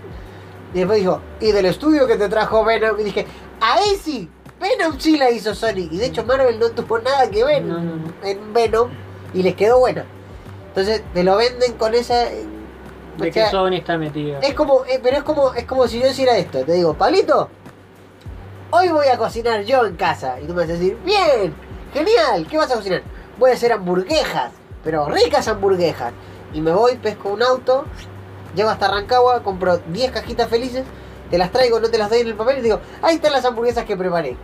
Y después dijo, y del estudio que te trajo Venom. Y dije, ahí sí. Venom sí la hizo Sony. Y de hecho Marvel no tuvo nada que ver No, no, no. en Venom. Y les quedó buena. Entonces te lo venden con esa... eh, De sea, que Sony está metido. es como, eh, pero es como, es como si yo hiciera esto. Te digo, Pablito, hoy voy a cocinar yo en casa. Y tú me vas a decir, bien, genial, ¿qué vas a cocinar? Voy a hacer hamburguesas, pero ricas hamburguesas. Y me voy, pesco un auto, llego hasta Rancagua, compro 10 cajitas felices, te las traigo, no te las doy en el papel y digo, ahí están las hamburguesas que preparé.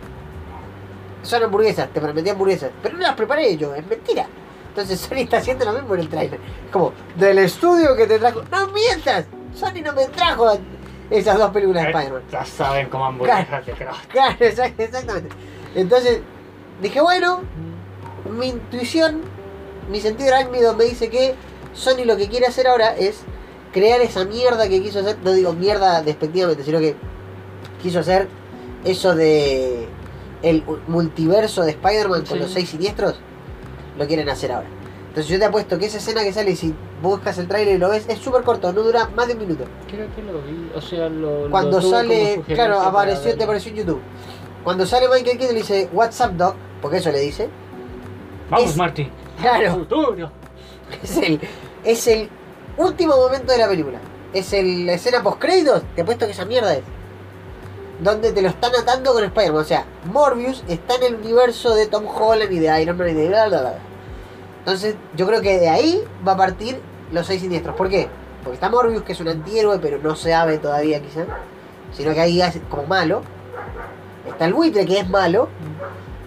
Son hamburguesas, te prometí hamburguesas, pero no las preparé yo, es mentira. Entonces Sony está haciendo lo mismo en el trailer. Es como, del estudio que te trajo. ¡No mientas! Sony no me trajo esas dos películas de Spider-Man. Ya saben cómo hamburguesas de Kraft. Claro, exact- exactamente. Entonces, dije, bueno, mi intuición, mi sentido arácnido me dice que Sony lo que quiere hacer ahora es crear esa mierda que quiso hacer, no digo mierda despectivamente, sino que quiso hacer eso de el multiverso de Spider-Man con Sí. los seis siniestros, lo quieren hacer ahora. Entonces yo te apuesto que esa escena que sale, si buscas el trailer y lo ves, es súper corto, no dura más de un minuto. Creo que lo vi. O sea, lo. Cuando sale, claro, apareció, te apareció en YouTube. Cuando sale Michael Keaton le dice, What's up, Doc? Porque eso le dice. Vamos, es- Marty. Claro, Futuro. es el, es el último momento de la película. Es el, la escena post créditos. Te apuesto que esa mierda es. Donde te lo están atando con Spider-Man. O sea, Morbius está en el universo de Tom Holland y de Iron Man y de bla bla bla. Entonces, yo creo que de ahí va a partir los seis siniestros. ¿Por qué? Porque está Morbius, que es un antihéroe, pero no se sabe todavía quizá. Sino que ahí es como malo. Está el buitre, que es malo.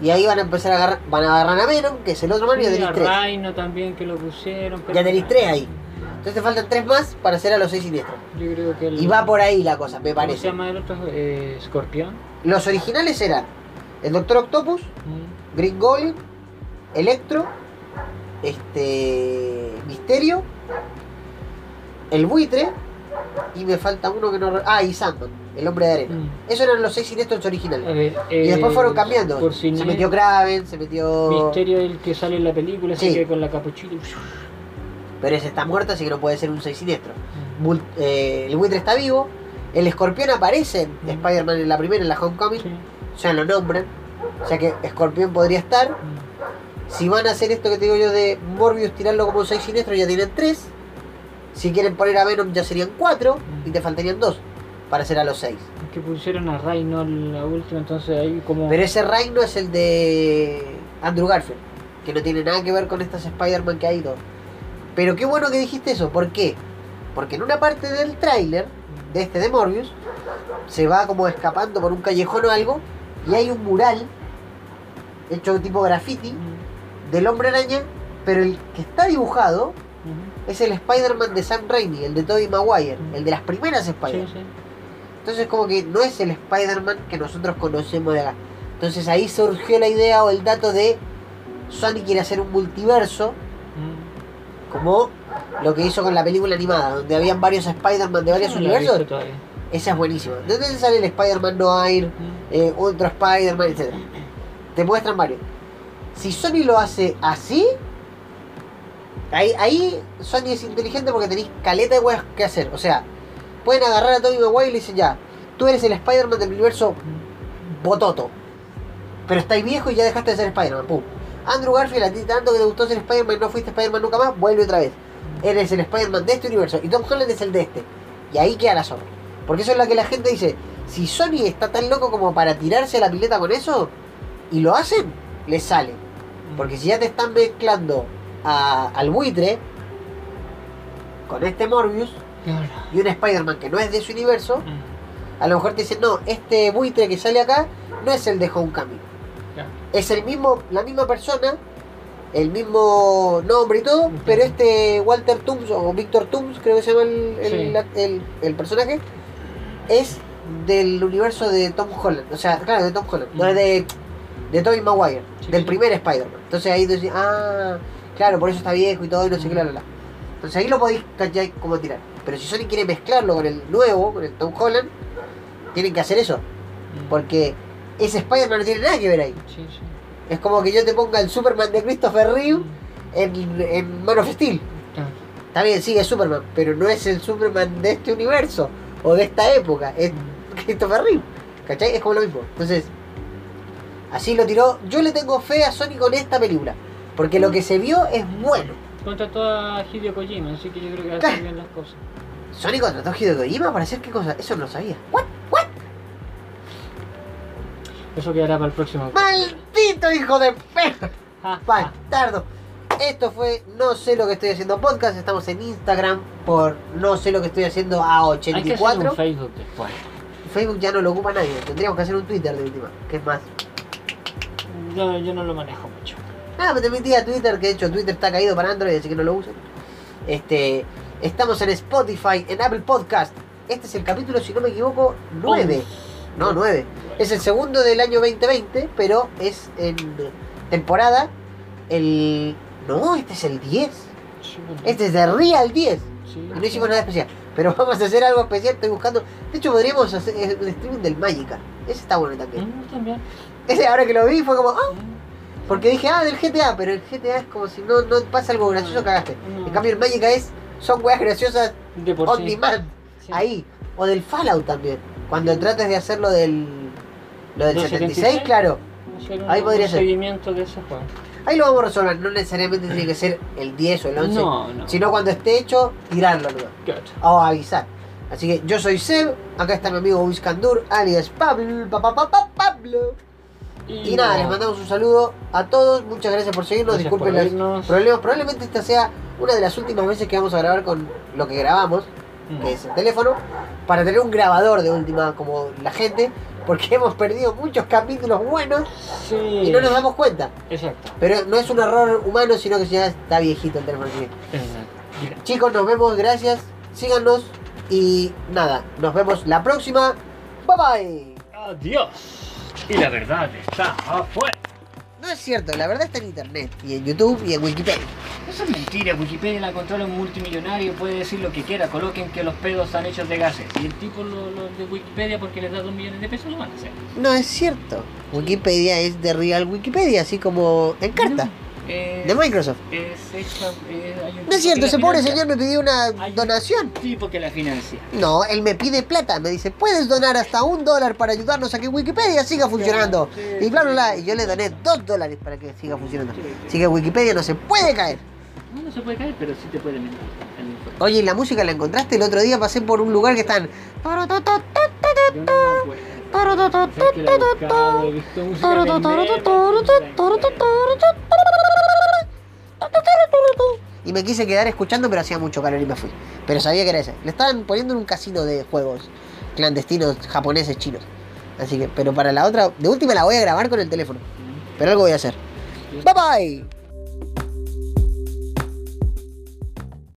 Y ahí van a empezar a agarrar, van a agarrar a Venom, que es el otro ya Sí, tres. Rhino también que lo pusieron. pero- Ya tenéis tres ahí. Entonces te faltan tres más para hacer a los seis siniestros. Yo creo que el. Y va por ahí la cosa, me ¿Cómo se parece. llama el otro? Eh, Escorpión. Los originales eran el Doctor Octopus, Mm. Green Goblin, Electro, este. Misterio, el buitre, y me falta uno que no. Ah, y Sandman, el hombre de arena. Mm. Esos eran los seis siniestros originales. Y después eh, fueron cambiando. Por Se metió Kraven, se metió. Misterio el que sale en la película, así Sí. que con la capuchita. Pero ese está muerto, así que no puede ser un seis siniestro. Mul- eh, el buitre está vivo. El escorpión aparece en. Spider-Man en la primera, en la Homecoming. Sí. Ya lo nombran. O sea que escorpión podría estar. Si van a hacer esto que te digo yo de Morbius, tirarlo como 6 siniestros, ya tienen 3. Si quieren poner a Venom, ya serían 4. Y te faltarían 2 para hacer a los 6. Que pusieron a Rhino en la última, entonces ahí como. Pero ese Reino es el de Andrew Garfield, que no tiene nada que ver con estas Spider-Man que ha ido. Pero qué bueno que dijiste eso, ¿por qué? Porque en una parte del tráiler de este de Morbius se va como escapando por un callejón o algo y hay un mural hecho tipo graffiti del hombre araña, pero el que está dibujado es el Spider-Man de Sam Raimi, el de Tobey Maguire, el de las primeras Spider-Man. sí. Entonces como que no es el Spider-Man que nosotros conocemos de acá. Entonces ahí surgió la idea o el dato de Sony quiere hacer un multiverso. Como lo que hizo con la película animada, donde habían varios Spider-Man de varios No universos. Esa es buenísima. ¿De dónde sale el Spider-Man Noir, eh, otro Spider-Man, etcétera? Te muestran varios. Si Sony lo hace así, ahí, ahí Sony es inteligente porque tenéis caleta de weas que hacer. O sea, pueden agarrar a Tobey Maguire y le dicen ya, tú eres el Spider-Man del universo Bototo. Pero estáis viejo y ya dejaste de ser Spider-Man. Pum. Andrew Garfield, a ti tanto que te gustó ser Spider-Man y no fuiste Spider-Man nunca más, vuelve otra vez. Eres el Spider-Man de este universo y Tom Holland es el de este. Y ahí queda la zorra. Porque eso es lo que la gente dice. Si Sony está tan loco como para tirarse a la pileta con eso, y lo hacen, les sale. Porque si ya te están mezclando a- al buitre con este Morbius Claro. y un Spider-Man que no es de su universo, Mm. a lo mejor te dicen, no, este buitre que sale acá no es el de Homecoming. Ya. Es el mismo, la misma persona, el mismo nombre y todo, pero este Walter Toombs o Victor Toombs, creo que se llama el, el, Sí. el- el personaje, es del universo de Tom Holland. O sea, claro, de Tom Holland, no es de, de Tobey Maguire, Sí, del sí. primer Spider-Man. Entonces ahí tú dices, ah, claro, por eso está viejo y todo, y no sé qué, la, la, la. Entonces ahí lo podéis cachai como tirar. Pero si Sony quiere mezclarlo con el nuevo, con el Tom Holland, tienen que hacer eso. Mm. Porque ese Spider-Man no tiene nada que ver ahí. Sí, sí. Es como que yo te ponga el Superman de Christopher Reeve en, en Man of Steel. Claro. Está bien, sí, es Superman, pero no es el Superman de este universo o de esta época. Es Mm. Christopher Reeve. ¿Cachai? Es como lo mismo. Entonces, así lo tiró. Yo le tengo fe a Sony con esta película. Porque lo que se vio es bueno. Contrató a Hideo Kojima, así que yo creo que a Claro. bien las cosas. Sony contrató a Hideo Kojima para hacer qué cosa. Eso no lo sabía. ¿What? ¿What? Eso quedará para el próximo. ¡Maldito hijo de ah. Bastardo. Esto fue No sé lo que estoy haciendo podcast. Estamos en Instagram por No sé lo que estoy haciendo a Hay que hacer 84. un Facebook después. Facebook ya no lo ocupa nadie. Tendríamos que hacer un Twitter de última. Que es más. Yo, yo no lo manejo mucho. Ah, me te metí a Twitter, que de hecho Twitter está caído para Android, así que no lo usen. Este, estamos en Spotify, en Apple Podcast. Este es el capítulo, si no me equivoco, 9. No, 9. Es el segundo del año 2020, pero es en temporada el... No, este es el 10. Sí, bueno. Este es de Real 10. Sí, Y no hicimos nada especial. Pero vamos a hacer algo especial, estoy buscando... De hecho, podríamos hacer un streaming del Magica. Ese está bueno también. Mm, también. Ese ahora que lo vi fue como... Ah, Mm. porque dije, ah, del GTA, pero el GTA es como si no, no pasa algo gracioso, cagaste. No. En cambio, el Magica es, son weas graciosas De por on sí. demand, Sí. ahí. O del Fallout también. Cuando trates de hacer lo del, lo del ¿Del 76, 76? claro. Ahí podría ser. seguimiento de ese juego. Ahí lo vamos a resolver. No necesariamente tiene que ser el 10 o el 11. No, no. Sino cuando esté hecho, tirarlo luego. O avisar. Así que yo soy Seb, acá está mi amigo Luis Candur, alias Pablo, pa, pa, pa, pa, Pablo. Y nada, les mandamos un saludo a todos, muchas gracias por seguirnos, Gracias disculpen por los problemas, probablemente esta sea una de las últimas veces que vamos a grabar con lo que grabamos, Mm. que es el teléfono, para tener un grabador de última como la gente, porque hemos perdido muchos capítulos buenos Sí. y no nos damos cuenta. Exacto. Pero no es un error humano, sino que ya está viejito el teléfono. Exacto. Chicos, nos vemos, gracias. Síganos y nada, nos vemos la próxima. Bye bye. Adiós. Y la verdad está afuera. No es cierto, la verdad está en internet y en YouTube y en Wikipedia. Eso es mentira, Wikipedia la controla un multimillonario, puede decir lo que quiera, coloquen que los pedos están hechos de gases. Y el tipo lo, lo de Wikipedia porque les da dos millones de pesos lo van a hacer. No es cierto. Wikipedia es de real Wikipedia, así como en carta. Eh, De Microsoft. es hecha, eh, hay un No es cierto, ese pobre señor me pidió una Hay un donación. tipo que la financia. No, él me pide plata, me dice, puedes donar hasta un dólar para ayudarnos a que Wikipedia siga funcionando. sí, Y bla, bla. Y yo le doné dos dólares para que siga funcionando. Así que Wikipedia no se puede caer. No, no se puede caer, pero sí te puede mentir. Oye, ¿y la música la encontraste? El otro día pasé por un lugar que están... Yo no me acuerdo. Y me quise quedar escuchando, pero hacía mucho calor y me fui. Pero sabía que era ese. Le estaban poniendo en un casino de juegos clandestinos japoneses chinos. Así que, pero para la otra, de última la voy a grabar con el teléfono. Pero algo voy a hacer. Bye bye.